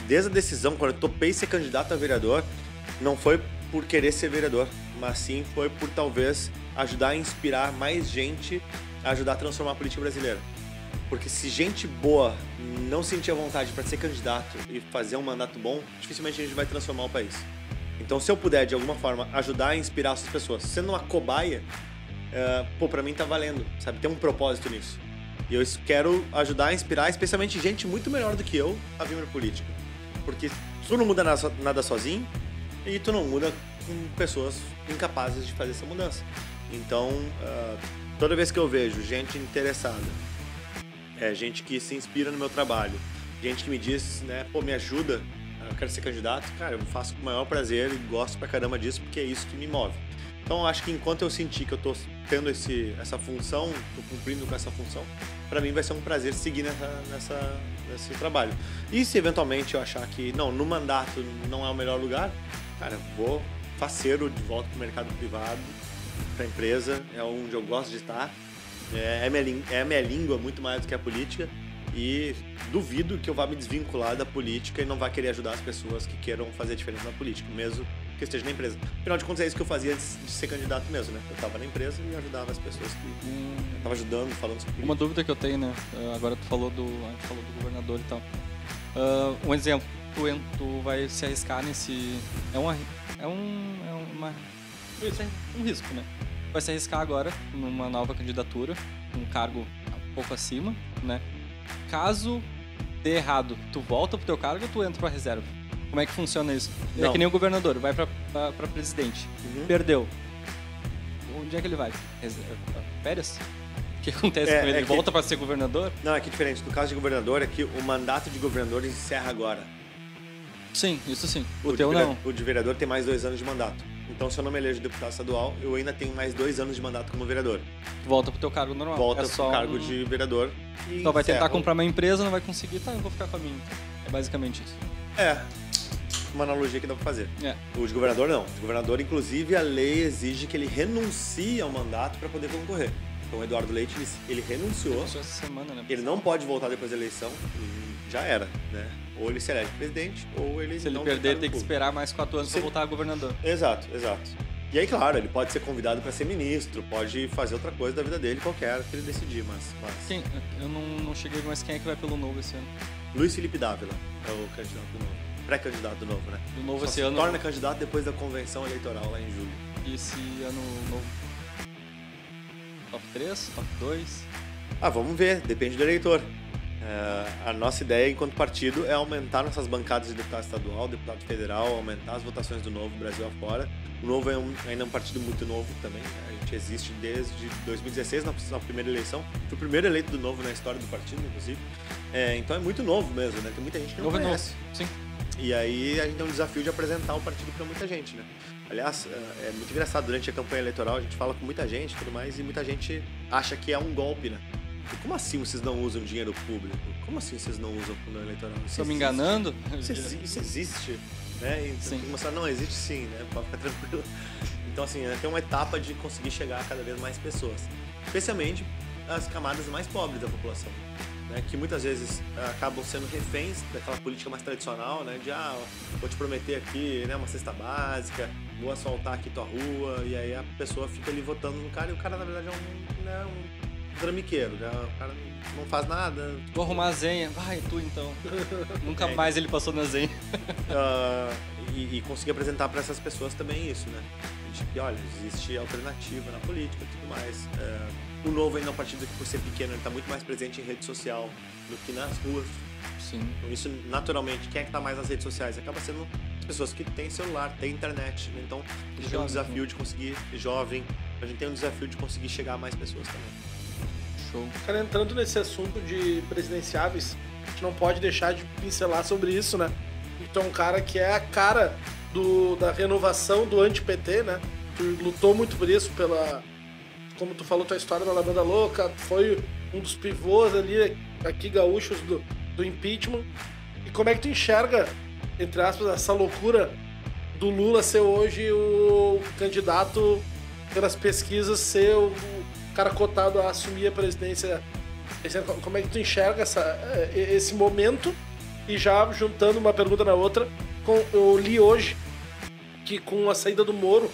desde a decisão, quando eu topei ser candidato a vereador, não foi por querer ser vereador, mas sim foi por talvez ajudar a inspirar mais gente a ajudar a transformar a política brasileira. Porque se gente boa não sentir a vontade para ser candidato e fazer um mandato bom, dificilmente a gente vai transformar o país. Então, se eu puder, de alguma forma, ajudar a inspirar essas pessoas, sendo uma cobaia, uh, pô, pra mim tá valendo, sabe? Tem um propósito nisso. E eu quero ajudar a inspirar, especialmente gente muito melhor do que eu, a vir pra política. Porque tu não muda nada sozinho e tu não muda com pessoas incapazes de fazer essa mudança. Então, uh, toda vez que eu vejo gente interessada, é, gente que se inspira no meu trabalho, gente que me diz, né, pô, me ajuda, eu quero ser candidato, cara, eu faço com o maior prazer e gosto pra caramba disso porque é isso que me move. Então, acho que enquanto eu sentir que eu tô tendo esse, essa função, tô cumprindo com essa função, para mim vai ser um prazer seguir nessa, nessa, nesse trabalho. E se eventualmente eu achar que, não, no mandato não é o melhor lugar, cara, vou faceiro de volta pro mercado privado, pra empresa, é onde eu gosto de estar é, é, minha, é a minha língua muito mais do que a política. E duvido que eu vá me desvincular da política e não vá querer ajudar as pessoas que queiram fazer diferença na política, mesmo que esteja na empresa. Afinal de contas, é isso que eu fazia antes de ser candidato mesmo, né? Eu estava na empresa e ajudava as pessoas que hum. tava ajudando, falando sobre. Uma dúvida que eu tenho, né? É, agora tu falou do, a gente falou do governador e tal. Uh, um exemplo, tu, tu vai se arriscar nesse. É, uma, é um. É uma, é um risco, né? vai se arriscar agora numa nova candidatura, um cargo um pouco acima, né? Caso dê errado, tu volta pro teu cargo ou tu entra pra reserva? Como é que funciona isso? É Não. É que nem o governador, vai pra presidente. Uhum. Perdeu. Onde é que ele vai? Férias? O que acontece é, com ele? É ele volta para ser governador? Não, é que diferente. No caso de governador, é que o mandato de governador encerra agora. Sim, isso sim. O, o teu não. O de vereador tem mais dois anos de mandato. Então, se eu não me elejo deputado estadual, eu ainda tenho mais dois anos de mandato como vereador. Volta pro teu cargo normal. Volta é pro cargo um... de vereador. então vai tentar comprar uma empresa, não vai conseguir, tá, eu vou ficar com a minha. É basicamente isso. É. Uma analogia que dá pra fazer. É. O de governador não. O de governador, inclusive, a lei exige que ele renuncie ao mandato para poder concorrer. Então o Eduardo Leite, ele, ele renunciou. Renunciou essa semana, né? Ele não pode voltar depois da eleição. já era, né? Ou ele se elege presidente, ou ele Se ele não perder, tem que esperar mais quatro anos se... para voltar a governador. Exato, exato. E aí, claro, ele pode ser convidado para ser ministro, pode fazer outra coisa da vida dele, qualquer que ele decidir, mas... mas... Quem? Eu não, não cheguei, mas quem é que vai pelo Novo esse ano? Luiz Felipe Dávila é o candidato do Novo. Pré-candidato do Novo, né? Do Novo Só esse se ano... torna candidato depois da convenção eleitoral lá em julho. E esse ano novo? Top 3? Top 2? Ah, vamos ver, depende do eleitor. É, a nossa ideia, enquanto partido, é aumentar nossas bancadas de deputado estadual, deputado federal, aumentar as votações do Novo Brasil afora. O Novo é um, ainda é um partido muito novo também. Né? A gente existe desde 2016, na, na, primeira eleição. Foi o primeiro eleito do Novo na história do partido, inclusive. É, então é muito novo mesmo, né? Tem muita gente que não novo é conhece. Novo. Sim. E aí a gente tem um desafio de apresentar o partido para muita gente, né? Aliás, é, é muito engraçado, durante a campanha eleitoral a gente fala com muita gente e tudo mais, e muita gente acha que é um golpe, né? Como assim vocês não usam dinheiro público? Como assim vocês não usam fundo eleitoral? Estão me enganando? Isso, existe, isso existe né? Então, sim. mostrar, não, existe sim, né? Pode ficar [laughs] tranquilo. Então, assim, tem uma etapa de conseguir chegar a cada vez mais pessoas. Especialmente as camadas mais pobres da população. Né, que muitas vezes uh, acabam sendo reféns daquela política mais tradicional, né, de ah, vou te prometer aqui né, uma cesta básica, vou asfaltar aqui tua rua, e aí a pessoa fica ali votando no cara e o cara na verdade é um, né, um tramiqueiro, né? O cara não faz nada. Vou arrumar a zenha. Vai, tu então. [laughs] Nunca é. mais ele passou na zenha. Uh, [laughs] e, e conseguir apresentar para essas pessoas também isso, né? De que, olha, existe alternativa na política e tudo mais. Uh, o novo ainda é um partido que, por ser pequeno, ele está muito mais presente em rede social do que nas ruas. Sim. Então, isso, naturalmente, quem é que está mais nas redes sociais? Acaba sendo as pessoas que têm celular, têm internet. Né? Então, a gente jovem, tem um desafio de conseguir, jovem, a gente tem um desafio de conseguir chegar a mais pessoas também. Show. Cara, entrando nesse assunto de presidenciáveis, a gente não pode deixar de pincelar sobre isso, né? Então, um cara que é a cara do, da renovação do anti-PT, né? Tu lutou muito por isso, pela. Como tu falou, tua história da Lavanda Louca, foi um dos pivôs ali, aqui gaúchos do, do impeachment. E como é que tu enxerga, entre aspas, essa loucura do Lula ser hoje o candidato pelas pesquisas, ser o cara cotado a assumir a presidência? Como é que tu enxerga essa, eh, esse momento? E já juntando uma pergunta na outra, eu li hoje que com a saída do Moro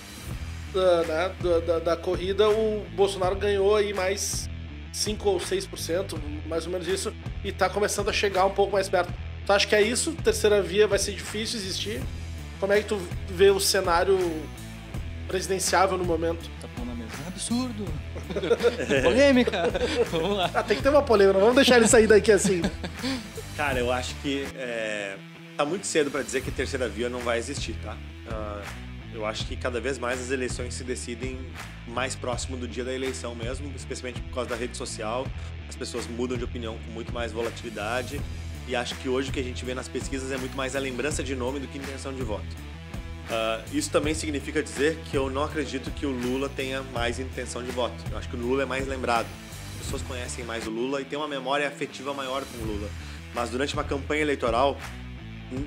da, né, da, da, da, corrida, o Bolsonaro ganhou aí mais 5 ou 6%, mais ou menos isso, e tá começando a chegar um pouco mais perto. Tu acha que é isso? Terceira via vai ser difícil existir? Como é que tu vê o cenário presidenciável no momento? Tá pondo na mesa. É absurdo! [laughs] polêmica! Vamos lá. Ah, tem que ter uma polêmica, não vamos deixar ele sair daqui assim. Cara, eu acho que é, tá muito cedo para dizer que terceira via não vai existir, tá? Uh, eu acho que cada vez mais as eleições se decidem mais próximo do dia da eleição mesmo, especialmente por causa da rede social. As pessoas mudam de opinião com muito mais volatilidade. E acho que hoje o que a gente vê nas pesquisas é muito mais a lembrança de nome do que intenção de voto. Uh, isso também significa dizer que eu não acredito que o Lula tenha mais intenção de voto. Eu acho que o Lula é mais lembrado. As pessoas conhecem mais o Lula e têm uma memória afetiva maior com o Lula. Mas durante uma campanha eleitoral,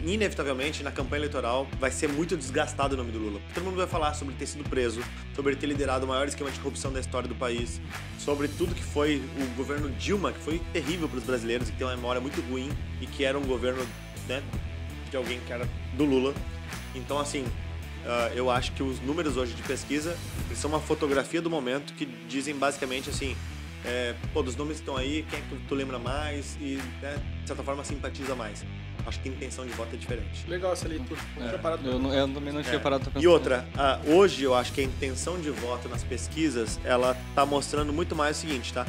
inevitavelmente, na campanha eleitoral, vai ser muito desgastado o nome do Lula. Todo mundo vai falar sobre ter sido preso, sobre ter liderado o maior esquema de corrupção da história do país, sobre tudo que foi o governo Dilma, que foi terrível para os brasileiros que tem uma memória muito ruim e que era um governo né, de alguém que era do Lula. Então, assim, uh, eu acho que os números hoje de pesquisa são uma fotografia do momento que dizem basicamente assim. É, pô, dos nomes que estão aí, quem é que tu lembra mais e, né, de certa forma, simpatiza mais. Acho que a intenção de voto é diferente. Legal essa leitura. É, eu, não, eu também não tinha é. parado pra pensar. E outra, uh, hoje eu acho que a intenção de voto nas pesquisas, ela tá mostrando muito mais o seguinte, tá?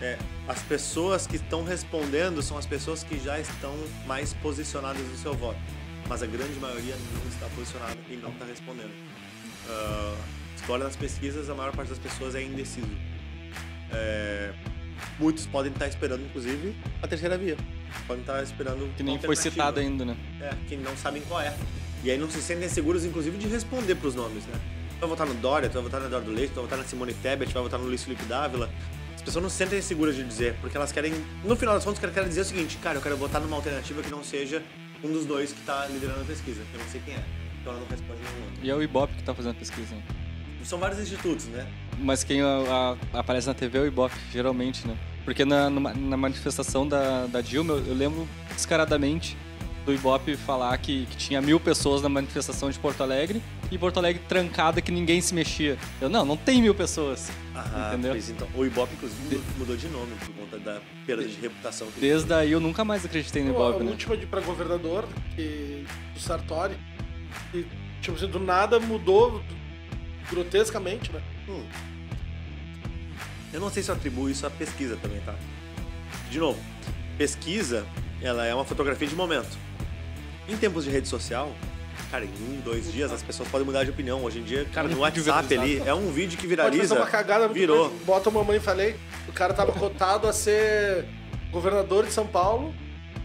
É, as pessoas que estão respondendo são as pessoas que já estão mais posicionadas no seu voto. Mas a grande maioria não está posicionada e não está respondendo. Uh, se olha nas pesquisas, a maior parte das pessoas é indeciso. É, muitos podem estar esperando, inclusive, a terceira via. Podem estar esperando. Que nem foi citado ainda, né? É, que não sabem qual é. E aí não se sentem seguros, inclusive, de responder para os nomes, né? Tu vai votar no Dória, tu vai votar no Eduardo Leite, tu vai votar na Simone Tebet, tu vai votar no Luiz Felipe Dávila. As pessoas não se sentem seguras de dizer, porque elas querem, no final das contas, querem dizer o seguinte: cara, eu quero votar numa alternativa que não seja um dos dois que está liderando a pesquisa. Eu não sei quem é. Então ela não responde nenhum outro. E é o Ibope que está fazendo a pesquisa. Né? São vários institutos, né? Mas quem a, a, aparece na TV é o Ibope, geralmente, né? Porque na, na manifestação da, da Dilma, eu, eu lembro descaradamente do Ibope falar que, que, tinha mil pessoas na manifestação de Porto Alegre e Porto Alegre trancada que ninguém se mexia. Eu, não, não tem mil pessoas. Ah, entendeu? Pois então, o Ibope, inclusive, mudou de nome por conta da perda de reputação. Desde aí eu nunca mais acreditei no Ibope. A né? última de para governador, que, do Sartori, e, tipo assim, do nada mudou grotescamente, né? Hum. Eu não sei se eu atribuo isso à pesquisa também, tá? De novo, pesquisa, ela é uma fotografia de momento. Em tempos de rede social, cara, em um, dois dias as pessoas podem mudar de opinião. Hoje em dia, cara, no WhatsApp ali, é um vídeo que viraliza. Pode uma cagada virou. Bota a mamãe falei, o cara tava cotado a ser governador de São Paulo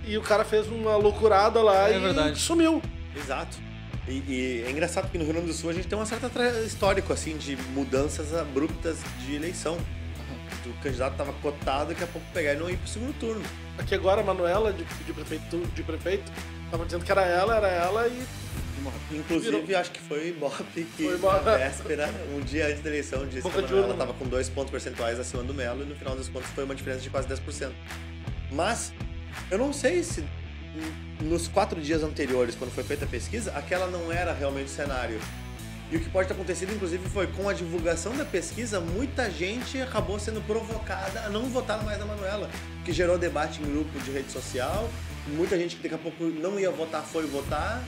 e o cara fez uma loucurada lá é e verdade. sumiu. Exato. E, e, é engraçado que no Rio Grande do Sul a gente tem uma certa histórico assim de mudanças abruptas de eleição o candidato estava cotado, daqui a pouco pegar e não ir pro segundo turno. Aqui agora a Manuela, de, de, prefeito, de prefeito, tava dizendo que era ela, era ela e. Inclusive, Virou. acho que foi Ibope que foi na véspera, um dia antes da eleição, disse Boca que a Manuela estava com dois pontos percentuais acima do Melo e no final dos contos foi uma diferença de quase 10%. Mas eu não sei se nos quatro dias anteriores, quando foi feita a pesquisa, aquela não era realmente o cenário. E o que pode ter acontecido, inclusive, foi com a divulgação da pesquisa, muita gente acabou sendo provocada a não votar mais na Manuela, que gerou debate em grupo de rede social. Muita gente que daqui a pouco não ia votar foi votar.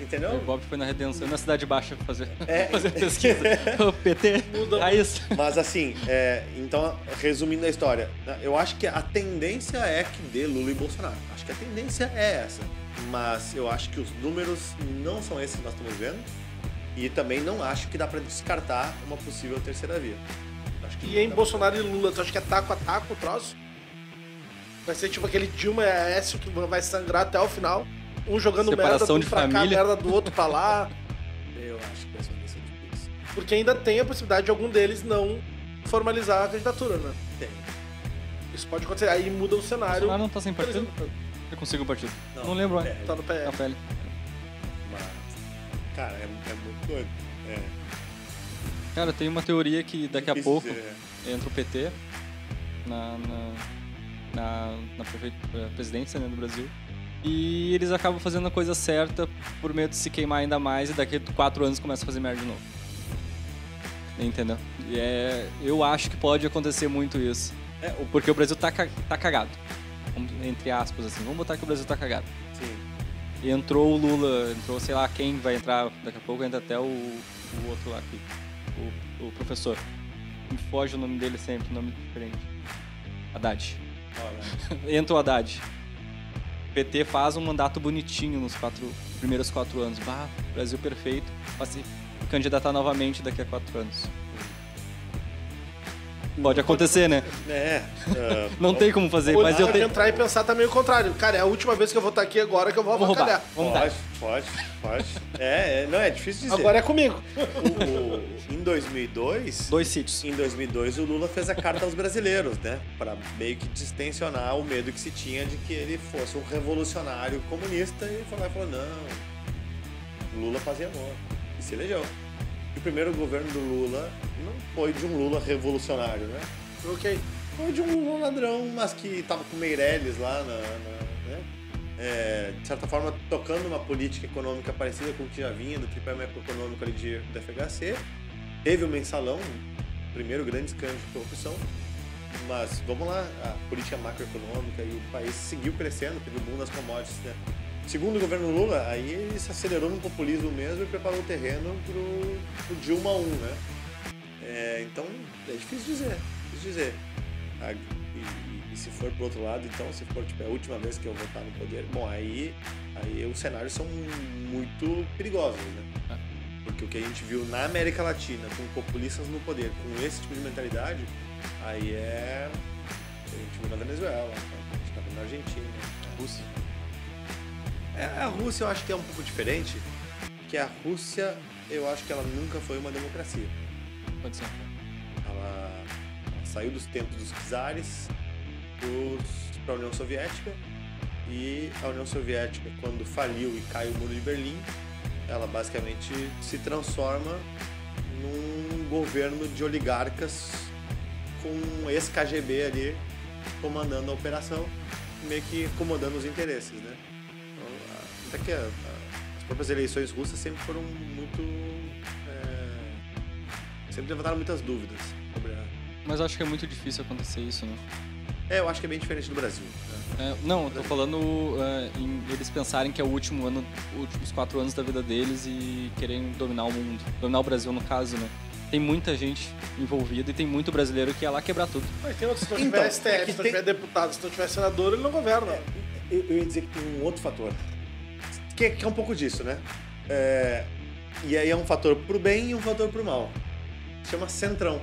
Entendeu? O Bob foi na Redenção, na Cidade Baixa, fazer, é. [laughs] fazer pesquisa. [laughs] o PT, Muda. é isso. Mas assim, é, então, resumindo a história, eu acho que a tendência é que dê Lula e Bolsonaro. Acho que a tendência é essa. Mas eu acho que os números não são esses que nós estamos vendo. E também não acho que dá para descartar uma possível terceira via. e em Bolsonaro e Lula, tu acha que é taco a taco o troço? Vai ser tipo aquele Dilma e Aécio que vai sangrar até o final. Um jogando Separação merda de pra família. cá, merda do outro pra lá. [laughs] Eu acho que vai ser difícil. Porque ainda tem a possibilidade de algum deles não formalizar a candidatura, né? Tem. Isso pode acontecer. Aí muda o cenário. Bolsonaro não tá sem partido? Eu consigo o partido. Não, Não, lembro, PL. é. Tá no Na PL. Mas, cara, é, é muito doido. É, Cara, tem uma teoria que daqui a pouco dizer, né? entra o PT na, na, na, na eh, presidência né, do Brasil. E eles acabam fazendo a coisa certa por medo de se queimar ainda mais e daqui a quatro anos começa a fazer merda de novo. Entendeu? E é, eu acho que pode acontecer muito isso. É, Porque o Brasil tá, tá cagado. Entre aspas, assim. Vamos botar que o Brasil tá cagado. Sim. E entrou o Lula, entrou sei lá quem vai entrar daqui a pouco, entra até o, o outro lá aqui, o, o professor. Me foge o nome dele sempre, nome diferente. Haddad. Olha, [laughs] Entra o Haddad. PT faz um mandato bonitinho nos quatro, primeiros quatro anos. Bah, Brasil perfeito. Vai se candidatar novamente daqui a quatro anos. Pode acontecer, né? é. ah, Não tem como fazer, Ou mas eu pode tenho. entrar e pensar também o contrário. Cara, é a última vez que eu vou estar aqui agora que eu vou avacalhar. roubar. Vamos dar. Pode, pode, pode. É, é, não, é difícil dizer. Agora é comigo. O- o- em 2002, Dois sítios. em 2002 o Lula fez a carta aos brasileiros, né? Para meio que distensionar o medo que se tinha de que ele fosse um revolucionário comunista e ele foi lá e falou: não, Lula fazia amor. E se elegeu. E o primeiro governo do Lula não foi de um Lula revolucionário, né? ok. Foi de um Lula ladrão, mas que tava com Meirelles lá na. na- né? É, de certa forma, tocando uma política econômica parecida com o que já vinha do tripé macroeconômico ali de, do FHC. Teve o mensalão, o primeiro grande escândalo de corrupção. Mas vamos lá, a política macroeconômica e o país seguiu crescendo, teve o boom das commodities. Né? Segundo o governo Lula, aí ele se acelerou no populismo mesmo e preparou o terreno pro, pro Dilma 1, né? É, então, é difícil dizer, difícil dizer. Ah, e, e- e se for pro outro lado, então, se for tipo, a última vez que eu vou estar no poder, bom, aí, aí os cenários são muito perigosos, né? Porque o que a gente viu na América Latina, com populistas no poder, com esse tipo de mentalidade, aí é. A gente viu na Venezuela, a gente tá vendo na Argentina, na Rússia. É, a Rússia eu acho que é um pouco diferente, porque a Rússia, eu acho que ela nunca foi uma democracia. Ela, saiu dos tempos dos czares para a União Soviética e a União Soviética, quando faliu e cai o muro de Berlim, ela basicamente se transforma num governo de oligarcas com ex-KGB ali comandando a operação, meio que acomodando os interesses, né? Então, até que as próprias eleições russas sempre foram muito... é, sempre levantaram muitas dúvidas sobre a... Mas eu acho que é muito difícil acontecer isso, né? É, eu acho que é bem diferente do Brasil. né? É, não, eu tô falando é, em eles pensarem que é o último ano, últimos quatro anos da vida deles e querem dominar o mundo. Dominar o Brasil, no caso, né? Tem muita gente envolvida e tem muito brasileiro que ia lá quebrar tudo. Mas tem outros, se não Então, tiver STF, é que se não tem- tiver deputado, se não tiver senador, ele não governa. Eu, eu ia dizer que tem um outro fator, que é, que é um pouco disso, né? É, e aí é um fator pro bem e um fator pro mal. Chama centrão.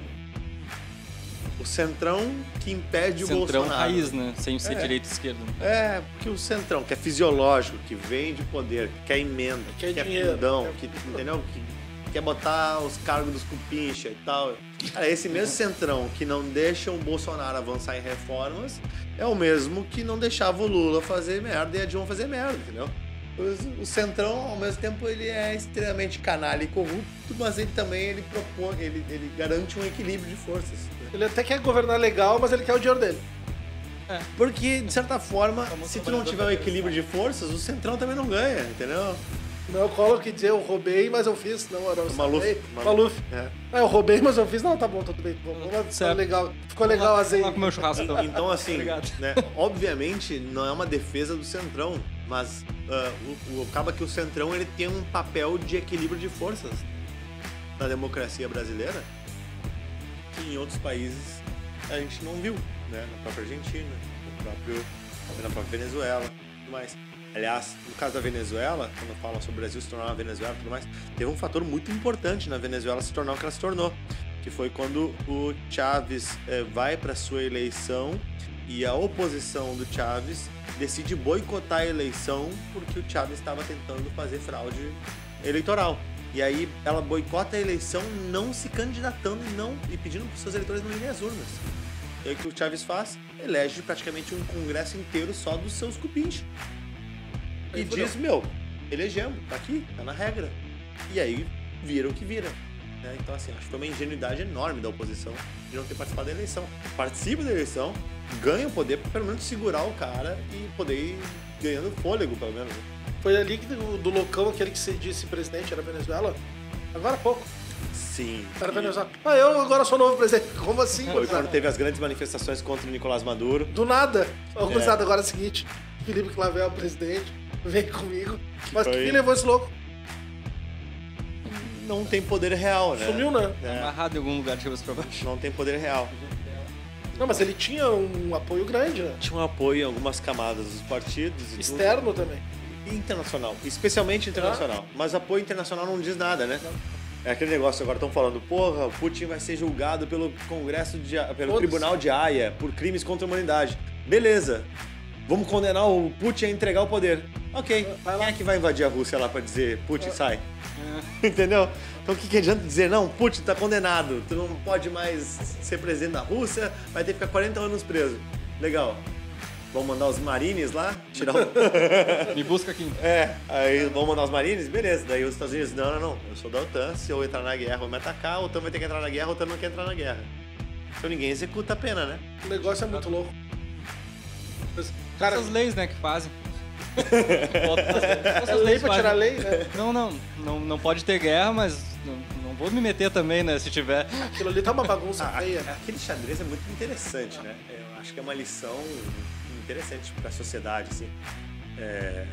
O centrão que impede o Centrão Bolsonaro. raiz, né? Sem ser É. direita e esquerda. né? É, porque o centrão, que é fisiológico, que vem de poder, que quer emenda, Quer que quer dinheiro, fundão, quer- que, entendeu? Que quer botar os cargos dos cupincha e tal. Cara, esse mesmo centrão que não deixa o Bolsonaro avançar em reformas é o mesmo que não deixava o Lula fazer merda e a Dilma fazer merda, entendeu? O, centrão, ao mesmo tempo, ele é extremamente canalha e corrupto, mas ele também ele propõe, ele, ele garante um equilíbrio de forças. Ele até quer governar legal, mas ele quer o dinheiro dele. Porque, de certa forma, se tu não tiver um equilíbrio de forças, o Centrão também não ganha, entendeu? Não é o Collor que dizer eu roubei, mas eu fiz. Não, era o Maluf. Maluf. É. Ah, eu roubei, mas eu fiz. Não, tá bom, tudo bem. Vamos lá, Certo. legal. Ficou legal azeite. lá comer o churrasco, então. Então, assim, Obrigado. né, obviamente não é uma defesa do Centrão, mas ah, o, o- acaba que o Centrão ele tem um papel de equilíbrio de forças na democracia brasileira que em outros países a gente não viu, né? Na própria Argentina, no próprio, na própria Venezuela tudo mais. Aliás, no caso da Venezuela, quando fala sobre o Brasil se tornar uma Venezuela e tudo mais, teve um fator muito importante na Venezuela se tornar o que ela se tornou, que foi quando o Chávez eh, vai para sua eleição e a oposição do Chávez decide boicotar a eleição porque o Chávez estava tentando fazer fraude eleitoral. E aí ela boicota a eleição não se candidatando e não e pedindo para os seus eleitores não irem às urnas. E aí o que o Chaves faz? Elege praticamente um congresso inteiro só dos seus cupins. E diz, meu, elegemos, tá aqui, tá na regra. E aí vira o que vira. Né? Então, assim, acho que foi uma ingenuidade enorme da oposição de não ter participado da eleição. Participa da eleição, ganha o poder pra pelo menos segurar o cara e poder ir ganhando fôlego, pelo menos. né? Foi ali que do, do loucão, aquele que se disse presidente, era Venezuela. Agora há pouco. Sim. Era E Venezuela. Ah, eu agora sou novo presidente. Como assim, Foi quando teve as grandes manifestações contra o Nicolás Maduro. Do nada. Ô, É. agora é o seguinte. Felipe Clavel, presidente, vem comigo. Mas foi? quem levou esse louco? Não tem poder real, né? Sumiu, né? É, Amarrado em algum lugar de cabeça pra baixo. não tem poder real. Não, mas ele tinha um apoio grande, né? Tinha um apoio em algumas camadas dos partidos e tudo. Externo também. E internacional, especialmente internacional. Mas apoio internacional não diz nada, né? É aquele negócio, agora estão falando, porra, o Putin vai ser julgado pelo Congresso de pelo Foda-se. Tribunal de Haia por crimes contra a humanidade. Beleza. Vamos condenar o Putin a entregar o poder. Ok. Vai lá. Quem é que vai invadir a Rússia lá pra dizer Putin sai? [laughs] Entendeu? Então o que, que adianta dizer, não, Putin tá condenado, tu não pode mais ser presidente da Rússia, vai ter que ficar 40 anos preso. Legal. Vamos mandar os marines lá, tirar o... [laughs] Me busca aqui. É, aí vamos mandar os marines, beleza. Daí os Estados Unidos, não, não, não, eu sou da OTAN, se eu entrar na guerra vou me atacar, a OTAN vai ter que entrar na guerra, a OTAN não quer entrar na guerra. Então ninguém executa a pena, né? O negócio é muito louco. Mas, cara, Essas leis, né, que fazem. É lei pra tirar lei, né? Não, não, não, não pode ter guerra, mas não, não vou me meter também, né, se tiver. Aquilo ali tá uma bagunça [laughs] Ah, feia. aquele xadrez é muito interessante, né? Eu acho que é uma lição interessante para a sociedade, assim. É,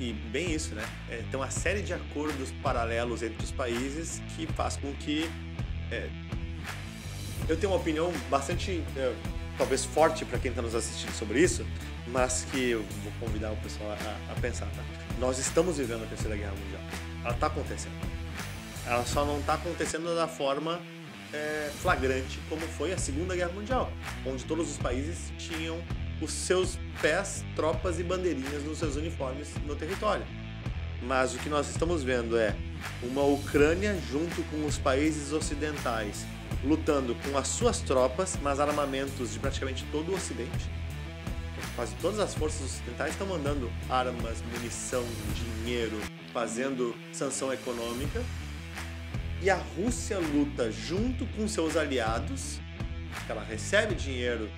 E bem isso, né? É, tem uma série de acordos paralelos entre os países que faz com que. é, eu tenho uma opinião bastante, é, talvez forte para quem está nos assistindo sobre isso, mas que eu vou convidar o pessoal a, a pensar, tá? Nós estamos vivendo a Terceira Guerra Mundial. Ela está acontecendo. Ela só não está acontecendo da forma é, flagrante como foi a Segunda Guerra Mundial, onde todos os países tinham os seus pés, tropas e bandeirinhas nos seus uniformes no território. Mas o que nós estamos vendo é uma Ucrânia junto com os países ocidentais lutando com as suas tropas, mas armamentos de praticamente todo o Ocidente. Quase todas as forças ocidentais estão mandando armas, munição, dinheiro, fazendo sanção econômica. E a Rússia luta junto com seus aliados. Ela recebe dinheiro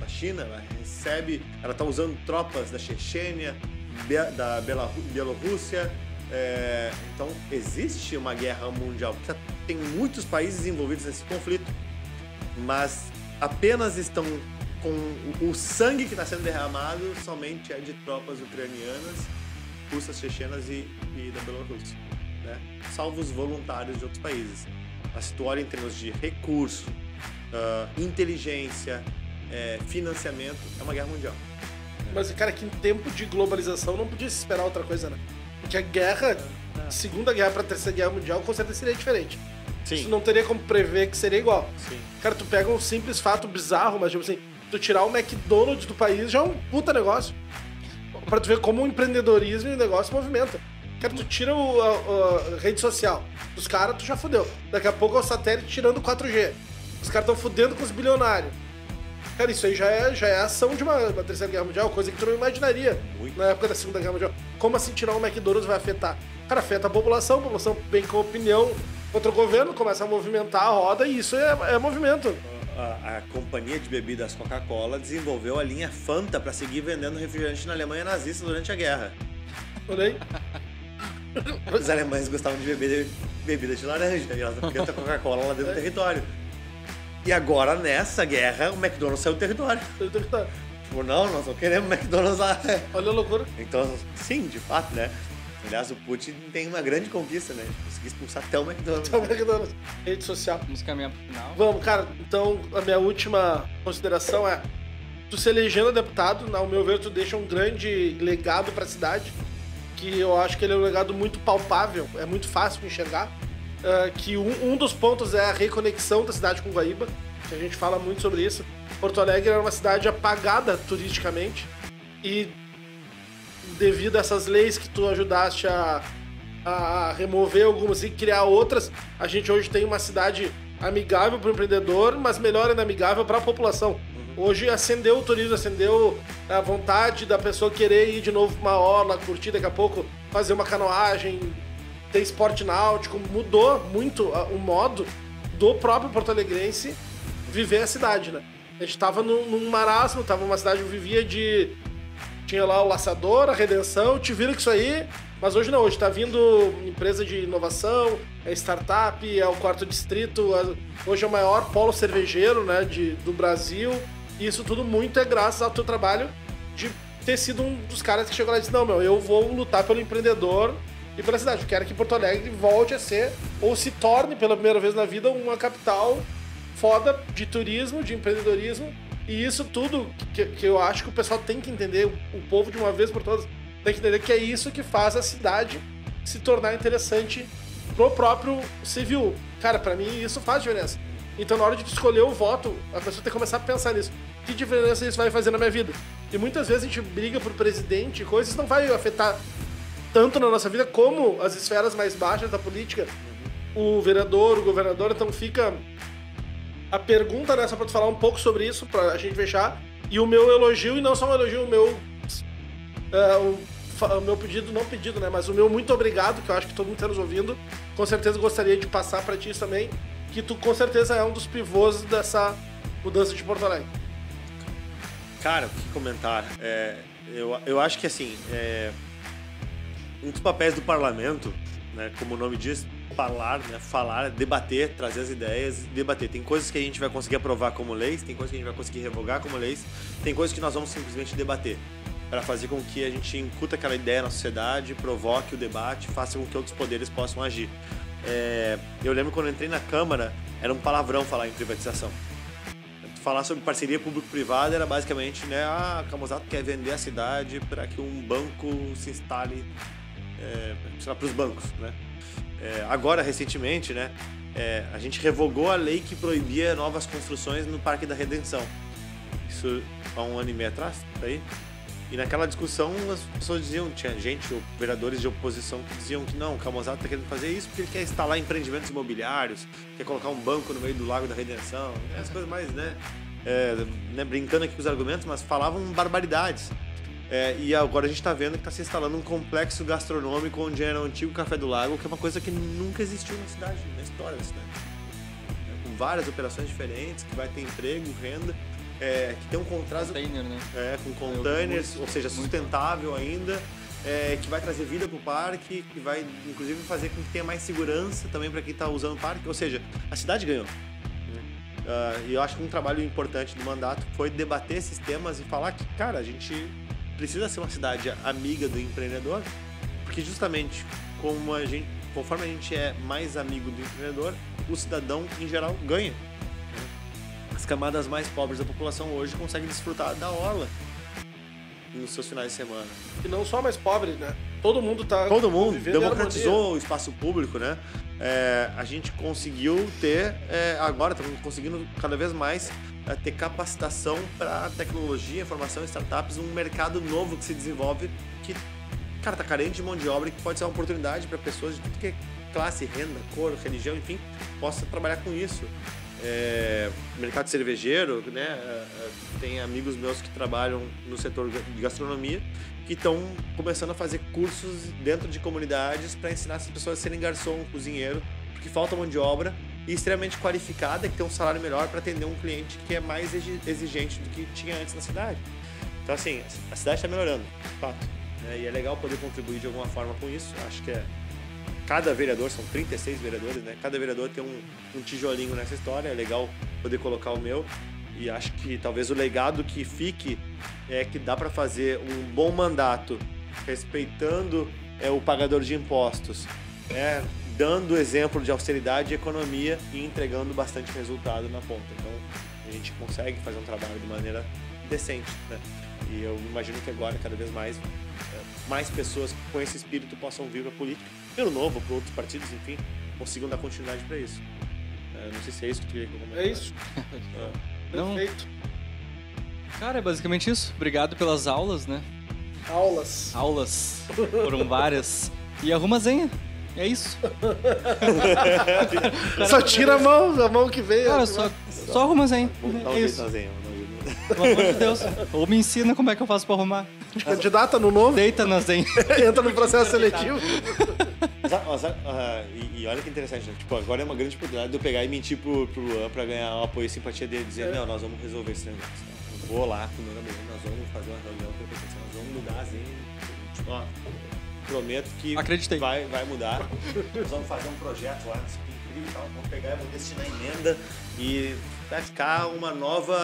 da China, ela recebe, ela está usando tropas da Chechênia, da Bielorrússia. é, então existe uma guerra mundial. Tem muitos países envolvidos nesse conflito, mas apenas estão com o- sangue que está sendo derramado somente é de tropas ucranianas, russas, chechenas e, e da Bielorrússia, né? salvo os voluntários de outros países. Tu olha em termos de recurso, ah, inteligência, eh, financiamento, é uma guerra mundial. Mas, cara, que em tempo de globalização não podia se esperar outra coisa, né? Porque a guerra, Segunda Guerra pra Terceira Guerra Mundial, com certeza seria diferente. Isso não teria como prever que seria igual. Sim. Cara, tu pega um simples fato bizarro, mas tipo assim, tu tirar o McDonald's do país já é um puta negócio. Pra tu ver como o empreendedorismo e o negócio movimenta. Cara, tu tira o, a, a rede social dos caras, tu já fudeu. Daqui a pouco é o satélite tirando o 4G. Os caras estão fudendo com os bilionários. Cara, isso aí já é, já é ação de uma, uma terceira guerra mundial, coisa que tu não imaginaria Muito. na época da segunda guerra mundial. Como assim tirar o McDonald's vai afetar? Cara, afeta a população, a população vem com opinião contra o governo, começa a movimentar a roda e isso é, é movimento. A, a companhia de bebidas Coca-Cola desenvolveu a linha Fanta para seguir vendendo refrigerante na Alemanha nazista durante a guerra. Olha aí. [laughs] Os alemães gostavam de beber bebida de laranja e elas ter Coca-Cola lá dentro do território. E agora, nessa guerra, o McDonald's saiu do território. Tipo, não, nós não queremos McDonald's lá. Olha a loucura. Então, sim, de fato, né? Aliás, o Putin tem uma grande conquista, né? Conseguir expulsar até o McDonald's. Então, McDonald's. Rede social. Vamos caminhar pro final. Vamos, cara. Então, a minha última consideração é: tu se elegendo deputado, ao meu ver, tu deixa um grande legado pra cidade. Que eu acho que ele é um legado muito palpável, é muito fácil de enxergar. Ah, que um, um dos pontos é a reconexão da cidade com Guaíba, que a gente fala muito sobre isso. Porto Alegre era uma cidade apagada turisticamente e devido a essas leis que tu ajudaste a, a remover algumas e criar outras, a gente hoje tem uma cidade amigável para o empreendedor, mas melhor ainda amigável para a população. Hoje acendeu o turismo, acendeu a vontade da pessoa querer ir de novo para uma orla, curtir daqui a pouco, fazer uma canoagem, ter esporte náutico. Mudou muito o modo do próprio Porto Alegrense viver a cidade, né? A gente tava num, num marasmo, tava numa cidade que vivia de. Tinha lá o Laçador, a Redenção, te vira com isso aí, mas hoje não, hoje tá vindo empresa de inovação, é startup, é o quarto distrito, a- hoje é o maior polo cervejeiro né, de, do Brasil, e isso tudo muito é graças ao teu trabalho de ter sido um dos caras que chegou lá e disse, não, meu, eu vou lutar pelo empreendedor e pela cidade. Eu quero que Porto Alegre volte a ser, ou se torne pela primeira vez na vida, uma capital foda de turismo, de empreendedorismo. E isso tudo que, que eu acho que o pessoal tem que entender, o povo de uma vez por todas, tem que entender que é isso que faz a cidade se tornar interessante pro próprio civil. Cara, pra mim isso faz diferença. Então na hora de escolher o voto, a pessoa tem que começar a pensar nisso. Que diferença isso vai fazer na minha vida? E muitas vezes a gente briga por presidente coisas não vai afetar tanto na nossa vida como as esferas mais baixas da política. O vereador, o governador, então fica a pergunta nessa pra tu falar um pouco sobre isso, pra gente fechar. E o meu elogio, e não só um elogio, o meu. é, o, o meu pedido, não pedido, né? Mas o meu muito obrigado, que eu acho que todo mundo está nos ouvindo. Com certeza gostaria de passar pra ti isso também. Que tu com certeza é um dos pivôs dessa mudança de Porto Alegre. Cara, que comentar? É, eu, eu acho que assim, é, um dos papéis do parlamento, né, como o nome diz, falar, né, falar, debater, trazer as ideias, debater. Tem coisas que a gente vai conseguir aprovar como leis, tem coisas que a gente vai conseguir revogar como leis, tem coisas que nós vamos simplesmente debater para fazer com que a gente incuta aquela ideia na sociedade, provoque o debate, faça com que outros poderes possam agir. É, eu lembro quando eu entrei na Câmara, era um palavrão falar em privatização falar sobre parceria público-privada era basicamente, né, ah, a Camusato quer vender a cidade para que um banco se instale é, para os bancos, né? É, agora, recentemente, né, é, a gente revogou a lei que proibia novas construções no Parque da Redenção. Isso há um ano e meio atrás, tá aí? E naquela discussão as pessoas diziam, tinha gente, vereadores de oposição que diziam que não, o Camusato está querendo fazer isso porque ele quer instalar empreendimentos imobiliários, quer colocar um banco no meio do Lago da Redenção, as coisas mais, né? é, né, brincando aqui com os argumentos, mas falavam barbaridades. É, e agora a gente está vendo que está se instalando um complexo gastronômico onde era o antigo Café do Lago, que é uma coisa que nunca existiu na cidade, na história da cidade. É, com várias operações diferentes, que vai ter emprego, renda, é, que tem um contrato Container, né? é, com containers, ou seja, sustentável ainda, é, que vai trazer vida para o parque, que vai inclusive fazer com que tenha mais segurança também para quem está usando o parque. Ou seja, a cidade ganhou. Ah, e eu acho que um trabalho importante do mandato foi debater esses temas e falar que, cara, a gente precisa ser uma cidade amiga do empreendedor, porque justamente como a gente, conforme a gente é mais amigo do empreendedor, o cidadão em geral ganha. As camadas mais pobres da população hoje conseguem desfrutar da orla nos seus finais de semana. E não só mais pobre, né? Todo mundo tá. Todo mundo democratizou o espaço público, né? É, a gente conseguiu ter, é, agora estamos conseguindo cada vez mais é, ter capacitação para tecnologia, informação, startups, um mercado novo que se desenvolve que, cara, tá carente de mão de obra e que pode ser uma oportunidade para pessoas de tudo que é classe, renda, cor, religião, enfim, possa trabalhar com isso. É, mercado cervejeiro, né? é, é, Tem amigos meus que trabalham no setor de gastronomia que estão começando a fazer cursos dentro de comunidades para ensinar essas pessoas a serem garçom, cozinheiro, porque falta mão de obra e extremamente qualificada que tem um salário melhor para atender um cliente que é mais exi- exigente do que tinha antes na cidade. Então assim, a cidade está melhorando, fato. né? E é legal poder contribuir de alguma forma com isso. Acho que é cada vereador, são 36 vereadores, né? Cada vereador tem um, um tijolinho nessa história, é legal poder colocar o meu. E acho que talvez o legado que fique é que dá para fazer um bom mandato, respeitando é, o pagador de impostos, né? dando exemplo de austeridade e economia e entregando bastante resultado na ponta. Então a gente consegue fazer um trabalho de maneira decente. Né? E eu imagino que agora, cada vez mais, é, mais pessoas com esse espírito possam vir para a política, pelo novo, para outros partidos, enfim, consigam dar continuidade para isso. É, não sei se é isso que tu queria que eu comentasse. É isso. Não. Perfeito. Cara, é basicamente isso. Obrigado pelas aulas, né? Aulas. Aulas. Foram várias. E arruma a zenha. É isso. [laughs] Só tira a mão, a mão que veio. Cara, só, só arruma zen. Vamos dar um É isso. zenha. Pelo amor de Deus. Ou me ensina como é que eu faço pra arrumar. Candidata no novo, Deita na zen. [laughs] entra no processo seletivo. Mas, mas, ah, e, e olha que interessante, né? Tipo, agora é uma grande oportunidade de eu pegar e mentir pro, pro Luan pra ganhar o apoio e simpatia dele, dizer, não, nós vamos resolver esse negócio. Eu vou lá com o meu amigo, nós vamos fazer uma reunião com nós vamos mudar assim, tipo, ó, prometo que Acreditei. Vai, vai mudar. nós vamos fazer um projeto lá, isso aqui é incrível e tal, vamos pegar e vamos destinar emenda e vai ficar uma nova...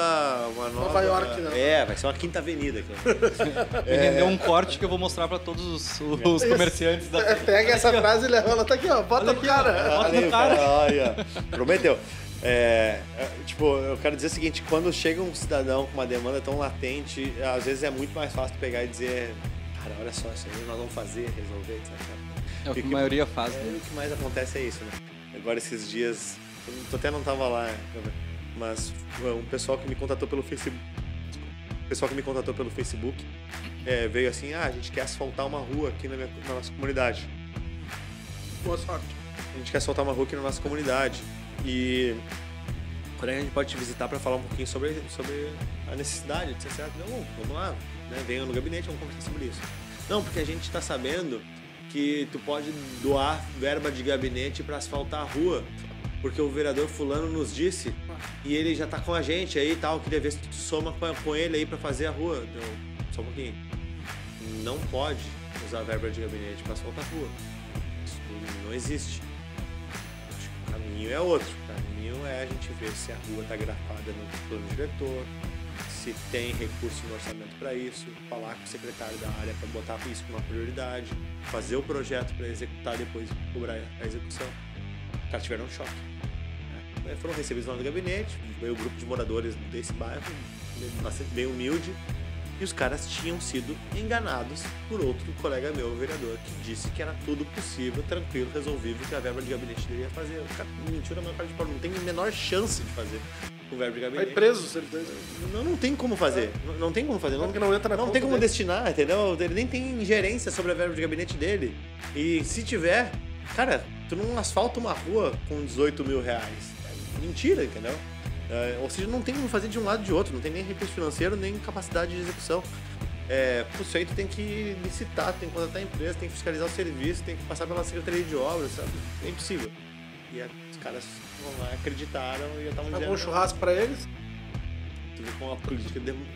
Uma nova, Nova York, né? É, vai ser uma quinta avenida aqui. [laughs] Me rendeu um corte que eu vou mostrar pra todos os, os comerciantes da É, pega essa frase e leva ela, tá aqui, ó, bota no aqui, ó. cara. Bota Olha no aí, cara. Olha, prometeu. É, é, tipo, eu quero dizer o seguinte, quando chega um cidadão com uma demanda tão latente, às vezes é muito mais fácil pegar e dizer, cara, olha só, isso aí nós vamos fazer, resolver, etc. É o que E a maioria faz, É, né? o que mais acontece é isso, né? Agora esses dias, eu tu até não tava lá, mas um pessoal que me contatou pelo Facebook, pessoal que me contatou pelo Facebook é, veio assim, ah, a gente quer asfaltar uma rua aqui na, minha- na nossa comunidade. Boa sorte. A gente quer soltar uma rua aqui na nossa comunidade. E quando é que a gente pode te visitar para falar um pouquinho sobre, sobre a necessidade certo? Não, vamos lá, né? venha no gabinete, vamos conversar sobre isso. Não, porque a gente está sabendo que tu pode doar verba de gabinete para asfaltar a rua, porque o vereador fulano nos disse e ele já tá com a gente aí e tal, queria ver se tu soma com, ele aí para fazer a rua. Então, só um pouquinho. Não pode usar verba de gabinete para asfaltar a rua. Isso não existe. Acho que o caminho é outro. O caminho é a gente ver se a rua está grafada no plano diretor, se tem recurso no orçamento para isso, falar com o secretário da área para botar isso como uma prioridade, fazer o projeto para executar depois cobrar a execução. Os caras tiveram um choque. Né? Foram recebidos lá no gabinete, veio o grupo de moradores desse bairro, bastante bem humilde, e os caras tinham sido enganados por outro colega meu, vereador, que disse que era tudo possível, tranquilo, resolvível, que a verba de gabinete deveria fazer. O cara mentiu na minha cara de pau, não tem a menor chance de fazer com verba de Vai gabinete. preso, certeza. Não, não tem como fazer. Não, não tem como fazer. Não, não entra na não tem como dele? destinar, entendeu? Ele nem tem ingerência sobre a verba de gabinete dele. E se tiver, cara, tu não asfalta uma rua com 18 mil reais. É mentira, entendeu? É, ou seja, não tem como fazer de um lado e de outro. Não tem nem recurso financeiro, nem capacidade de execução. É, por isso aí tu tem que licitar, tem que contratar a empresa, tem que fiscalizar o serviço, tem que passar pela Secretaria de Obras, sabe? É impossível. E aí, os caras vão lá, acreditaram e já estavam Pagou dizendo... um churrasco pra eles. Tu vê como a política dem-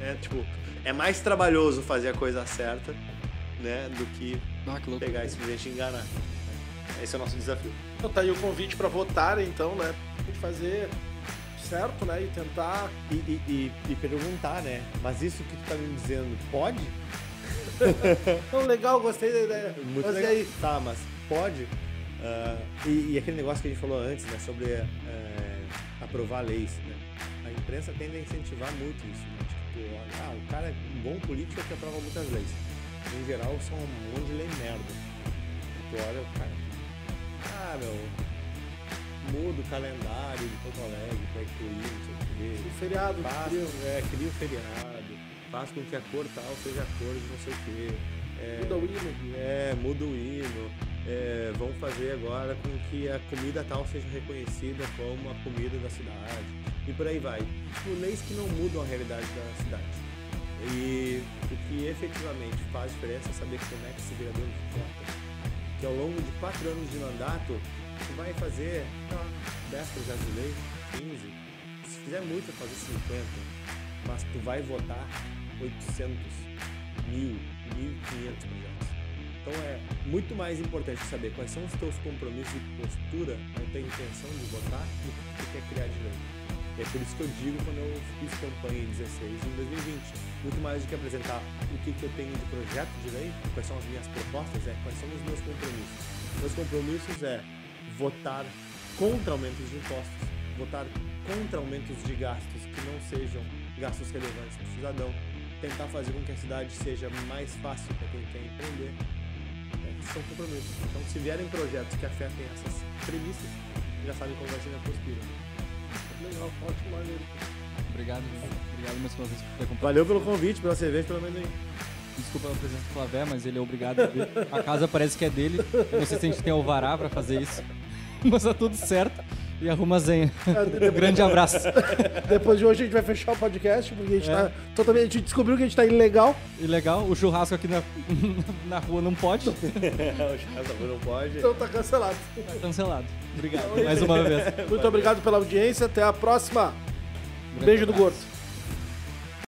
é tipo é mais trabalhoso fazer a coisa certa, né, do que Ah, que pegar e simplesmente enganar. Esse é o nosso desafio. Então tá aí o convite pra votar, então, né? Tem que fazer certo, né? E tentar. E, e, e, e perguntar, né? Mas isso que tu tá me dizendo, pode? [laughs] Então, legal, gostei da ideia. Muito Mas e legal. aí? Tá, mas pode? Ah, e, e aquele negócio que a gente falou antes, né? Sobre eh, aprovar leis, né? A imprensa tende a incentivar muito isso, né? Tipo, olha, ah, o cara é um bom político que aprova muitas leis. Em geral, são um monte de lei merda. Tu olha, o cara... Ah, meu... Muda o calendário de Porto Alegre pra incluir, não sei o quê. O feriado, Faz, frio. é, cria o feriado, faz com que a cor tal seja a cor de não sei o quê. É, Muda o hino. É, muda o hino. É, vão fazer agora com que a comida tal seja reconhecida como a comida da cidade. E por aí vai. Tipo, leis que não mudam a realidade da cidade. E o que efetivamente faz diferença é saber como é que esse vereador vota. Que ao longo de quatro anos de mandato, tu vai fazer lá, 10 projetos de lei, 15. Se fizer muito, vai fazer 50. Mas tu vai votar 800, 1000, 1500 projetos. Então é muito mais importante saber quais são os teus compromissos e postura, a tua intenção de votar, do que tu quer criar de lei. E é por isso que eu digo quando eu fiz campanha em 16 e em 2020. Muito mais do que apresentar o que, que eu tenho de projeto de lei, quais são as minhas propostas, é quais são os meus compromissos. Meus compromissos é votar contra aumentos de impostos, votar contra aumentos de gastos que não sejam gastos relevantes para o cidadão, tentar fazer com que a cidade seja mais fácil para quem quer empreender. É, são compromissos. Então, se vierem projetos que afetem essas premissas, já sabem qual vai ser a postura. Legal, ótimo, maneiro. Obrigado. Obrigado mais uma vez por ter acompanhado. Valeu pelo convite, pela cerveja, pelo amendoim. Desculpa a presença do Flavé, mas ele é obrigado a vir. A casa parece que é dele. Não sei se a gente tem alvará pra fazer isso. [laughs] Mas tá tudo certo. E arruma a zenha. Um grande abraço. [laughs] Depois de hoje a gente vai fechar o podcast, porque a gente, tá totalmente, a gente descobriu que a gente tá ilegal. E legal, o churrasco aqui na, [laughs] na rua não pode. Tá [laughs] o Chasa não pode. Então tá cancelado. cancelado. Obrigado mais uma vez. Muito obrigado pela audiência. Até a próxima. Grande Beijo do abraço. gordo.